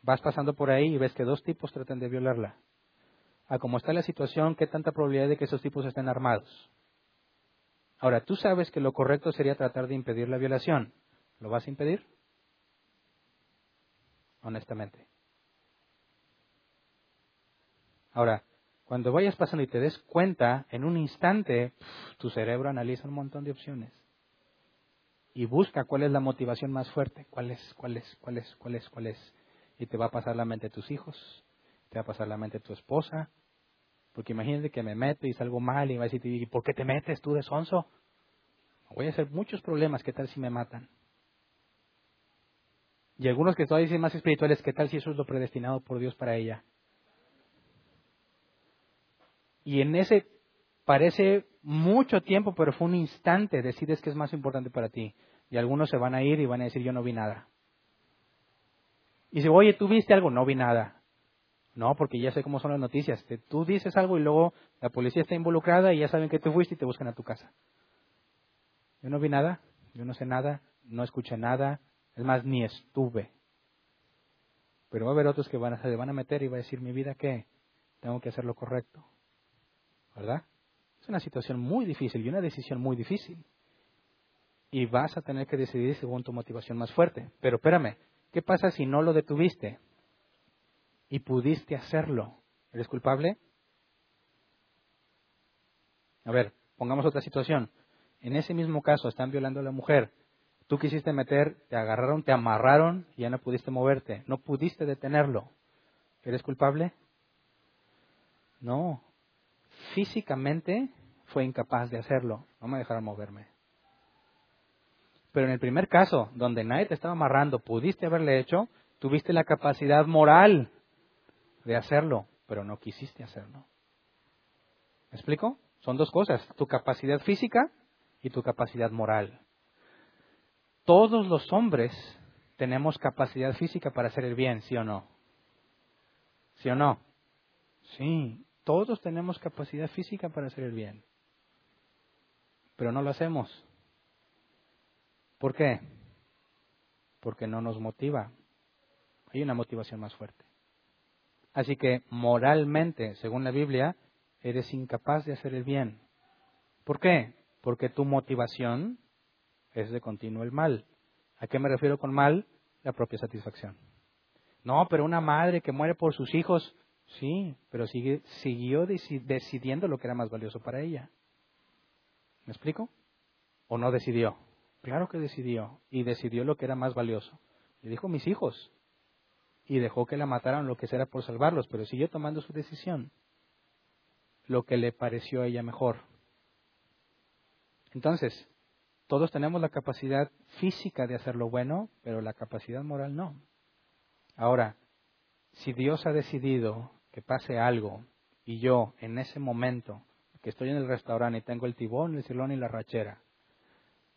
Vas pasando por ahí y ves que dos tipos tratan de violarla. A cómo está la situación, ¿qué tanta probabilidad de que esos tipos estén armados? Ahora, tú sabes que lo correcto sería tratar de impedir la violación. ¿Lo vas a impedir? Honestamente. Ahora, cuando vayas pasando y te des cuenta, en un instante, tu cerebro analiza un montón de opciones y busca cuál es la motivación más fuerte, cuál es, cuál es, cuál es, cuál es, cuál es. Y te va a pasar la mente tus hijos, te va a pasar la mente tu esposa, porque imagínate que me meto y salgo mal y va a decir, ¿por qué te metes tú de? Voy a hacer muchos problemas, ¿qué tal si me matan? Y algunos que todavía dicen más espirituales, ¿qué tal si eso es lo predestinado por Dios para ella? Y en ese parece mucho tiempo, pero fue un instante, decides qué es más importante para ti. Y algunos se van a ir y van a decir, yo no vi nada. Y si, oye, ¿tú viste algo? No vi nada. No, porque ya sé cómo son las noticias. Tú dices algo y luego la policía está involucrada y ya saben que tú fuiste y te buscan a tu casa. Yo no vi nada, yo no sé nada, no escuché nada, es más, ni estuve. Pero va a haber otros que van a, se van a meter y va a decir, mi vida, ¿qué? Tengo que hacer lo correcto. ¿Verdad? Es una situación muy difícil y una decisión muy difícil. Y vas a tener que decidir según tu motivación más fuerte. Pero espérame, ¿qué pasa si no lo detuviste y pudiste hacerlo? ¿Eres culpable? A ver, pongamos otra situación. En ese mismo caso, están violando a la mujer. Tú quisiste meter, te agarraron, te amarraron y ya no pudiste moverte. No pudiste detenerlo. ¿Eres culpable? No, físicamente fue incapaz de hacerlo, no me dejaron moverme. Pero en el primer caso, donde nadie te estaba amarrando, pudiste haberle hecho, tuviste la capacidad moral de hacerlo. pero no quisiste hacerlo. ¿Me explico? Son dos cosas, tu capacidad física y tu capacidad moral. Todos los hombres tenemos capacidad física para hacer el bien, ¿sí o no? ¿Sí o no? Sí, todos tenemos capacidad física para hacer el bien, pero no lo hacemos. ¿Por qué? Porque no nos motiva. Hay una motivación más fuerte. Así que moralmente, según la Biblia, eres incapaz de hacer el bien. ¿Por qué? Porque tu motivación es de continuo el mal. ¿A qué me refiero con mal? La propia satisfacción. No, pero una madre que muere por sus hijos, sí, pero sigue, siguió decidiendo lo que era más valioso para ella. ¿Me explico? ¿O no decidió? Claro que decidió, y decidió lo que era más valioso. Le dijo mis hijos, y dejó que la mataran lo que sea por salvarlos, pero siguió tomando su decisión, lo que le pareció a ella mejor. Entonces, todos tenemos la capacidad física de hacer lo bueno, pero la capacidad moral no. Ahora, si Dios ha decidido pase algo y yo en ese momento que estoy en el restaurante y tengo el tibón, el silón y la rachera,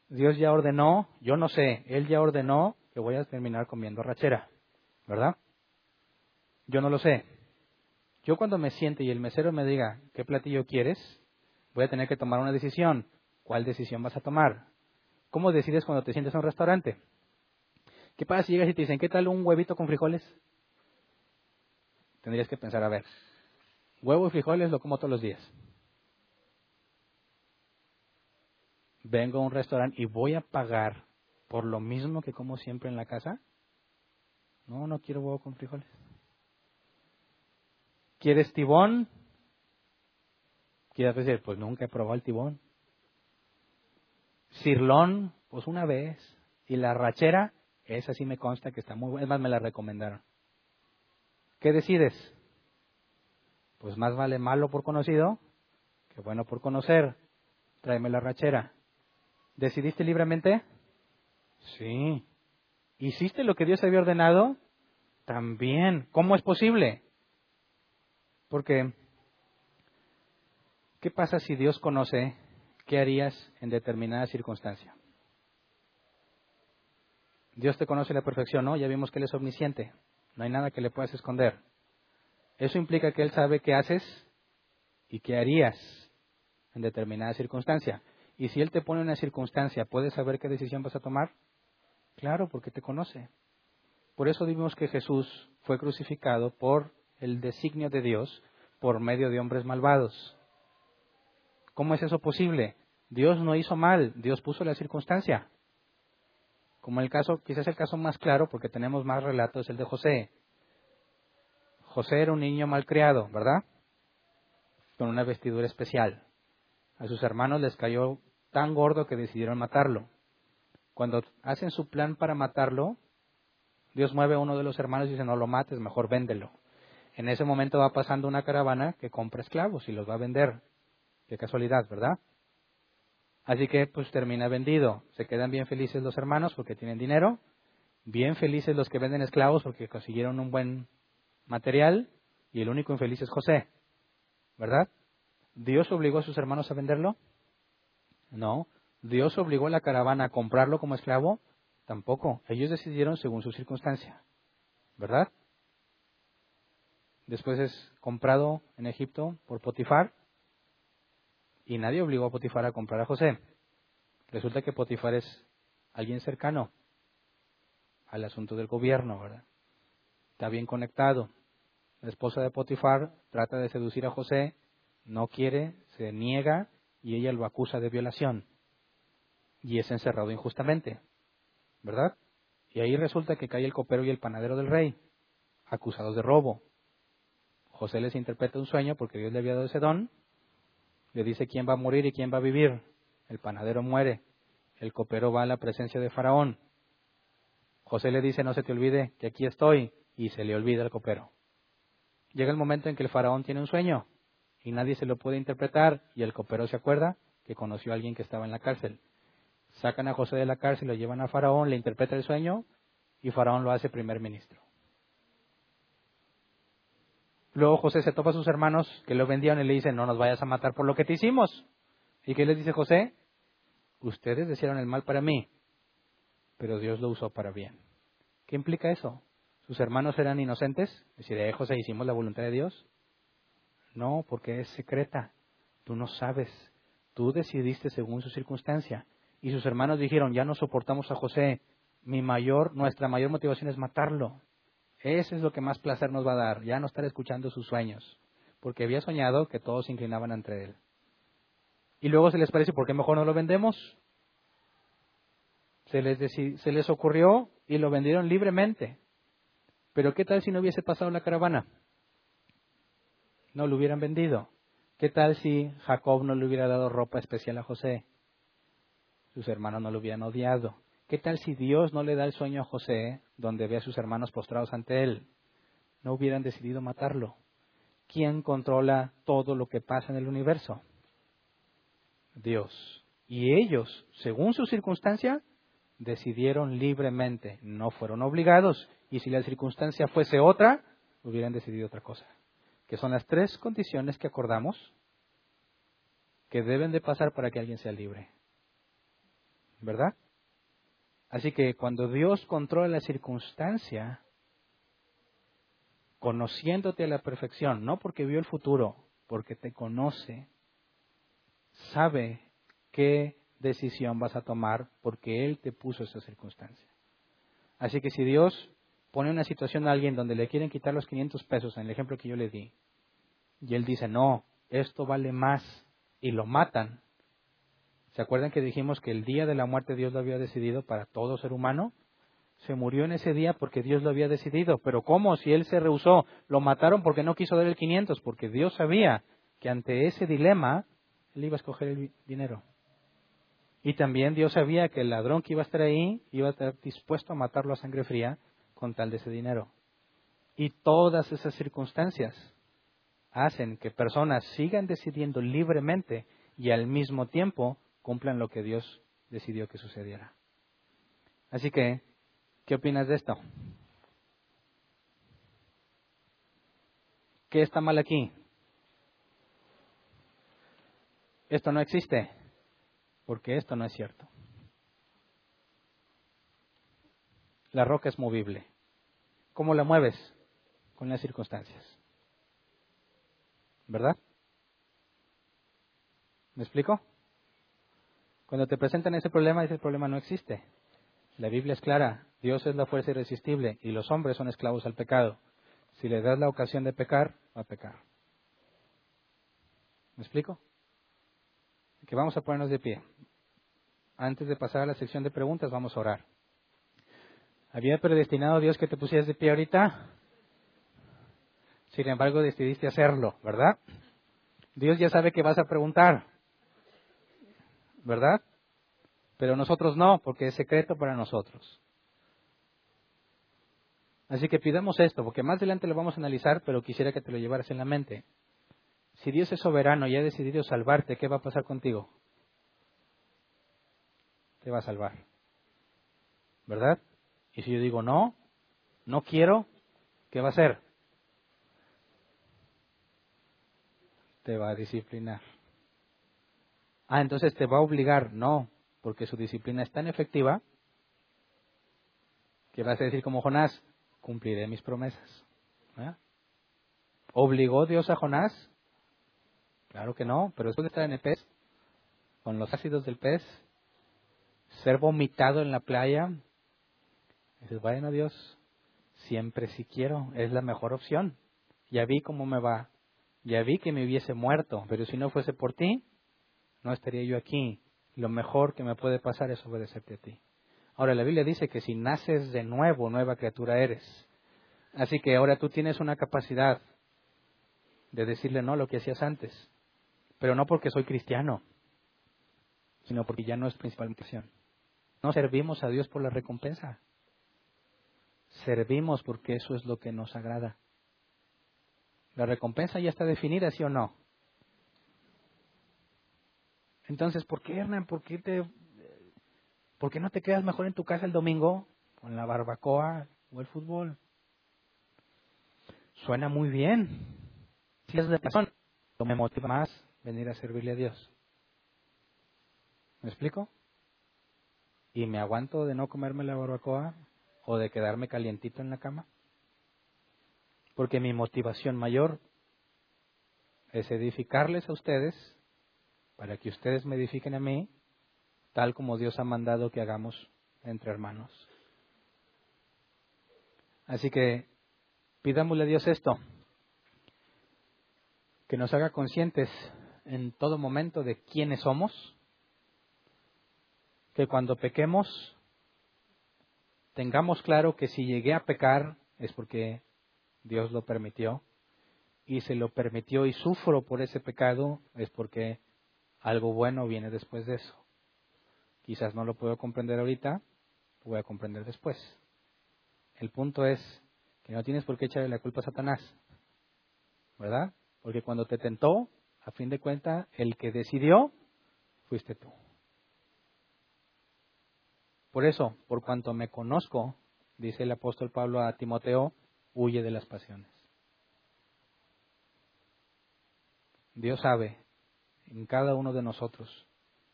Dios ya ordenó, yo no sé, Él ya ordenó que voy a terminar comiendo rachera, ¿verdad? Yo no lo sé. Yo cuando me siente y el mesero me diga qué platillo quieres, voy a tener que tomar una decisión. ¿Cuál decisión vas a tomar? ¿Cómo decides cuando te sientes en un restaurante? ¿Qué pasa si llegas y te dicen, ¿qué tal un huevito con frijoles? Tendrías que pensar, a ver, huevo y frijoles lo como todos los días. Vengo a un restaurante y voy a pagar por lo mismo que como siempre en la casa. No, no quiero huevo con frijoles. ¿Quieres tibón? Quieres decir, pues nunca he probado el tibón. Cirlón, pues una vez. Y la rachera, esa sí me consta que está muy buena. Es más, me la recomendaron. ¿Qué decides? Pues más vale malo por conocido que bueno por conocer. Tráeme la rachera. ¿Decidiste libremente? Sí. ¿Hiciste lo que Dios había ordenado? También. ¿Cómo es posible? Porque, ¿qué pasa si Dios conoce ¿qué harías en determinada circunstancia? Dios te conoce a la perfección, ¿no? Ya vimos que Él es omnisciente. No hay nada que le puedas esconder. Eso implica que Él sabe qué haces y qué harías en determinada circunstancia. Y si Él te pone una circunstancia, ¿puedes saber qué decisión vas a tomar? Claro, porque te conoce. Por eso vimos que Jesús fue crucificado por el designio de Dios por medio de hombres malvados. ¿Cómo es eso posible? Dios no hizo mal, Dios puso la circunstancia. Como el caso, quizás el caso más claro, porque tenemos más relatos, el de José. José era un niño malcriado, ¿verdad? Con una vestidura especial. A sus hermanos les cayó tan gordo que decidieron matarlo. Cuando hacen su plan para matarlo, Dios mueve a uno de los hermanos y dice, no lo mates, mejor véndelo. En ese momento va pasando una caravana que compra esclavos y los va a vender. Qué casualidad, ¿verdad? Así que pues termina vendido. Se quedan bien felices los hermanos porque tienen dinero, bien felices los que venden esclavos porque consiguieron un buen material y el único infeliz es José, ¿verdad? ¿Dios obligó a sus hermanos a venderlo? No. ¿Dios obligó a la caravana a comprarlo como esclavo? Tampoco. Ellos decidieron según su circunstancia, ¿verdad? Después es comprado en Egipto por Potifar y nadie obligó a Potifar a comprar a José. Resulta que Potifar es alguien cercano al asunto del gobierno, ¿verdad? Está bien conectado. La esposa de Potifar trata de seducir a José, no quiere, se niega y ella lo acusa de violación. Y es encerrado injustamente, ¿verdad? Y ahí resulta que cae el copero y el panadero del rey, acusados de robo. José les interpreta un sueño porque Dios le había dado ese don le dice quién va a morir y quién va a vivir. El panadero muere. El copero va a la presencia de Faraón. José le dice, no se te olvide que aquí estoy, y se le olvida el copero. Llega el momento en que el faraón tiene un sueño y nadie se lo puede interpretar y el copero se acuerda que conoció a alguien que estaba en la cárcel. Sacan a José de la cárcel, lo llevan a Faraón, le interpreta el sueño y Faraón lo hace primer ministro. Luego José se topa a sus hermanos que lo vendieron y le dicen, no nos vayas a matar por lo que te hicimos. ¿Y qué les dice José? Ustedes desearon el mal para mí, pero Dios lo usó para bien. ¿Qué implica eso? ¿Sus hermanos eran inocentes? Decir, eh, José, hicimos la voluntad de Dios. No, porque es secreta. Tú no sabes. Tú decidiste según su circunstancia. Y sus hermanos dijeron, ya no soportamos a José. Mi mayor, nuestra mayor motivación es matarlo. Eso es lo que más placer nos va a dar, ya no estar escuchando sus sueños. Porque había soñado que todos se inclinaban entre él. Y luego se les parece, ¿por qué mejor no lo vendemos? Se les, se les ocurrió y lo vendieron libremente. Pero ¿qué tal si no hubiese pasado la caravana? No lo hubieran vendido. ¿Qué tal si Jacob no le hubiera dado ropa especial a José? Sus hermanos no lo hubieran odiado. ¿Qué tal si Dios no le da el sueño a José donde ve a sus hermanos postrados ante él? No hubieran decidido matarlo. ¿Quién controla todo lo que pasa en el universo? Dios. Y ellos, según su circunstancia, decidieron libremente, no fueron obligados. Y si la circunstancia fuese otra, hubieran decidido otra cosa que son las tres condiciones que acordamos que deben de pasar para que alguien sea libre. ¿Verdad? Así que cuando Dios controla la circunstancia, conociéndote a la perfección, no porque vio el futuro, porque te conoce, sabe qué decisión vas a tomar porque Él te puso esa circunstancia. Así que si Dios pone una situación a alguien donde le quieren quitar los 500 pesos, en el ejemplo que yo le di, y él dice, no, esto vale más, y lo matan. ¿Se acuerdan que dijimos que el día de la muerte Dios lo había decidido para todo ser humano? Se murió en ese día porque Dios lo había decidido. Pero ¿cómo? Si él se rehusó, lo mataron porque no quiso dar el 500, porque Dios sabía que ante ese dilema él iba a escoger el dinero. Y también Dios sabía que el ladrón que iba a estar ahí iba a estar dispuesto a matarlo a sangre fría con tal de ese dinero. Y todas esas circunstancias hacen que personas sigan decidiendo libremente y al mismo tiempo cumplan lo que Dios decidió que sucediera. Así que, ¿qué opinas de esto? ¿Qué está mal aquí? Esto no existe, porque esto no es cierto. La roca es movible. ¿Cómo la mueves? Con las circunstancias. ¿Verdad? ¿Me explico? Cuando te presentan ese problema, ese problema no existe. La Biblia es clara, Dios es la fuerza irresistible y los hombres son esclavos al pecado. Si le das la ocasión de pecar, va a pecar. ¿Me explico? Que vamos a ponernos de pie. Antes de pasar a la sección de preguntas, vamos a orar. ¿Había predestinado Dios que te pusieras de pie ahorita? Sin embargo, decidiste hacerlo, ¿verdad? Dios ya sabe que vas a preguntar, ¿verdad? Pero nosotros no, porque es secreto para nosotros. Así que pidamos esto, porque más adelante lo vamos a analizar, pero quisiera que te lo llevaras en la mente. Si Dios es soberano y ha decidido salvarte, ¿qué va a pasar contigo? Te va a salvar. ¿Verdad? Y si yo digo no, no quiero, ¿qué va a hacer? Te va a disciplinar. Ah, entonces te va a obligar. No, porque su disciplina es tan efectiva que vas a decir como Jonás, cumpliré mis promesas. ¿Obligó Dios a Jonás? Claro que no, pero después de estar en el pez, con los ácidos del pez, ser vomitado en la playa, Dices, bueno Dios, siempre si quiero, es la mejor opción. Ya vi cómo me va, ya vi que me hubiese muerto, pero si no fuese por ti, no estaría yo aquí. Lo mejor que me puede pasar es obedecerte a ti. Ahora la Biblia dice que si naces de nuevo, nueva criatura eres. Así que ahora tú tienes una capacidad de decirle no a lo que hacías antes. Pero no porque soy cristiano, sino porque ya no es principal misión. No servimos a Dios por la recompensa servimos porque eso es lo que nos agrada. La recompensa ya está definida, ¿sí o no? Entonces, ¿por qué, Hernán? ¿Por qué, te, ¿Por qué no te quedas mejor en tu casa el domingo con la barbacoa o el fútbol? Suena muy bien. Si es de lo me motiva más venir a servirle a Dios. ¿Me explico? ¿Y me aguanto de no comerme la barbacoa o de quedarme calientito en la cama? Porque mi motivación mayor es edificarles a ustedes para que ustedes me edifiquen a mí, tal como Dios ha mandado que hagamos entre hermanos. Así que pidámosle a Dios esto, que nos haga conscientes en todo momento de quiénes somos, que cuando pequemos tengamos claro que si llegué a pecar es porque Dios lo permitió y se lo permitió y sufro por ese pecado es porque algo bueno viene después de eso. Quizás no lo puedo comprender ahorita, lo voy a comprender después. El punto es que no tienes por qué echarle la culpa a Satanás, ¿verdad? Porque cuando te tentó, a fin de cuentas, el que decidió fuiste tú. Por eso, por cuanto me conozco, dice el apóstol Pablo a Timoteo, huye de las pasiones. Dios sabe en cada uno de nosotros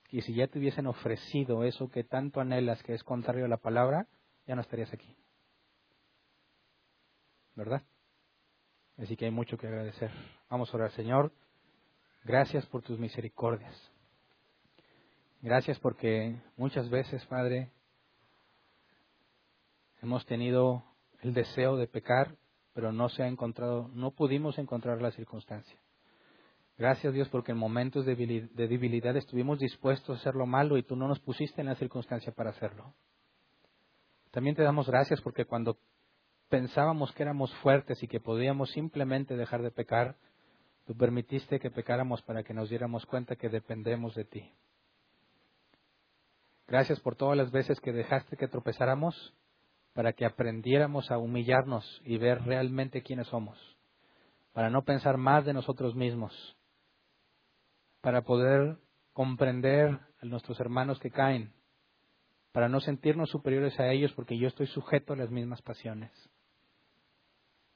que si ya te hubiesen ofrecido eso que tanto anhelas, que es contrario a la palabra, ya no estarías aquí. ¿Verdad? Así que hay mucho que agradecer. Vamos a orar, Señor. Gracias por tus misericordias. Gracias porque muchas veces, Padre, hemos tenido el deseo de pecar, pero no se ha encontrado, no pudimos encontrar la circunstancia. Gracias Dios porque en momentos de debilidad estuvimos dispuestos a hacer lo malo y tú no nos pusiste en la circunstancia para hacerlo. También te damos gracias porque cuando pensábamos que éramos fuertes y que podíamos simplemente dejar de pecar, tú permitiste que pecáramos para que nos diéramos cuenta que dependemos de ti. Gracias por todas las veces que dejaste que tropezáramos para que aprendiéramos a humillarnos y ver realmente quiénes somos, para no pensar más de nosotros mismos, para poder comprender a nuestros hermanos que caen, para no sentirnos superiores a ellos porque yo estoy sujeto a las mismas pasiones.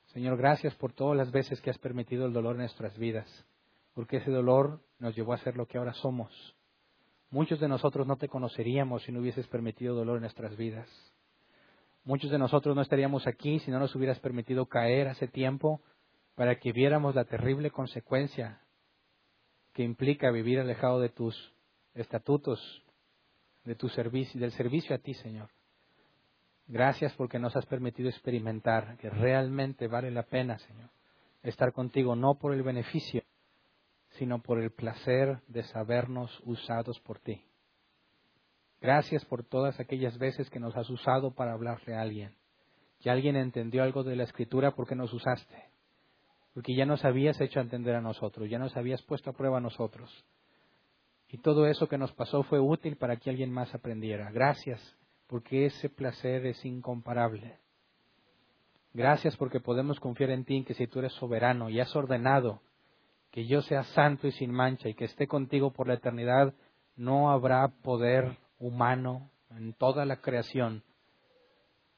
Señor, gracias por todas las veces que has permitido el dolor en nuestras vidas, porque ese dolor nos llevó a ser lo que ahora somos. Muchos de nosotros no te conoceríamos si no hubieses permitido dolor en nuestras vidas. Muchos de nosotros no estaríamos aquí si no nos hubieras permitido caer hace tiempo para que viéramos la terrible consecuencia que implica vivir alejado de tus estatutos, de tu servicio, del servicio a ti, Señor. Gracias porque nos has permitido experimentar que realmente vale la pena, Señor, estar contigo, no por el beneficio, sino por el placer de sabernos usados por ti. Gracias por todas aquellas veces que nos has usado para hablarle a alguien, que alguien entendió algo de la escritura porque nos usaste porque ya nos habías hecho entender a nosotros, ya nos habías puesto a prueba a nosotros. Y todo eso que nos pasó fue útil para que alguien más aprendiera. Gracias, porque ese placer es incomparable. Gracias porque podemos confiar en ti, que si tú eres soberano y has ordenado que yo sea santo y sin mancha y que esté contigo por la eternidad, no habrá poder humano en toda la creación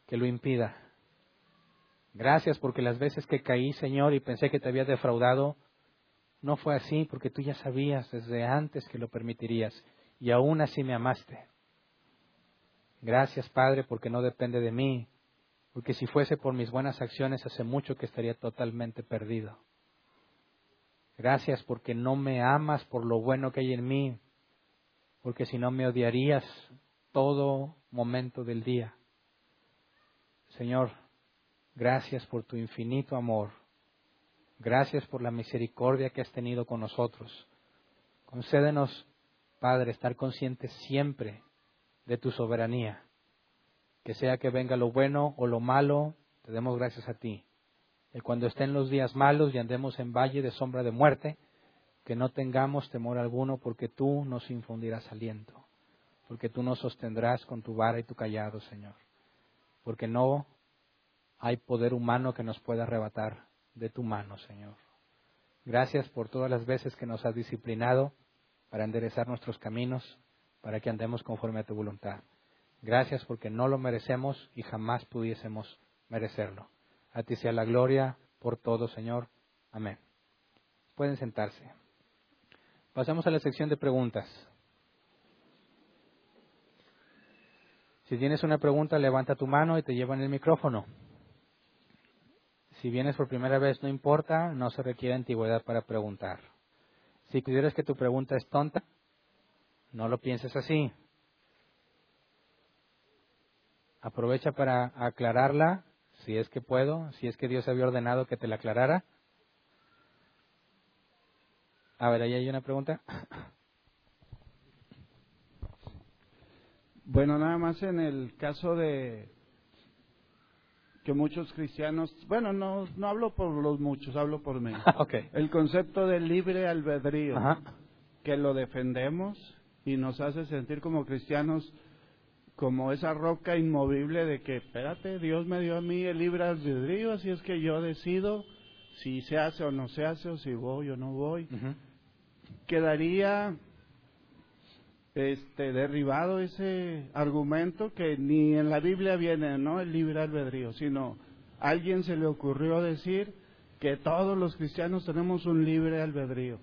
que lo impida. Gracias porque las veces que caí, Señor, y pensé que te había defraudado, no fue así porque tú ya sabías desde antes que lo permitirías y aún así me amaste. Gracias, Padre, porque no depende de mí, porque si fuese por mis buenas acciones hace mucho que estaría totalmente perdido. Gracias porque no me amas por lo bueno que hay en mí, porque si no me odiarías todo momento del día. Señor, Gracias por tu infinito amor. Gracias por la misericordia que has tenido con nosotros. Concédenos, Padre, estar conscientes siempre de tu soberanía. Que sea que venga lo bueno o lo malo, te demos gracias a ti. Y cuando estén los días malos y andemos en valle de sombra de muerte, que no tengamos temor alguno porque tú nos infundirás aliento, porque tú nos sostendrás con tu vara y tu callado, Señor. Porque no hay poder humano que nos pueda arrebatar de tu mano, Señor. Gracias por todas las veces que nos has disciplinado para enderezar nuestros caminos, para que andemos conforme a tu voluntad. Gracias porque no lo merecemos y jamás pudiésemos merecerlo. A ti sea la gloria por todo, Señor. Amén. Pueden sentarse. Pasamos a la sección de preguntas. Si tienes una pregunta, levanta tu mano y te llevan el micrófono. Si vienes por primera vez, no importa, no se requiere antigüedad para preguntar. Si consideras que tu pregunta es tonta, no lo pienses así. Aprovecha para aclararla, si es que puedo, si es que Dios había ordenado que te la aclarara. A ver, ahí hay una pregunta. Bueno, nada más en el caso de que muchos cristianos, bueno, no, no hablo por los muchos, hablo por mí. ok. El concepto del libre albedrío, Ajá. que lo defendemos y nos hace sentir como cristianos como esa roca inmovible de que, espérate, Dios me dio a mí el libre albedrío, así es que yo decido si se hace o no se hace, o si voy o no voy. Quedaría este derribado ese argumento que ni en la Biblia viene, ¿no? El libre albedrío, sino a alguien se le ocurrió decir que todos los cristianos tenemos un libre albedrío.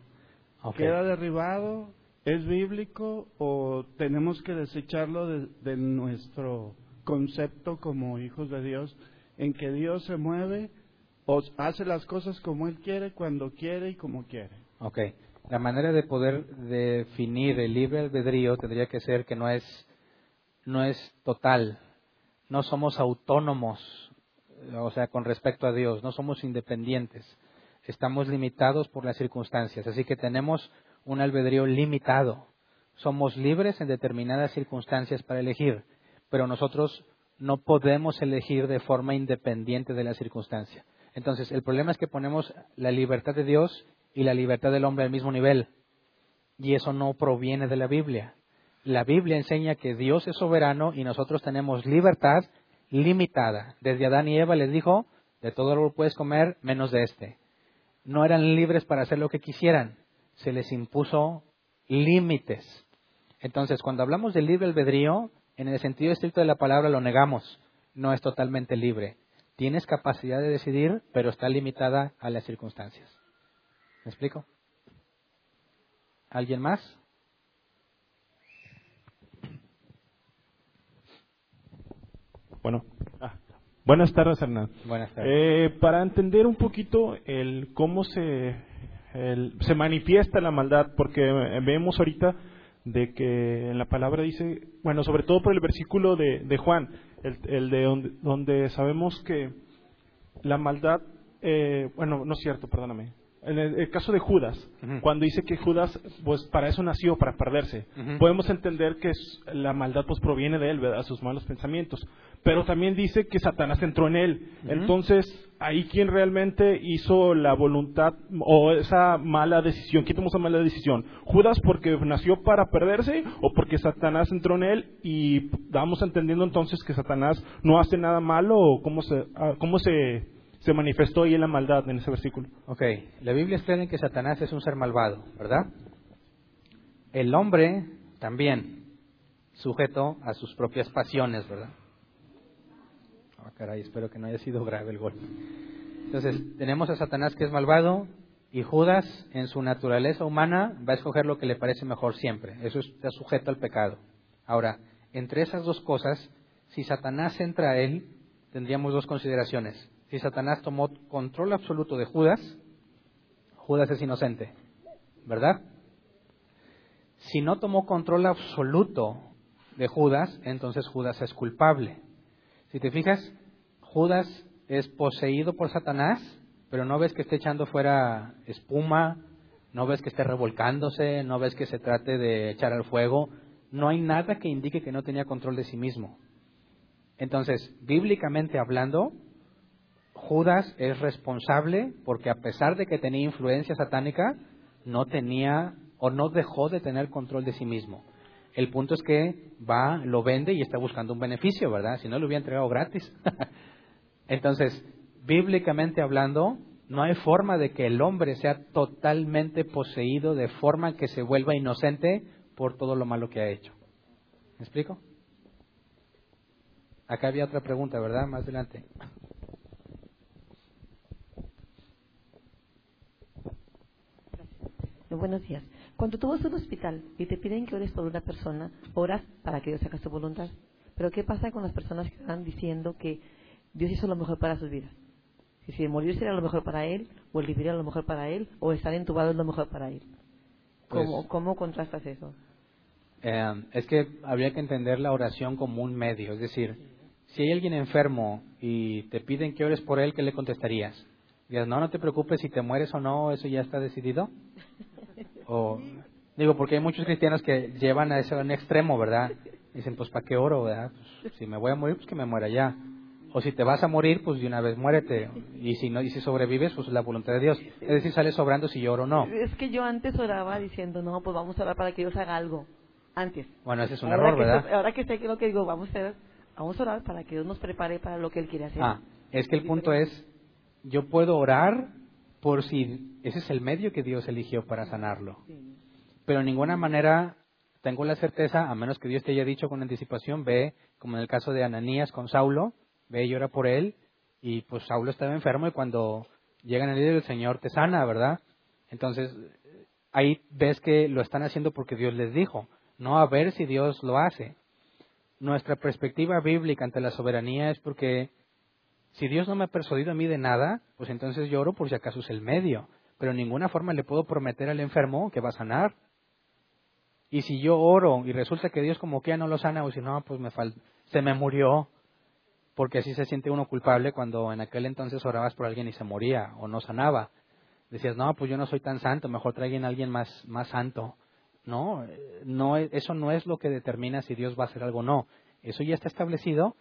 ¿Queda derribado? ¿Es bíblico o tenemos que desecharlo de, de nuestro concepto como hijos de Dios en que Dios se mueve o hace las cosas como Él quiere, cuando quiere y como quiere? Ok. La manera de poder definir el libre albedrío tendría que ser que no es, no es total. No somos autónomos, o sea, con respecto a Dios. No somos independientes. Estamos limitados por las circunstancias. Así que tenemos un albedrío limitado. Somos libres en determinadas circunstancias para elegir, pero nosotros no podemos elegir de forma independiente de la circunstancia. Entonces, el problema es que ponemos la libertad de Dios y la libertad del hombre al mismo nivel. Y eso no proviene de la Biblia. La Biblia enseña que Dios es soberano y nosotros tenemos libertad limitada. Desde Adán y Eva les dijo, de todo lo puedes comer menos de este. No eran libres para hacer lo que quisieran. Se les impuso límites. Entonces, cuando hablamos del libre albedrío, en el sentido estricto de la palabra lo negamos. No es totalmente libre. Tienes capacidad de decidir, pero está limitada a las circunstancias. ¿Me explico? ¿Alguien más? Bueno, ah, buenas tardes, Hernán. Buenas tardes. Eh, para entender un poquito el cómo se, el- se manifiesta la maldad, porque vemos ahorita de que en la palabra dice, bueno, sobre todo por el versículo de, de Juan, el, el de donde, donde sabemos que la maldad, eh, bueno, no es cierto, perdóname. En el, el caso de Judas, cuando dice que Judas, pues para eso nació, para perderse, podemos entender que la maldad pues proviene de él, ¿verdad? Sus malos pensamientos. Pero también dice que Satanás entró en él. Entonces, ahí quien realmente hizo la voluntad o esa mala decisión, ¿quién tomó esa mala decisión? ¿Judas porque nació para perderse o porque Satanás entró en él y vamos entendiendo entonces que Satanás no hace nada malo o cómo se, ah, cómo se, se manifestó ahí en la maldad en ese versículo? Ok, la Biblia explica que Satanás es un ser malvado, ¿verdad? El hombre también, sujeto a sus propias pasiones, ¿verdad? Ah, caray, espero que no haya sido grave el golpe. Entonces, tenemos a Satanás que es malvado y Judas, en su naturaleza humana, va a escoger lo que le parece mejor siempre. Eso está sujeto al pecado. Ahora, entre esas dos cosas, si Satanás entra a él, tendríamos dos consideraciones. Si Satanás tomó control absoluto de Judas, Judas es inocente, ¿verdad? Si no tomó control absoluto de Judas, entonces Judas es culpable. Si te fijas, Judas es poseído por Satanás, pero no ves que esté echando fuera espuma, no ves que esté revolcándose, no ves que se trate de echar al fuego, no hay nada que indique que no tenía control de sí mismo. Entonces, bíblicamente hablando, Judas es responsable porque a pesar de que tenía influencia satánica, no tenía o no dejó de tener control de sí mismo. El punto es que va, lo vende y está buscando un beneficio, ¿verdad? Si no, lo hubiera entregado gratis. Entonces, bíblicamente hablando, no hay forma de que el hombre sea totalmente poseído de forma que se vuelva inocente por todo lo malo que ha hecho. ¿Me explico? Acá había otra pregunta, ¿verdad? Más adelante. Buenos días. Cuando tú vas a un hospital y te piden que ores por una persona, oras para que Dios haga su voluntad. Pero ¿qué pasa con las personas que están diciendo que Dios hizo lo mejor para sus vidas? Que si morir era lo mejor para él, o el vivir era lo mejor para él, o estar entubado es lo mejor para él. ¿Cómo, Pues- ¿cómo contrastas eso? Eh, es que habría que entender la oración como un medio. Es decir, si hay alguien enfermo y te piden que ores por él, ¿qué le contestarías? Dirías, no, no te preocupes si te mueres o no, eso ya está decidido. O, digo, porque hay muchos cristianos que llevan a ese a un extremo, ¿verdad? Dicen, pues ¿para qué oro, verdad? Pues, si me voy a morir, pues que me muera ya. O si te vas a morir, pues de una vez muérete. Y si no, y si sobrevives, pues la voluntad de Dios. Es decir, sale sobrando si yo oro o no. Es que yo antes oraba diciendo, no, pues vamos a orar para que Dios haga algo. Antes. Bueno, ese es un ahora error, ¿verdad? ahora que sé que lo que digo, vamos a, hacer, vamos a orar para que Dios nos prepare para lo que Él quiere hacer. Ah, es que el punto es, yo puedo orar por si ese es el medio que Dios eligió para sanarlo. Pero en ninguna manera tengo la certeza, a menos que Dios te haya dicho con anticipación, ve, como en el caso de Ananías con Saulo, ve y ora por él, y pues Saulo estaba enfermo y cuando llega en el día del Señor te sana, ¿verdad? Entonces, ahí ves que lo están haciendo porque Dios les dijo, no a ver si Dios lo hace. Nuestra perspectiva bíblica ante la soberanía es porque si Dios no me ha persuadido a mí de nada, pues entonces yo oro por si acaso es el medio. Pero en ninguna forma le puedo prometer al enfermo que va a sanar. Y si yo oro y resulta que Dios como que ya no lo sana, o si no, pues me fal se me murió. Porque así se siente uno culpable cuando en aquel entonces orabas por alguien y se moría o no sanaba. Decías, no, pues yo no soy tan santo, mejor traigan a alguien más, más santo. No, eh, no, es- eso no es lo que determina si Dios va a hacer algo o no. Eso ya está establecido,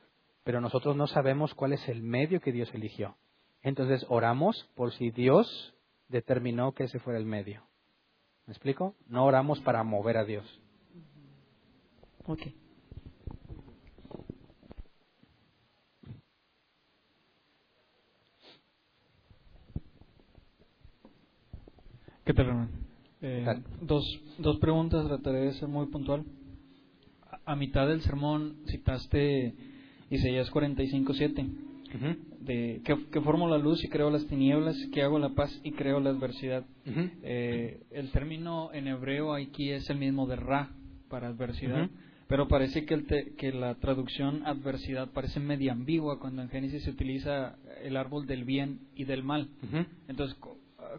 pero nosotros no sabemos cuál es el medio que Dios eligió. Entonces oramos por si Dios determinó que ese fuera el medio. ¿Me explico? No oramos para mover a Dios. Ok. ¿Qué tal, hermano? Eh. Dos, dos preguntas, trataré de ser muy puntual. A, a mitad del sermón citaste Isaías 45:7, de que, que formo la luz y creo las tinieblas, que hago la paz y creo la adversidad. Eh, el término en hebreo aquí es el mismo de ra para adversidad, pero parece que, el te- que la traducción adversidad parece media ambigua cuando en Génesis se utiliza el árbol del bien y del mal. Entonces,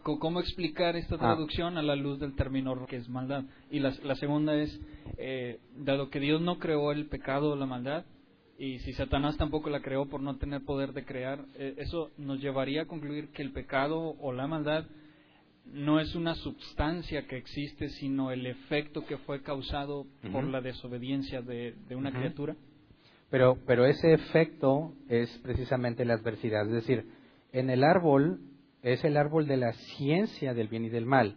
¿cómo explicar esta Ah. traducción a la luz del término que es maldad? Y la, la segunda es, eh, dado que Dios no creó el pecado o la maldad, y si Satanás tampoco la creó por no tener poder de crear, eh, eso nos llevaría a concluir que el pecado o la maldad no es una substancia que existe, sino el efecto que fue causado por la desobediencia de, de una criatura. Pero, pero ese efecto es precisamente la adversidad. Es decir, en el árbol es el árbol de la ciencia del bien y del mal.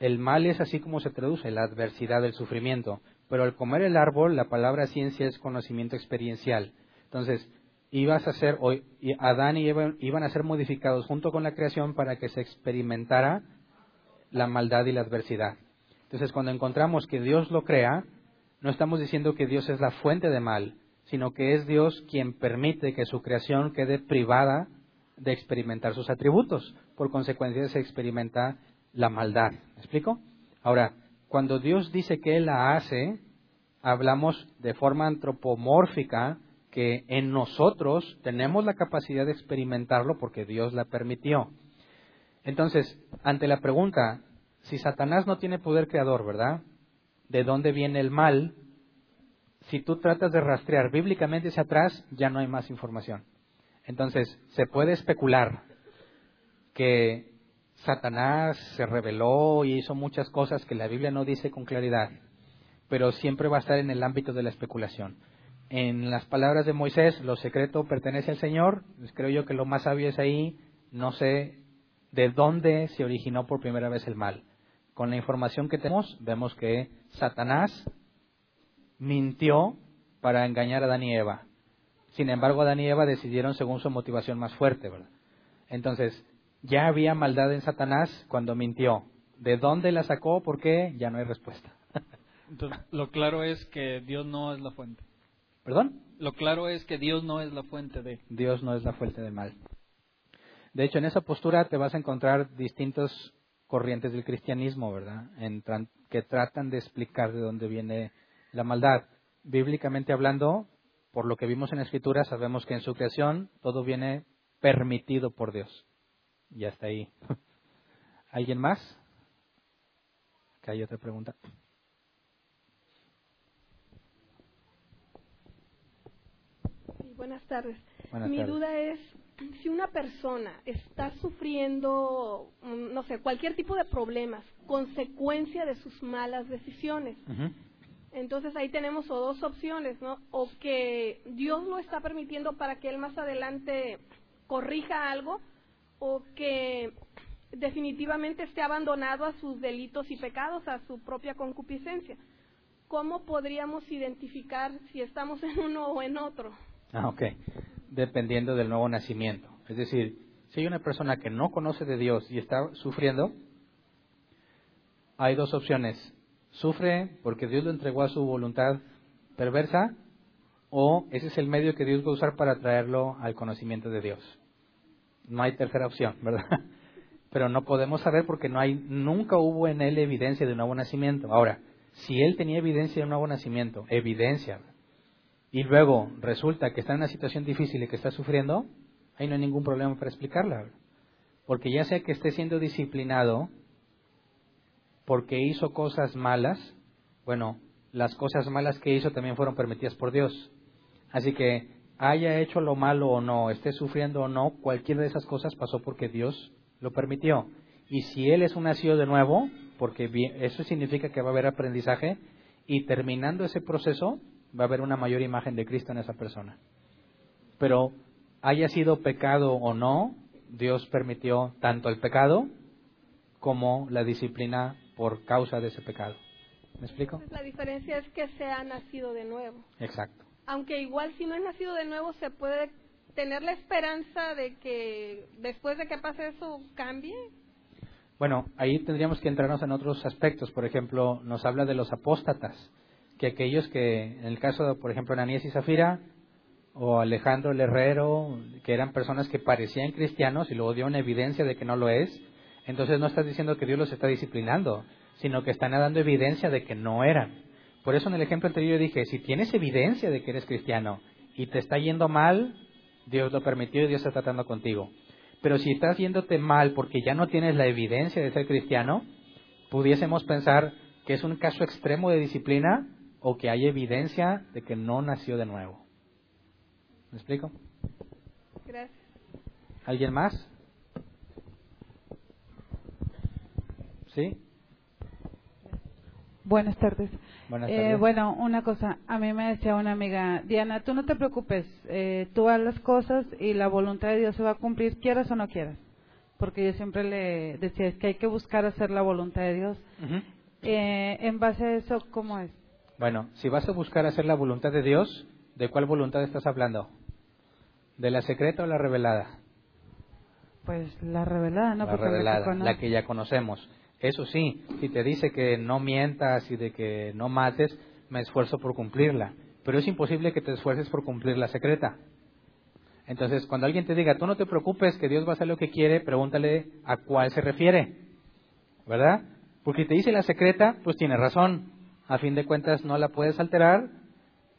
El mal es así como se traduce, la adversidad del sufrimiento. Pero al comer el árbol, la palabra ciencia es conocimiento experiencial. Entonces, ibas a ser, o- Adán y Eva iban a ser modificados junto con la creación para que se experimentara la maldad y la adversidad. Entonces, cuando encontramos que Dios lo crea, no estamos diciendo que Dios es la fuente de mal, sino que es Dios quien permite que su creación quede privada de experimentar sus atributos. Por consecuencia, se experimenta la maldad. ¿Me explico? Ahora, cuando Dios dice que Él la hace, hablamos de forma antropomórfica que en nosotros tenemos la capacidad de experimentarlo porque Dios la permitió. Entonces, ante la pregunta, si Satanás no tiene poder creador, ¿verdad? ¿De dónde viene el mal? Si tú tratas de rastrear bíblicamente hacia atrás, ya no hay más información. Entonces, se puede especular que Satanás se rebeló y hizo muchas cosas que la Biblia no dice con claridad, pero siempre va a estar en el ámbito de la especulación. En las palabras de Moisés, lo secreto pertenece al Señor, pues creo yo que lo más sabio es ahí, no sé de dónde se originó por primera vez el mal. Con la información que tenemos, vemos que Satanás mintió para engañar a Adán y Eva. Sin embargo, Adán y Eva decidieron según su motivación más fuerte, ¿verdad? Entonces, ya había maldad en Satanás cuando mintió. ¿De dónde la sacó? ¿Por qué? Ya no hay respuesta. Entonces, lo claro es que Dios no es la fuente. ¿Perdón? Lo claro es que Dios no es la fuente de. Dios no es la fuente del mal. De hecho, en esa postura te vas a encontrar distintos corrientes del cristianismo, ¿verdad? En que tratan de explicar de dónde viene la maldad. Bíblicamente hablando, por lo que vimos en la Escritura, sabemos que en su creación todo viene permitido por Dios. Y hasta ahí. ¿Alguien más? Acá hay otra pregunta. Sí, buenas tardes. Buenas Mi tardes. duda es, si una persona está sufriendo, mm, no sé, cualquier tipo de problemas, consecuencia de sus malas decisiones, entonces ahí tenemos o dos opciones, ¿no? O que Dios lo está permitiendo para que él más adelante corrija algo, o que definitivamente esté abandonado a sus delitos y pecados, a su propia concupiscencia. ¿Cómo podríamos identificar si estamos en uno o en otro? Ah, ok. Dependiendo del nuevo nacimiento. Es decir, si hay una persona que no conoce de Dios y está sufriendo, hay dos opciones. Sufre porque Dios lo entregó a su voluntad perversa o ese es el medio que Dios va a usar para traerlo al conocimiento de Dios. No hay tercera opción, ¿verdad? Pero no podemos saber porque no hay, nunca hubo en él evidencia de un nuevo nacimiento. Ahora, si él tenía evidencia de un nuevo nacimiento, evidencia, y luego resulta que está en una situación difícil y que está sufriendo, ahí no hay ningún problema para explicarla. Porque ya sea que esté siendo disciplinado porque hizo cosas malas, bueno, las cosas malas que hizo también fueron permitidas por Dios. Así que haya hecho lo malo o no, esté sufriendo o no, cualquiera de esas cosas pasó porque Dios lo permitió. Y si él es un nacido de nuevo, porque eso significa que va a haber aprendizaje, y terminando ese proceso, va a haber una mayor imagen de Cristo en esa persona. Pero haya sido pecado o no, Dios permitió tanto el pecado como la disciplina por causa de ese pecado. ¿Me explico? Entonces, la diferencia es que se ha nacido de nuevo. Exacto. Aunque igual si no es nacido de nuevo se puede tener la esperanza de que después de que pase eso cambie. Bueno, ahí tendríamos que entrarnos en otros aspectos. Por ejemplo, nos habla de los apóstatas, que aquellos que, en el caso, de, por ejemplo, Ananías y Zafira, o Alejandro el Herrero, que eran personas que parecían cristianos y luego dieron evidencia de que no lo es, entonces no estás diciendo que Dios los está disciplinando, sino que están dando evidencia de que no eran. Por eso en el ejemplo anterior yo dije, si tienes evidencia de que eres cristiano y te está yendo mal, Dios lo permitió y Dios está tratando contigo. Pero si estás yéndote mal porque ya no tienes la evidencia de ser cristiano, pudiésemos pensar que es un caso extremo de disciplina o que hay evidencia de que no nació de nuevo. ¿Me explico? Gracias. ¿Alguien más? ¿Sí? Buenas tardes. Buenas Eh, bueno, una cosa, a mí me decía una amiga, Diana, tú no te preocupes, eh, tú haz las cosas y la voluntad de Dios se va a cumplir, quieras o no quieras. Porque yo siempre le decía, es que hay que buscar hacer la voluntad de Dios. Eh, en base a eso, ¿cómo es? Bueno, si vas a buscar hacer la voluntad de Dios, ¿de cuál voluntad estás hablando? ¿De la secreta o la revelada? Pues la revelada, ¿no? la Porque revelada, la que ya conocemos. Eso sí, si te dice que no mientas y de que no mates, me esfuerzo por cumplirla. Pero es imposible que te esfuerces por cumplir la secreta. Entonces, cuando alguien te diga, tú no te preocupes, que Dios va a hacer lo que quiere, pregúntale a cuál se refiere. ¿Verdad? Porque te dice la secreta, pues tiene razón. A fin de cuentas, no la puedes alterar.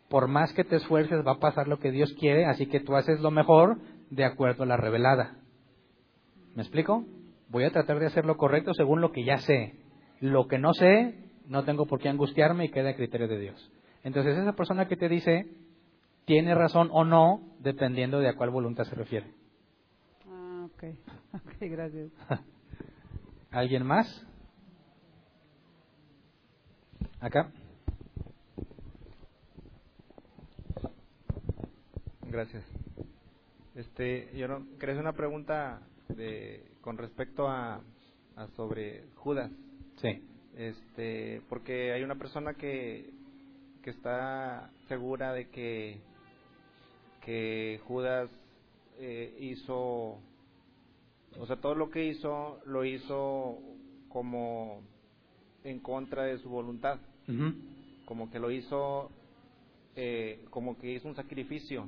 Por más que te esfuerces, va a pasar lo que Dios quiere, así que tú haces lo mejor de acuerdo a la revelada. ¿Me explico? Voy a tratar de hacer lo correcto según lo que ya sé. Lo que no sé, no tengo por qué angustiarme y queda a criterio de Dios. Entonces, esa persona que te dice tiene razón o no, dependiendo de a cuál voluntad se refiere. Ah, ok. Ok, gracias. ¿Alguien más? Acá. Gracias. Este, yo no, quería hacer una pregunta de, con respecto a, a sobre Judas. Sí. Este, porque hay una persona que, que está segura de que, que Judas eh, hizo, o sea, todo lo que hizo, lo hizo como en contra de su voluntad, como que lo hizo, eh, como que hizo un sacrificio,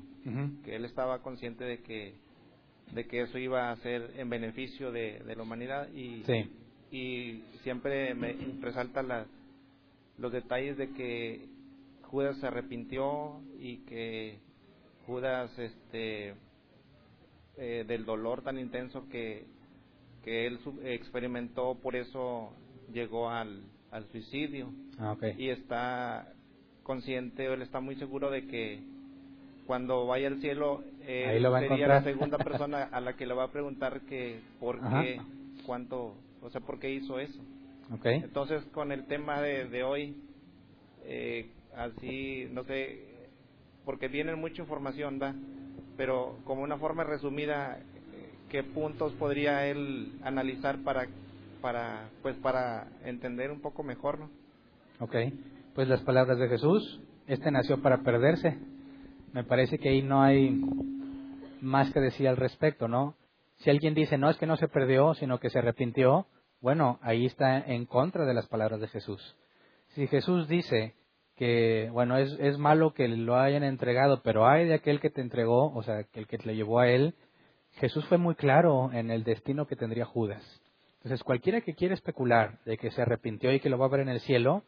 que él estaba consciente de que, de que eso iba a ser en beneficio de, de la humanidad y, Sí. y siempre me resalta la- los detalles de que Judas se arrepintió y que Judas este eh, del dolor tan intenso que, que él experimentó por eso llegó al, al suicidio Ah, y está consciente, él está muy seguro de que cuando vaya al cielo, Ahí lo sería la segunda persona a la que le va a preguntar que por Ajá. qué, cuánto, o sea, por qué hizo eso. Ok. Entonces, con el tema de, de hoy, eh, así, no sé, porque viene mucha información, ¿va? Pero como una forma resumida, eh, ¿qué puntos podría él analizar para, para, pues, para entender un poco mejor, ¿no? Ok, pues las palabras de Jesús, este nació para perderse. Me parece que ahí no hay más que decir al respecto, ¿no? Si alguien dice, no es que no se perdió, sino que se arrepintió, bueno, ahí está en contra de las palabras de Jesús. Si Jesús dice que, bueno, es, es malo que lo hayan entregado, pero hay de aquel que te entregó, o sea, que el que te llevó a él, Jesús fue muy claro en el destino que tendría Judas. Entonces, cualquiera que quiera especular de que se arrepintió y que lo va a ver en el cielo,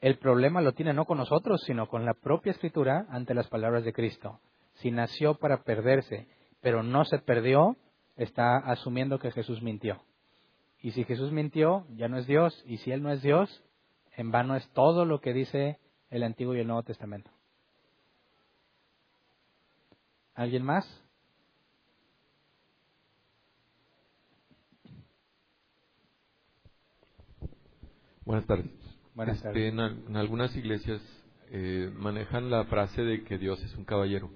el problema lo tiene no con nosotros, sino con la propia escritura ante las palabras de Cristo. Si nació para perderse, pero no se perdió, está asumiendo que Jesús mintió. Y si Jesús mintió, ya no es Dios. Y si Él no es Dios, en vano es todo lo que dice el Antiguo y el Nuevo Testamento. ¿Alguien más? Buenas tardes. Buenas Este. En, al- en algunas iglesias eh, manejan la frase de que Dios es un caballero.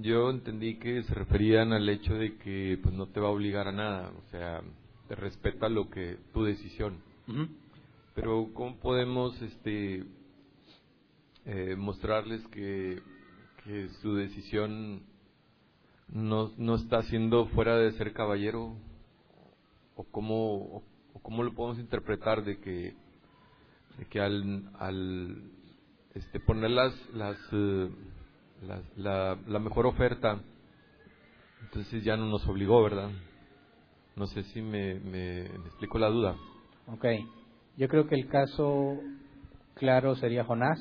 Yo entendí que se referían al hecho de que pues no te va a obligar a nada, o sea, te respeta lo que tu decisión. Pero cómo podemos este eh, mostrarles que, que su decisión no, no está siendo fuera de ser caballero o cómo o, cómo lo podemos interpretar de que que al, al este poner las las, eh, las- la, la mejor oferta entonces ya no nos obligó verdad no sé si me, me, me explico la duda Ok. Yo creo que el caso claro sería Jonás,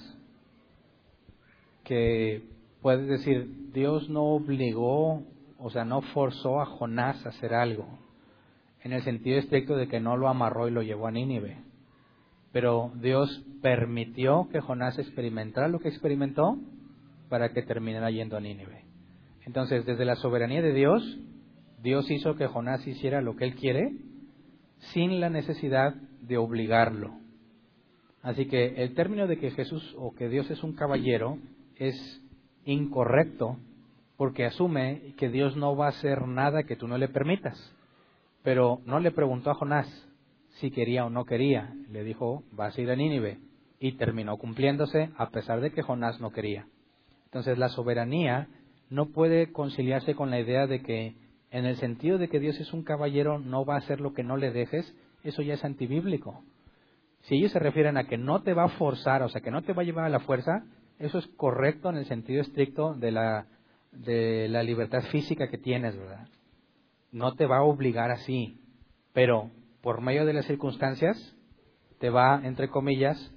que puedes decir, Dios no obligó, o sea, no forzó a Jonás a hacer algo, en el sentido estricto de que no lo amarró y lo llevó a Nínive. Pero Dios permitió que Jonás experimentara lo que experimentó para que terminara yendo a Nínive. Entonces, desde la soberanía de Dios, Dios hizo que Jonás hiciera lo que él quiere sin la necesidad de obligarlo. Así que el término de que Jesús o que Dios es un caballero es incorrecto porque asume que Dios no va a hacer nada que tú no le permitas. Pero no le preguntó a Jonás si quería o no quería. Le dijo, vas a ir a Nínive. Y terminó cumpliéndose a pesar de que Jonás no quería. Entonces la soberanía no puede conciliarse con la idea de que en el sentido de que Dios es un caballero no va a hacer lo que no le dejes, eso ya es antibíblico. Si ellos se refieren a que no te va a forzar, o sea, que no te va a llevar a la fuerza, eso es correcto en el sentido estricto de la, de la libertad física que tienes, ¿verdad? No te va a obligar así, pero por medio de las circunstancias te va, entre comillas,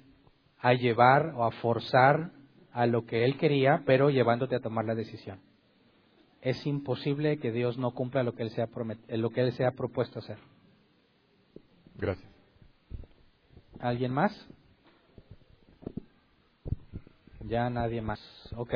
a llevar o a forzar a lo que él quería, pero llevándote a tomar la decisión. Es imposible que Dios no cumpla lo que él se ha, eh, lo que él se ha propuesto hacer. gracias ¿Alguien más? Ya nadie más. Ok.